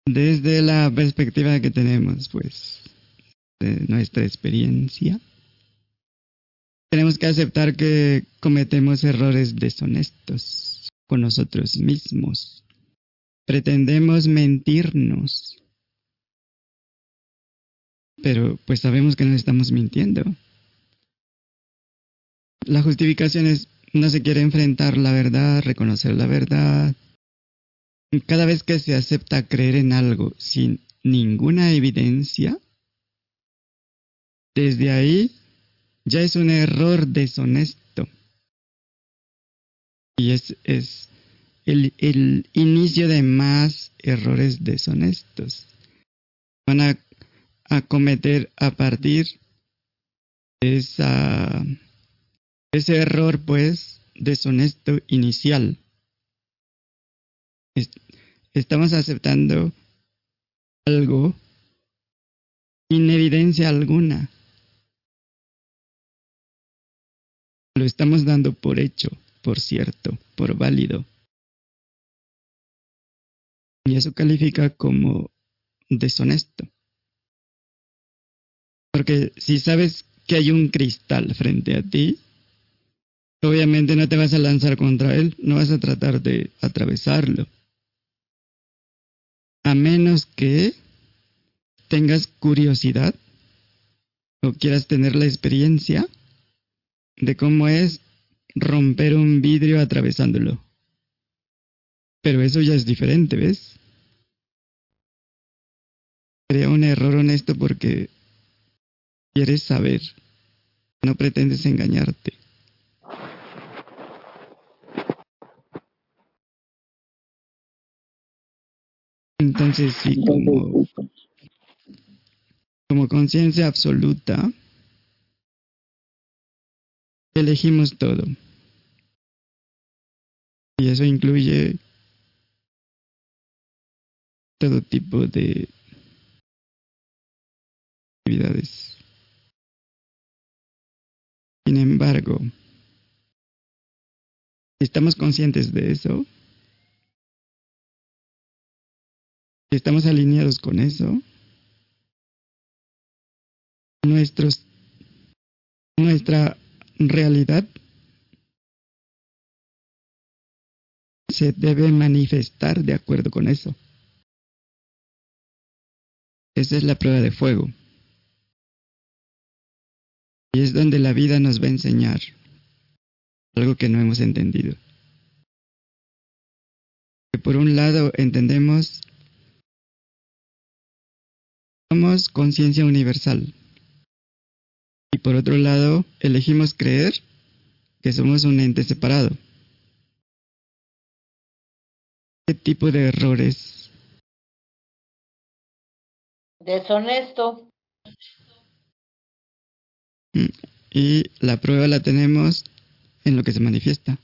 A: desde la perspectiva que tenemos, pues, de nuestra experiencia. Tenemos que aceptar que cometemos errores deshonestos con nosotros mismos. Pretendemos mentirnos pero pues sabemos que nos estamos mintiendo. La justificación es no se quiere enfrentar la verdad, reconocer la verdad. Cada vez que se acepta creer en algo sin ninguna evidencia, desde ahí ya es un error deshonesto. Y es, es el, el inicio de más errores deshonestos. Van a a cometer a partir de esa, ese error, pues, deshonesto inicial. Estamos aceptando algo sin evidencia alguna. Lo estamos dando por hecho, por cierto, por válido. Y eso califica como deshonesto. Porque si sabes que hay un cristal frente a ti, obviamente no te vas a lanzar contra él, no vas a tratar de atravesarlo. A menos que tengas curiosidad o quieras tener la experiencia de cómo es romper un vidrio atravesándolo. Pero eso ya es diferente, ¿ves? Sería un error honesto porque quieres saber, no pretendes engañarte. Entonces sí, como, conciencia absoluta, elegimos todo. Y eso incluye todo tipo de actividades. Sin embargo, estamos conscientes de eso, estamos alineados con eso, nuestros, nuestra realidad se debe manifestar de acuerdo con eso. Esa es la prueba de fuego. Y es donde la vida nos va a enseñar algo que no hemos entendido. Que por un lado entendemos somos conciencia universal. Y por otro lado, elegimos creer que somos un ente separado. ¿Qué tipo de errores?
E: Deshonesto.
A: Mm, y la prueba la tenemos en lo que se manifiesta.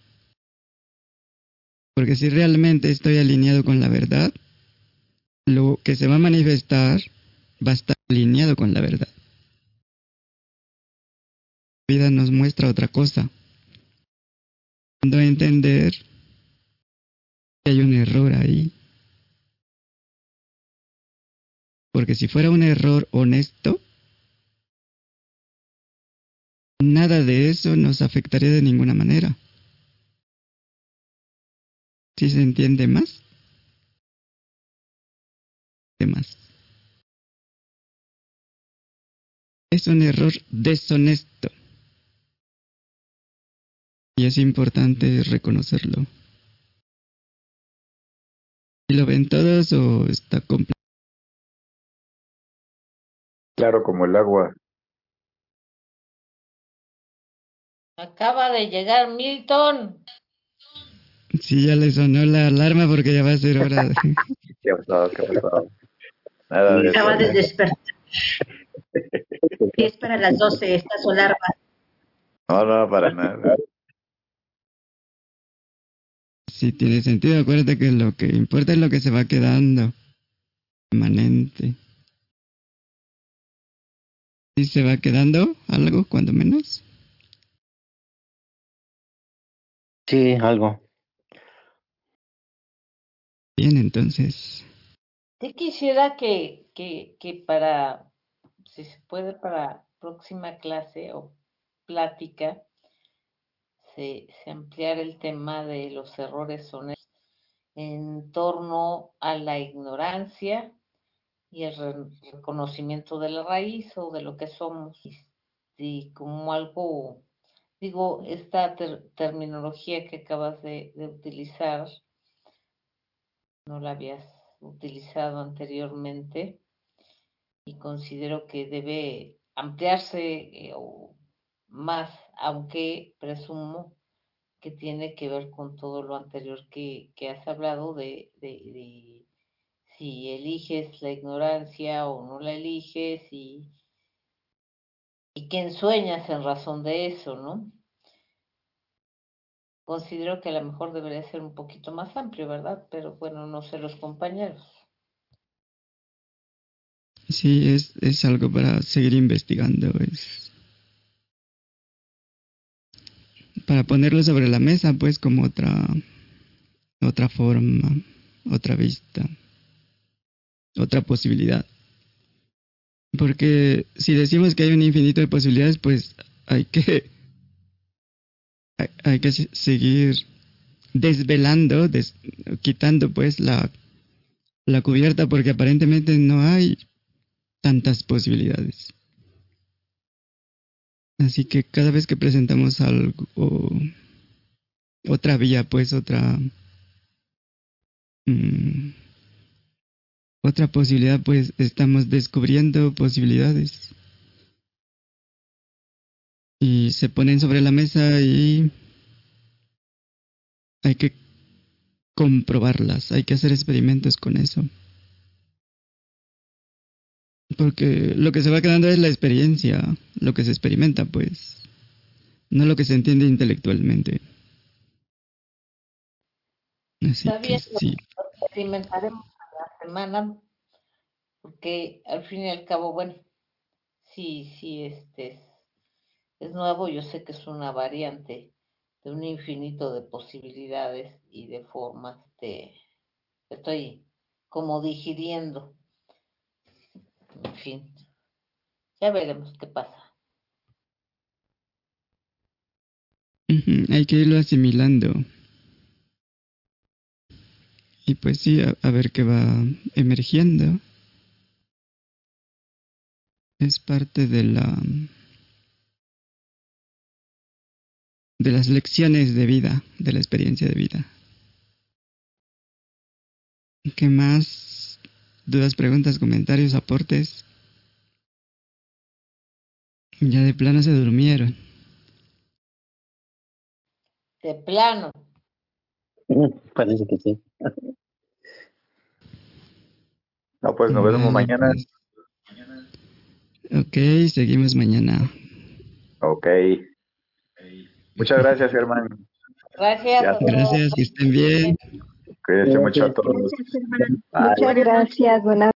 A: Porque si realmente estoy alineado con la verdad, lo que se va a manifestar va a estar alineado con la verdad. La vida nos muestra otra cosa. Cuando entender que hay un error ahí. Porque si fuera un error honesto, nada de eso nos afectaría de ninguna manera. ¿Sí se entiende más? ¿Qué más? Es un error deshonesto. Y es importante reconocerlo. ¿Y lo ven todos o está completo?
F: Claro como el agua.
E: Acaba de llegar Milton.
A: Sí, ya le sonó la alarma porque ya va a ser hora. De...
F: ¿Qué ha pasado? ¿Qué ha pasado? Nada de
G: Acaba
F: eso.
G: de despertar. Es para las 12 esta su alarma.
F: No, no, para nada.
A: Sí, tiene sentido. Acuérdate que lo que importa es lo que se va quedando permanente. ¿Sí se va quedando algo, cuando menos?
C: Sí, algo.
A: Bien, entonces.
E: Sí quisiera que, que, que para, si se puede, para próxima clase o plática, se, ampliara el tema de los errores honestos en torno a la ignorancia y el re- reconocimiento de la raíz o de lo que somos. Y como algo, digo, esta ter- terminología que acabas de utilizar, no la habías utilizado anteriormente y considero que debe ampliarse eh, o más, aunque presumo que tiene que ver con todo lo anterior que, has hablado de si eliges la ignorancia o no la eliges y, y quién sueñas en razón de eso, ¿no? Considero que a lo mejor debería ser un poquito más amplio, ¿verdad? Pero bueno, no sé los compañeros.
A: Sí, es, es algo para seguir investigando. Es para ponerlo sobre la mesa, pues, como otra, otra forma, otra vista, otra posibilidad. Porque si decimos que hay un infinito de posibilidades, pues hay que hay, que se- seguir desvelando, des- quitando pues la, la cubierta porque aparentemente no hay tantas posibilidades. Así que cada vez que presentamos algo, otra vía, pues otra, mm, otra posibilidad, pues estamos descubriendo posibilidades. Y se ponen sobre la mesa y hay que comprobarlas, hay que hacer experimentos con eso. Porque lo que se va quedando es la experiencia, lo que se experimenta, pues, no lo que se entiende intelectualmente. Así
E: Está
A: que
E: bien,
A: sí.
E: lo experimentaremos a la semana, porque al fin y al cabo, bueno, sí, sí, este es, es nuevo, yo sé que es una variante de un infinito de posibilidades y de formas de, estoy como digiriendo, en fin, ya veremos qué pasa.
A: Hay que irlo asimilando. Y pues sí, a, a ver qué va emergiendo. Es parte de la de las lecciones de vida, de la experiencia de vida. ¿Qué más? ¿Dudas, preguntas, comentarios, aportes? Ya de plano se durmieron.
E: De plano,
C: Parece que sí.
F: No, pues nos vemos
A: Bueno,
F: mañana.
A: pues. Ok, seguimos mañana.
F: Ok. Muchas gracias, Germán.
E: gracias.
A: Gracias, que estén bien.
F: Cuídense mucho a todos.
B: Gracias, hermano.
C: Bye.
D: Muchas gracias, buenas